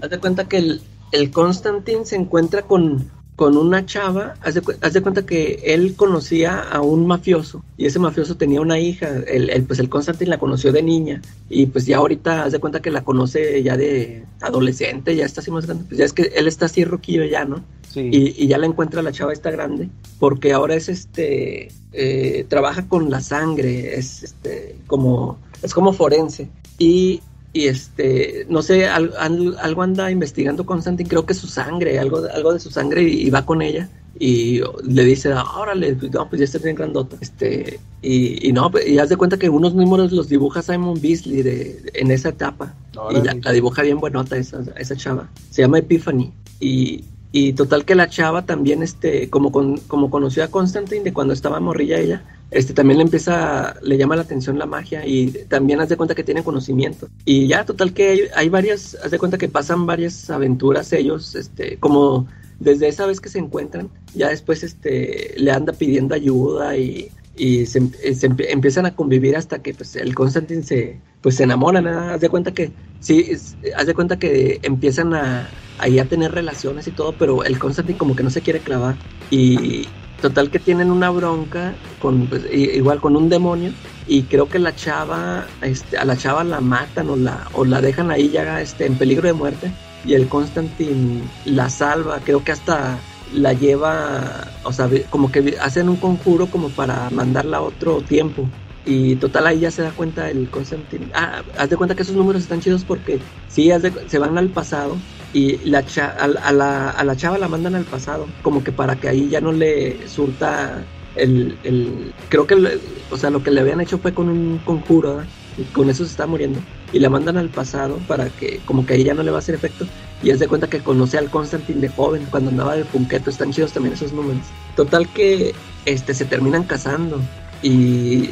haz de cuenta que el, el Constantine se encuentra con, con una chava. Haz de, cu- haz de cuenta que él conocía a un mafioso y ese mafioso tenía una hija. El, el- pues el Constantine la conoció de niña y pues ya ahorita haz de cuenta que la conoce ya de adolescente, ya está así más grande. Pues ya es que él está así roquillo ya, ¿no? Sí. y, y ya la encuentra la chava esta grande porque ahora es este eh, trabaja con la sangre es este como es como forense y y este no sé al- al- algo anda investigando Constantine creo que su sangre algo de- algo de su sangre y, y va con ella y le dice "Ah, órale no pues ya está bien grandota este y, y no pues, y haz de cuenta que unos números los dibuja Simon Beasley de, en esa etapa y la, la dibuja bien buenota esa, esa chava. Se llama Epiphany. Y, y total que la chava también, este, como, con, como conoció a Constantine de cuando estaba morrilla ella, este, también le empieza, le llama la atención la magia y también haz de cuenta que tiene conocimiento. Y ya, total que hay, hay varias, haz de cuenta que pasan varias aventuras ellos, este, como desde esa vez que se encuentran, ya después, este, le anda pidiendo ayuda y, y se, eh, se empie- empiezan a convivir hasta que pues el Constantine se pues se enamoran, ¿no? haz de cuenta que sí, es- haz de cuenta que empiezan a ahí a tener relaciones y todo, pero el Constantine como que no se quiere clavar y total que tienen una bronca con pues, igual con un demonio y creo que la chava este, a la chava la matan o la o la dejan ahí ya este en peligro de muerte y el Constantine la salva, creo que hasta la lleva, o sea, como que hacen un conjuro como para mandarla a otro tiempo. Y total ahí ya se da cuenta el Constantine. Ah, haz de cuenta que esos números están chidos porque sí, se van al pasado y la cha- a, la, a la chava la mandan al pasado, como que para que ahí ya no le surta el, el creo que, o sea, lo que le habían hecho fue con un conjuro, ¿verdad? y con eso se está muriendo. Y la mandan al pasado para que, como que ahí ya no le va a hacer efecto. Y haz de cuenta que conoce al Constantine de joven, cuando andaba de punqueto, están chidos también esos números. Total que este se terminan casando. Y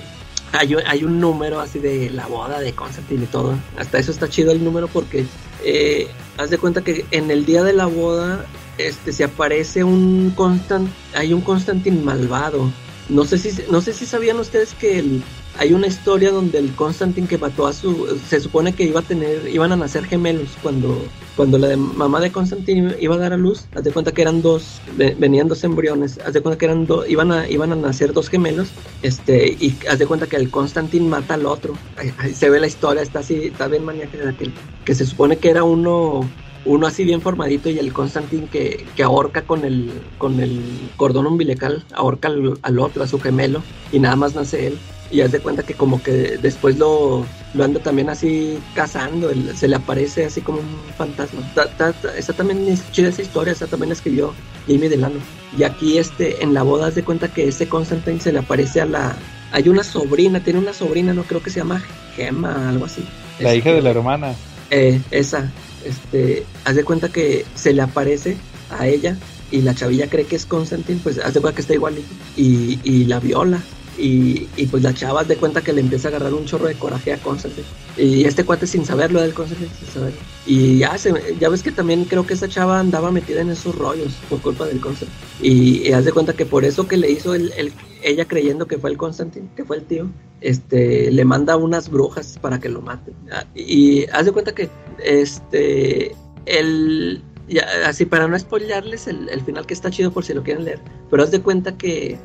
hay, un- hay un número así de la boda de Constantine y todo. Hasta eso está chido el número porque eh, haz de cuenta que en el día de la boda este se aparece un Constant, hay un Constantine malvado. No sé si no sé si sabían ustedes que el- hay una historia donde el Constantine que mató a su se supone que iba a tener iban a nacer gemelos cuando cuando la de- mamá de Constantine iba a dar a luz, haz de cuenta que eran dos, ve- venían dos embriones, haz de cuenta que eran dos, iban a, iban a nacer dos gemelos, este, y haz de cuenta que el Constantine mata al otro. Ahí, ahí se ve la historia, está así, está bien maníaca que, que se supone que era uno uno así bien formadito y el Constantine que, que ahorca con el, con el cordón umbilical, ahorca al, al otro, a su gemelo, y nada más nace él. Y haz de cuenta que como que después lo, lo anda también así cazando, se le aparece así como un fantasma. Ta- ta- ta- esa también es chida esa historia, esa también la escribió Jamie Delano. Y aquí este, en la boda haz de cuenta que ese Constantine se le aparece a la... Hay una sobrina, tiene una sobrina, no creo que se llama Gemma, algo así. La hija de la hermana. eh, esa, este, haz de cuenta que se le aparece a ella y la chavilla cree que es Constantine, pues haz de cuenta que está igualito y, y la viola. Y, y pues la chava de cuenta que le empieza a agarrar un chorro de coraje a Constantine. Y este cuate sin saberlo del Constantine, sin saberlo. Y ya, se, ya ves que también creo que esa chava andaba metida en esos rollos por culpa del Constantine. Y, y haz de cuenta que por eso que le hizo el, el- ella creyendo que fue el Constantine, que fue el tío, este, le manda unas brujas para que lo maten. Ah, Y haz de cuenta que, este, el, así para no spoilearles el, el final que está chido por si lo quieren leer, pero haz de cuenta que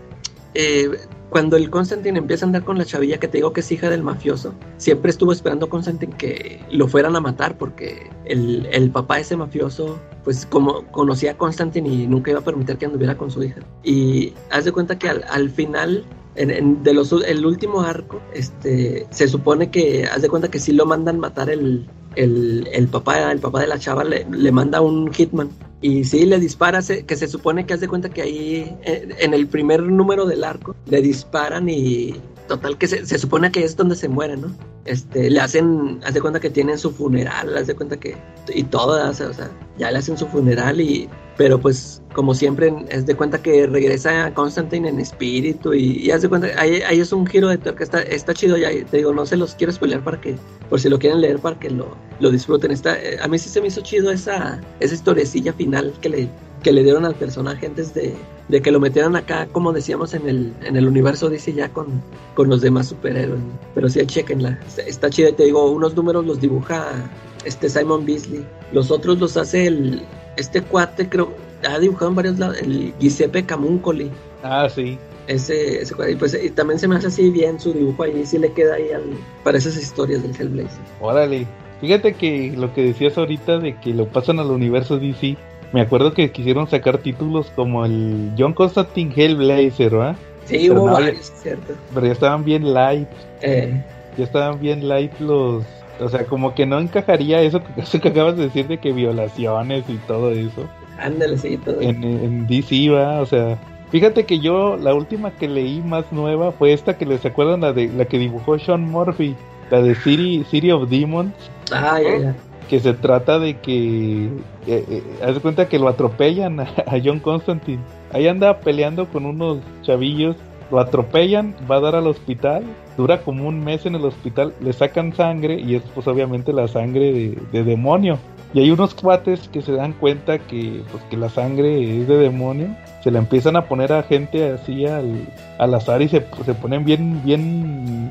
eh, cuando el Constantine empieza a andar con la chavilla que te digo que es hija del mafioso, siempre estuvo esperando Constantine que lo fueran a matar porque el, el papá de ese mafioso, pues como conocía a Constantine y nunca iba a permitir que anduviera con su hija. Y haz de cuenta que al, al final en, en- el último arco, este, se supone que, haz de cuenta que sí lo mandan matar el, el, el papá, el papá de la chava le, le manda un hitman. Y sí, le dispara, se- que se supone que haz de cuenta que ahí, eh, en el primer número del arco, le disparan y total que se, se supone que es donde se muere, ¿no? Este, le hacen, haz de cuenta que tienen su funeral, haz de cuenta que, y todo, o sea, ya le hacen su funeral y, pero pues como siempre es de cuenta que regresa Constantine en espíritu y, y haz de cuenta ahí, ahí es un giro de tuerca está, está chido ya te digo no se los quiero spoilear para que por si lo quieren leer para que lo, lo disfruten está eh, a mí sí se me hizo chido esa esa historiecilla final que le que le dieron al personaje antes de, de que lo metieran acá como decíamos en el en el universo DC ya con con los demás superhéroes. Pero sí chequenla. Está, chida te digo unos números los dibuja este Simon Beasley. Los otros los hace el este cuate creo ha dibujado en varios lados el Giuseppe Camuncoli. Ah, sí. ese, ese cuate, y pues y también se me hace así bien su dibujo ahí sí le queda ahí al, para esas historias del Hellblazer. Órale. Fíjate que lo que decías ahorita de que lo pasan al universo DC, me acuerdo que quisieron sacar títulos como el John Constantine Hellblazer, ¿verdad? sí Pero hubo no, varios cierto. Pero ya estaban bien light, eh, ya estaban bien light los... O sea, como que no encajaría eso que, eso que acabas de decir de que violaciones y todo eso. Ándale sí todo. En, en DC, va, o sea... Fíjate que yo la última que leí más nueva fue esta que les acuerdan la de la que dibujó Sean Murphy, la de City, City of Demons. ah ya ya que se trata de que eh, eh, haz de cuenta que lo atropellan a, John Constantine. Ahí anda peleando con unos chavillos lo atropellan va a dar al hospital dura como un mes en el hospital le sacan sangre y es pues obviamente la sangre de, de demonio. Y hay unos cuates que se dan cuenta que pues que la sangre es de demonio se la empiezan a poner a gente así al, al azar y se, se ponen bien bien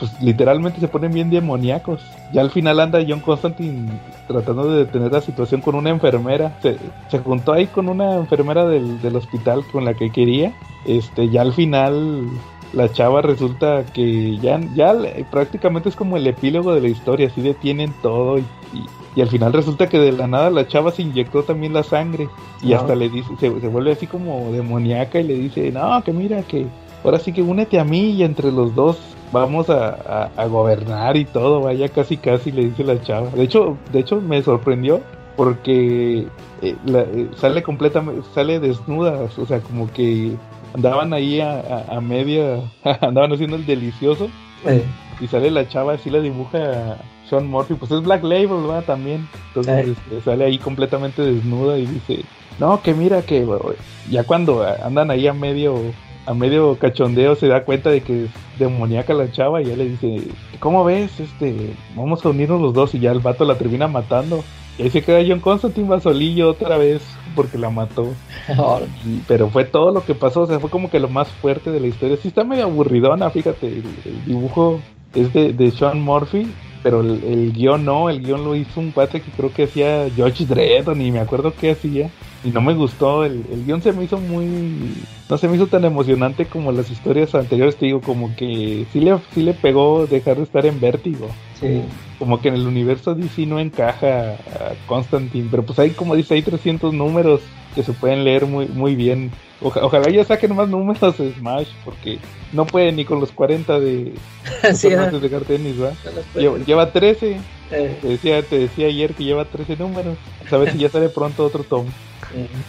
pues literalmente se ponen bien demoníacos. Ya al final anda John Constantine tratando de detener la situación con una enfermera. Se, se juntó ahí con una enfermera del, del hospital con la que quería. Este, ya al final la chava resulta que ya, ya prácticamente es como el epílogo de la historia, así detienen todo y, y- y al final resulta que de la nada la chava se inyectó también la sangre y hasta le dice, se, se vuelve así como demoníaca y le dice, no, que mira que ahora sí que únete a mí y entre los dos vamos a, a- a gobernar y todo, vaya casi casi le dice la chava. De hecho, de hecho me sorprendió porque eh, la- eh, sale completamente, sale desnuda, o sea, como que andaban ahí a, a- media, andaban haciendo el delicioso eh, y sale la chava, así la dibuja Sean Murphy, pues es Black Label, ¿verdad? También. Entonces este, sale ahí completamente desnuda y dice, no, que mira que ya cuando andan ahí a medio a medio cachondeo se da cuenta de que es demoníaca la chava y ya le dice, ¿cómo ves? Este, vamos a unirnos los dos y ya el vato la termina matando. Y ahí se queda John Constantine Basolillo otra vez porque la mató. Pero fue todo lo que pasó, o sea, fue como que lo más fuerte de la historia. Sí está medio aburridona, fíjate, el, el dibujo es de, de Sean Murphy, pero el, el guion no, el guion lo hizo un cuate que creo que hacía George Dredd, ni me acuerdo qué hacía, y no me gustó, el, el guion se me hizo muy, no se me hizo tan emocionante como las historias anteriores, te digo, como que sí le, sí le pegó dejar de estar en vértigo. Sí. Como que en el universo DC no encaja a Constantine, pero pues hay como dice, hay 300 números que se pueden leer muy muy bien. Oja- ojalá ya saquen más números de Smash, porque no pueden ni con los 40 de Sí, de jugar tenis, ¿va? no puede- Lleva, lleva 13, eh, te decía, te decía ayer que lleva 13 números. A ver si ya sale pronto otro tomo.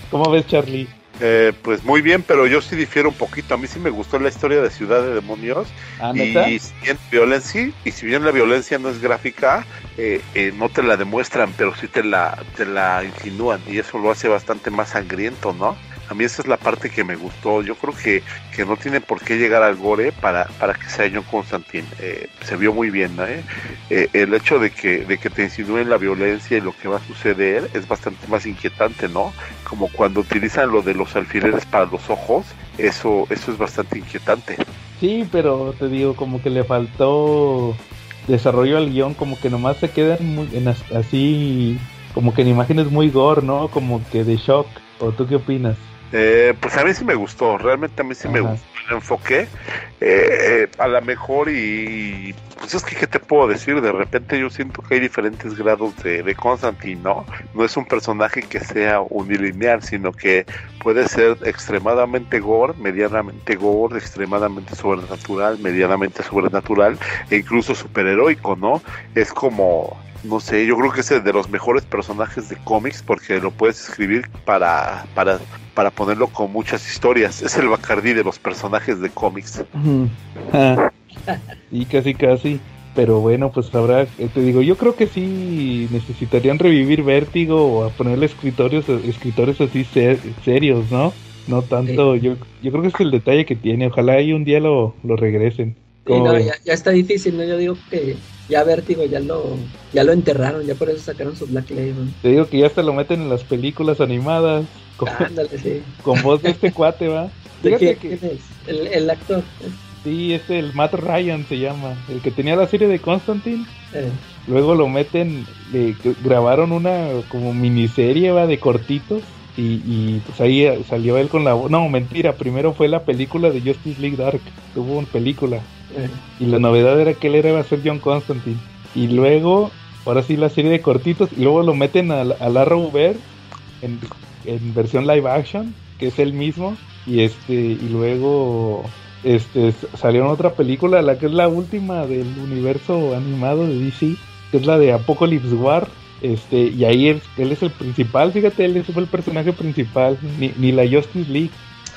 ¿Cómo ves, Charlie? Eh, pues muy bien, pero yo sí difiero un poquito. A mí sí me gustó la historia de Ciudad de Demonios. ¿Ah? Y si bien violencia, y si bien la violencia no es gráfica, eh, eh, no te la demuestran, pero sí te la, te la insinúan y eso lo hace bastante más sangriento, ¿no? A mí esa es la parte que me gustó. Yo creo que, que no tiene por qué llegar al gore para, para que sea John Constantine. Eh, se vio muy bien. Eh, eh, el hecho de que, de que te insinúen la violencia y lo que va a suceder es bastante más inquietante, ¿no? Como cuando utilizan lo de los alfileres para los ojos, eso, eso es bastante inquietante. Sí, pero te digo, como que le faltó desarrollo al guion, como que nomás se quedan muy, en as- así, como que en imágenes muy gore, ¿no? Como que de shock. ¿O tú qué opinas? Eh, pues a mí sí me gustó, realmente a mí sí me gustó el enfoque. Eh, eh, a lo mejor y pues es que qué te puedo decir, de repente yo siento que hay diferentes grados de, de Constantine, ¿no? No es un personaje que sea unilineal, sino que puede ser extremadamente gore, medianamente gore, extremadamente sobrenatural, medianamente sobrenatural e incluso superheroico, ¿no? Es como no sé, yo creo que es de los mejores personajes de cómics porque lo puedes escribir para, para, para ponerlo con muchas historias. Es el Bacardí de los personajes de cómics. Ah, y casi, casi. Pero bueno, pues habrá, eh, te digo, yo creo que sí necesitarían revivir Vértigo o a ponerle escritorios, escritores así ser- serios, ¿no? No tanto, yo, yo creo que es el detalle que tiene. Ojalá y un día lo, lo regresen. Ya, ya está difícil, ¿no? Yo digo que ya Vértigo ya lo, ya lo enterraron, ya por eso sacaron su Black Label. Te digo que ya hasta lo meten en las películas animadas con, Ándale, sí. con voz de este cuate, va. ¿De Fíjate quién, que quién es? El, el actor. sí, es el Matt Ryan se llama, el que tenía la serie de Constantine. Eh, Luego lo meten, le grabaron una como miniserie va de cortitos y, y, pues ahí eh, salió él con la voz. No, mentira, primero fue la película de Justice League Dark, tuvo una película eh. y la novedad era que él era iba a ser John Constantine. Y luego, ahora sí la serie de cortitos y luego lo meten a, a Larry Ver en, en versión live action, que es el mismo y este y luego este salió en otra película, la que es la última del universo animado de DC, que es la de Apocalypse War. Este, y ahí él, él es el principal, fíjate, él fue el personaje principal, ni, ni la Justice League.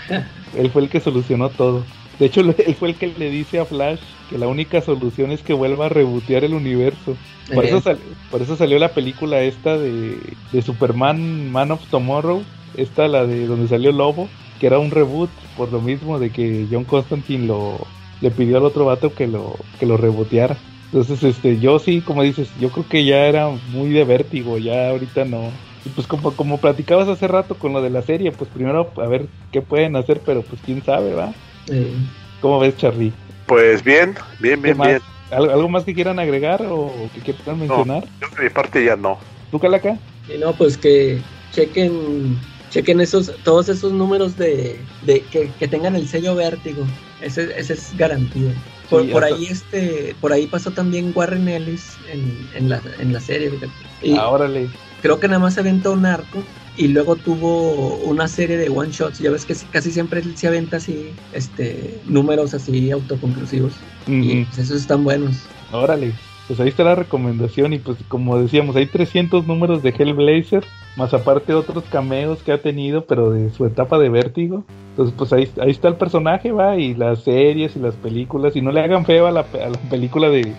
Él fue el que solucionó todo. De hecho, él fue el que le dice a Flash que la única solución es que vuelva a rebotear el universo. Por, eso, sal- por eso salió la película esta de, de Superman Man of Tomorrow, esta la de donde salió Lobo, que era un reboot por lo mismo de que John Constantine lo le pidió al otro vato que lo que lo reboteara. Entonces, este, yo sí, como dices, yo creo que ya era muy de vértigo, ya ahorita no. Y pues como, como platicabas hace rato con lo de la serie, pues primero a ver qué pueden hacer, pero pues quién sabe, ¿va? Eh, ¿Cómo ves, Charlie? Pues bien, bien, ¿Qué bien, bien. ¿Algo, algo más que quieran agregar o que quieran mencionar? Yo de mi parte ya no. ¿Tú, Calaca? y no, pues que chequen, chequen esos, todos esos números de, de que, que tengan el sello vértigo. Ese, ese es garantía. Por, Sí, ahí este, por ahí pasó también Warren Ellis en, en la, en la serie, fíjate. Y Ah, órale. creo que nada más se aventó un arco y luego tuvo una serie de one shots. Ya ves que casi siempre él se aventa así, este, números así autoconclusivos. Y pues esos están buenos. Órale. Pues ahí está la recomendación y pues como decíamos, hay 300 números de Hellblazer, más aparte otros cameos que ha tenido, pero de su etapa de vértigo. Entonces pues ahí, ahí está el personaje, va, y las series y las películas, y no le hagan feo a la, pe- a la película de,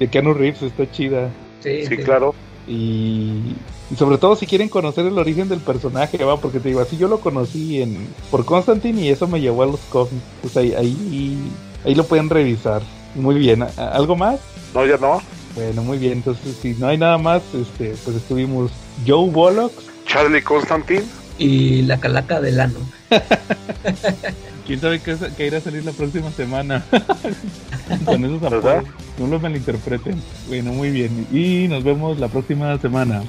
de Keanu Reeves, está chida. Sí, Sí, claro. Y, y sobre todo si quieren conocer el origen del personaje, va, porque te digo, así yo lo conocí en por Constantine y eso me llevó a los cómics. Pues ahí, ahí, ahí lo pueden revisar. Muy bien, ¿a- a- ¿algo más? No, ya no. Bueno, muy bien, entonces si no hay nada más, este, pues estuvimos Joe Bullock, Charlie Constantine. Y la calaca del ano. quién sabe qué, qué irá a salir la próxima semana con esos apodos, no lo malinterpreten. Bueno, muy bien, y nos vemos la próxima semana.